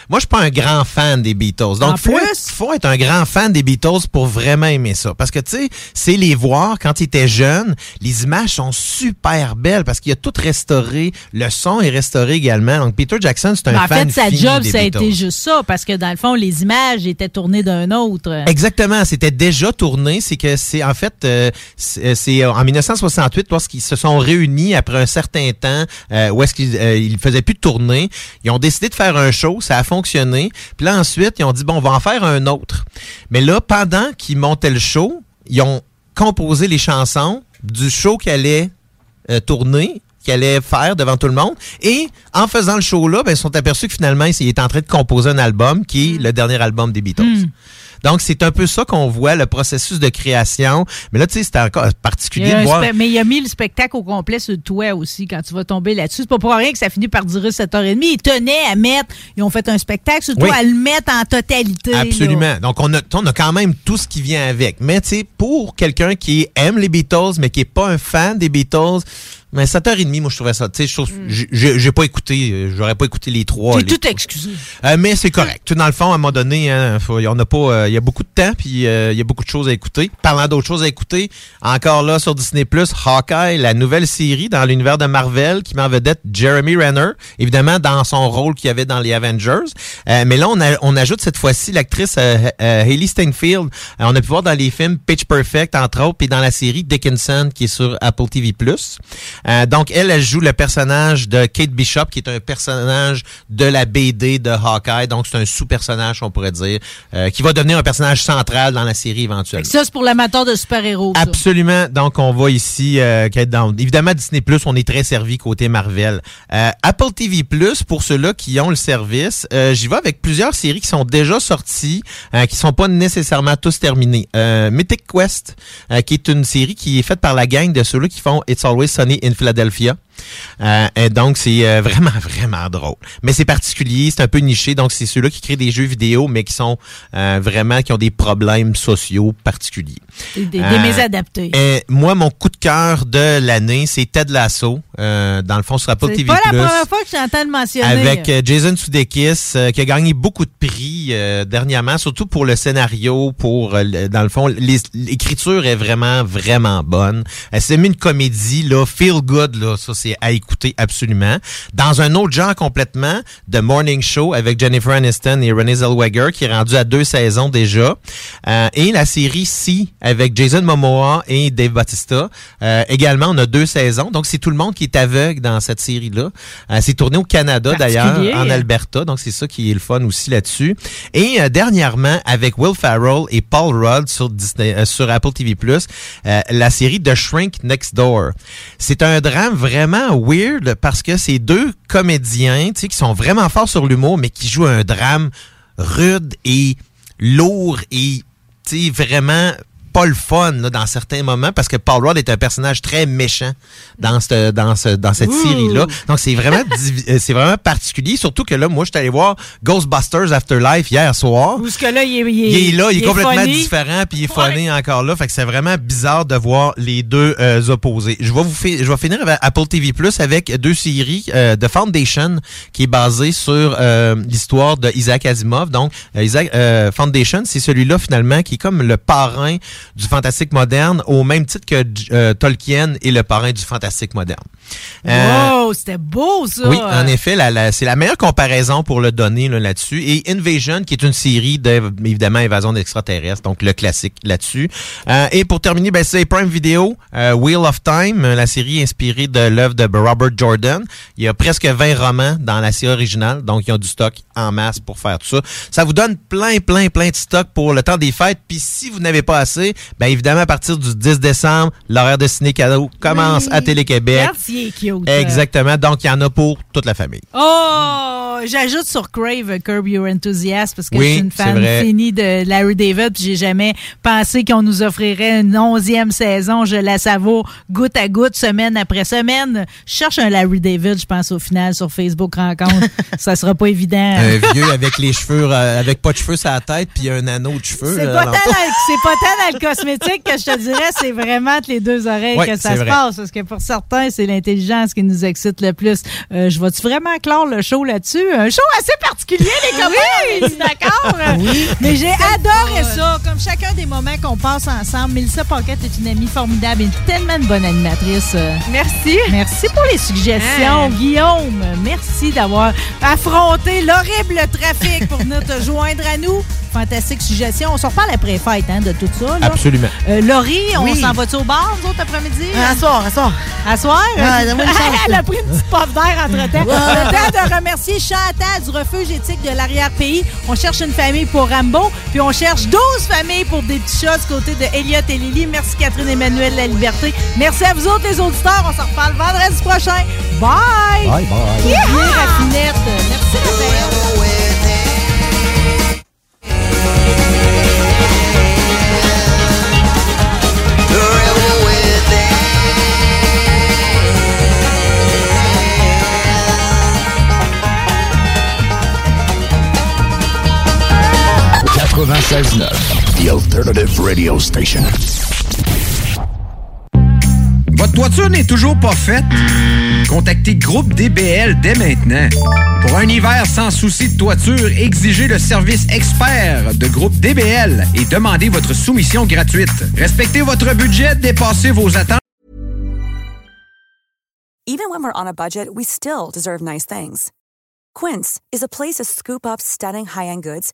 Moi, je suis pas un grand fan des Beatles. En Donc, faut être, faut être un grand fan des Beatles pour vraiment aimer ça. Parce que, tu sais, c'est les voir quand ils étaient jeunes. Les images sont super belles parce qu'il a tout restauré. Le son est restauré également. Donc, Peter Jackson, c'est un Mais en fan fait, sa job, des ça a été juste ça, parce que dans le fond, les images étaient tournées d'un autre. Exactement, c'était déjà tourné. C'est que c'est en fait euh, c'est c'est en 1968 lorsqu'ils se sont réunis après un certain temps euh, où est-ce qu'ils euh, ils faisaient plus de tournée. Ils ont décidé de faire un show, ça a fonctionné. Puis là ensuite ils ont dit bon on va en faire un autre. Mais là pendant qu'ils montaient le show, ils ont composé les chansons du show qui allait euh, tourner qu'ils allaient faire devant tout le monde. Et en faisant le show-là, ben, ils sont aperçus que finalement, il est en train de composer un album qui est le dernier album des Beatles. Hmm. Donc, c'est un peu ça qu'on voit, le processus de création. Mais là, tu sais, c'était encore particulier de un voir... mais il a mis le spectacle au complet sur toi aussi quand tu vas tomber là-dessus. C'est pas pour rien que ça finit par durer 7h30. Ils tenaient à mettre, ils ont fait un spectacle sur toi, Oui. à le mettre en totalité. là. Absolument. Donc, on a, on a quand même tout ce qui vient avec. Mais, tu sais, pour quelqu'un qui aime les Beatles, mais qui est pas un fan des Beatles, mais 7h30, moi, je trouvais ça, tu sais, je trouve, j'ai- pas écouté, euh, j'aurais pas écouté les trois. T'es tout excusé. Euh, mais c'est correct. Tout dans le fond, à un moment donné, hein, faut- on a pas, euh, il y a beaucoup de temps, puis euh, il y a beaucoup de choses à écouter. Parlant d'autres choses à écouter, encore là sur Disney Plus, Hawkeye, la nouvelle série dans l'univers de Marvel qui met en vedette Jeremy Renner, évidemment dans son rôle qu'il y avait dans les Avengers. Euh, mais là, on, a- on ajoute cette fois-ci l'actrice euh, euh, Hailey Steinfeld. Euh, on a pu voir dans les films Pitch Perfect entre autres, puis dans la série Dickinson qui est sur Apple TV Plus. Euh, donc elle, elle joue le personnage de Kate Bishop, qui est un personnage de la BD de Hawkeye. Donc c'est un sous-personnage, on pourrait dire, euh, qui va devenir un personnage central dans la série éventuellement. Ça, c'est pour l'amateur de super-héros. Absolument. Donc, on va ici euh, qu'être dans. Évidemment, Disney Plus, on est très servi côté Marvel. Euh, Apple TV Plus, pour ceux-là qui ont le service, euh, j'y vais avec plusieurs séries qui sont déjà sorties, euh, qui sont pas nécessairement tous terminées. Euh, Mythic Quest, euh, qui est une série qui est faite par la gang de ceux-là qui font It's Always Sunny in Philadelphia. Euh, et donc, c'est euh, vraiment, vraiment drôle. Mais c'est particulier, c'est un peu niché. Donc, c'est ceux-là qui créent des jeux vidéo, mais qui sont euh, vraiment, qui ont des problèmes sociaux particuliers. Des, des, mésadaptés. et moi, mon coup de cœur de l'année, c'est Ted Lasso, dans le fond sur Apple C'est TV+. pas la première fois que j'entends le mentionner. Avec Jason Sudeikis, qui a gagné beaucoup de prix dernièrement, surtout pour le scénario, pour, dans le fond, l'écriture est vraiment, vraiment bonne. Elle s'est mis une comédie, là, feel good, là, ça c'est à écouter absolument. Dans un autre genre complètement, The Morning Show avec Jennifer Aniston et Renée Zellweger, qui est rendu à deux saisons déjà. Euh, et la série Si avec Jason Momoa et Dave Bautista. Euh, également, on a deux saisons. Donc, c'est tout le monde qui est aveugle dans cette série-là. Euh, c'est tourné au Canada, d'ailleurs, en? Alberta. Donc, c'est ça qui est le fun aussi là-dessus. Et euh, dernièrement, avec Will Farrell et Paul Rudd sur, Disney, sur Apple TV+, la série The Shrink Next Door. C'est un drame vraiment weird parce que c'est deux comédiens qui sont vraiment forts sur l'humour, mais qui jouent un drame rude et lourd et vraiment pas le fun là, dans certains moments parce que Paul Rudd est un personnage très méchant dans ce, dans ce, dans cette Ouh. série là. Donc c'est vraiment euh, c'est vraiment particulier surtout que là moi je suis allé voir Ghostbusters Afterlife hier soir. Où ce que là, il est, Il est là, il est complètement funny. différent, puis il est funny encore là. Fait que c'est vraiment bizarre de voir les deux euh, opposés. Je vais vous je vais finir avec Apple TV Plus avec deux séries euh, de Foundation qui est basée sur euh, l'histoire de Isaac Asimov. Donc euh, Isaac euh, Foundation, c'est celui-là finalement qui est comme le parrain du fantastique moderne au même titre que euh, Tolkien est le parrain du fantastique moderne. Euh, Wow, c'était beau, ça. Oui, en effet, la- la- c'est la meilleure comparaison pour le donner là, là-dessus. Et Invasion, qui est une série de, évidemment, évasion d'extraterrestres, donc le classique là-dessus. Euh, et pour terminer, ben, c'est Prime Video, euh, Wheel of Time, la série inspirée de l'œuvre de Robert Jordan. Il y a presque 20 romans dans la série originale, donc ils ont du stock en masse pour faire tout ça. Ça vous donne plein, plein, plein de stock pour le temps des fêtes. Puis si vous n'avez pas assez, ben évidemment, à partir du 10 décembre, l'horaire de ciné cadeau commence à Télé-Québec. Regarde s'il est cute. Exactement. Donc, il y en a pour toute la famille. Oh, j'ajoute sur Crave euh, Curb Your Enthusiasm parce que Oui, je suis une fan finie de Larry David. puis J'ai jamais pensé qu'on nous offrirait une onzième saison. Je la savoure goutte à goutte, semaine après semaine. Je cherche un Larry David, je pense au final sur Facebook rencontre. Ça sera pas évident. Un vieux avec les cheveux, euh, avec pas de cheveux sur la tête, puis un anneau de cheveux. C'est pas, tant dans, le cosmétique que je te dirais, c'est vraiment les deux oreilles que ça se vrai. passe. Parce que pour certains, c'est qui nous excite le plus. Euh, je vais-tu vraiment clore le show là-dessus? Un show assez particulier, les copains, est d'accord? Oui. Mais j'ai adoré ça. Comme chacun des moments qu'on passe ensemble. Mélissa Paquette est une amie formidable et tellement une bonne animatrice. Merci. Merci pour les suggestions, Hein? Guillaume. Merci d'avoir affronté l'horrible trafic pour venir te joindre à nous. Fantastique suggestion. On se reparle après fête hein, de tout ça. là. Absolument. Euh, Laurie, on Oui. s'en va-tu au bar, nous autres, après-midi? À soir, à soir. À soir? Ouais, donne-moi une chance, Elle a pris une petite puff d'air entre-temps. Le temps de remercier Chantal du refuge éthique de l'arrière-pays. On cherche une famille pour Rambo, puis on cherche 12 familles pour des petits chats du côté de Elliot et Lily. Merci Catherine Emmanuel La Liberté. Merci à vous autres, les auditeurs. On se reparle vendredi prochain. Bye! Bye, bye. Yeah. Merci, Raphaël. The Alternative Radio Station. Votre toiture n'est toujours pas faite? Contactez Groupe DBL dès maintenant. Pour un hiver sans souci de toiture, exigez le service expert de Groupe DBL et demandez votre soumission gratuite. Respectez votre budget, dépassez vos attentes. Even when we're on a budget, we still deserve nice things. Quince is a place to scoop up stunning high-end goods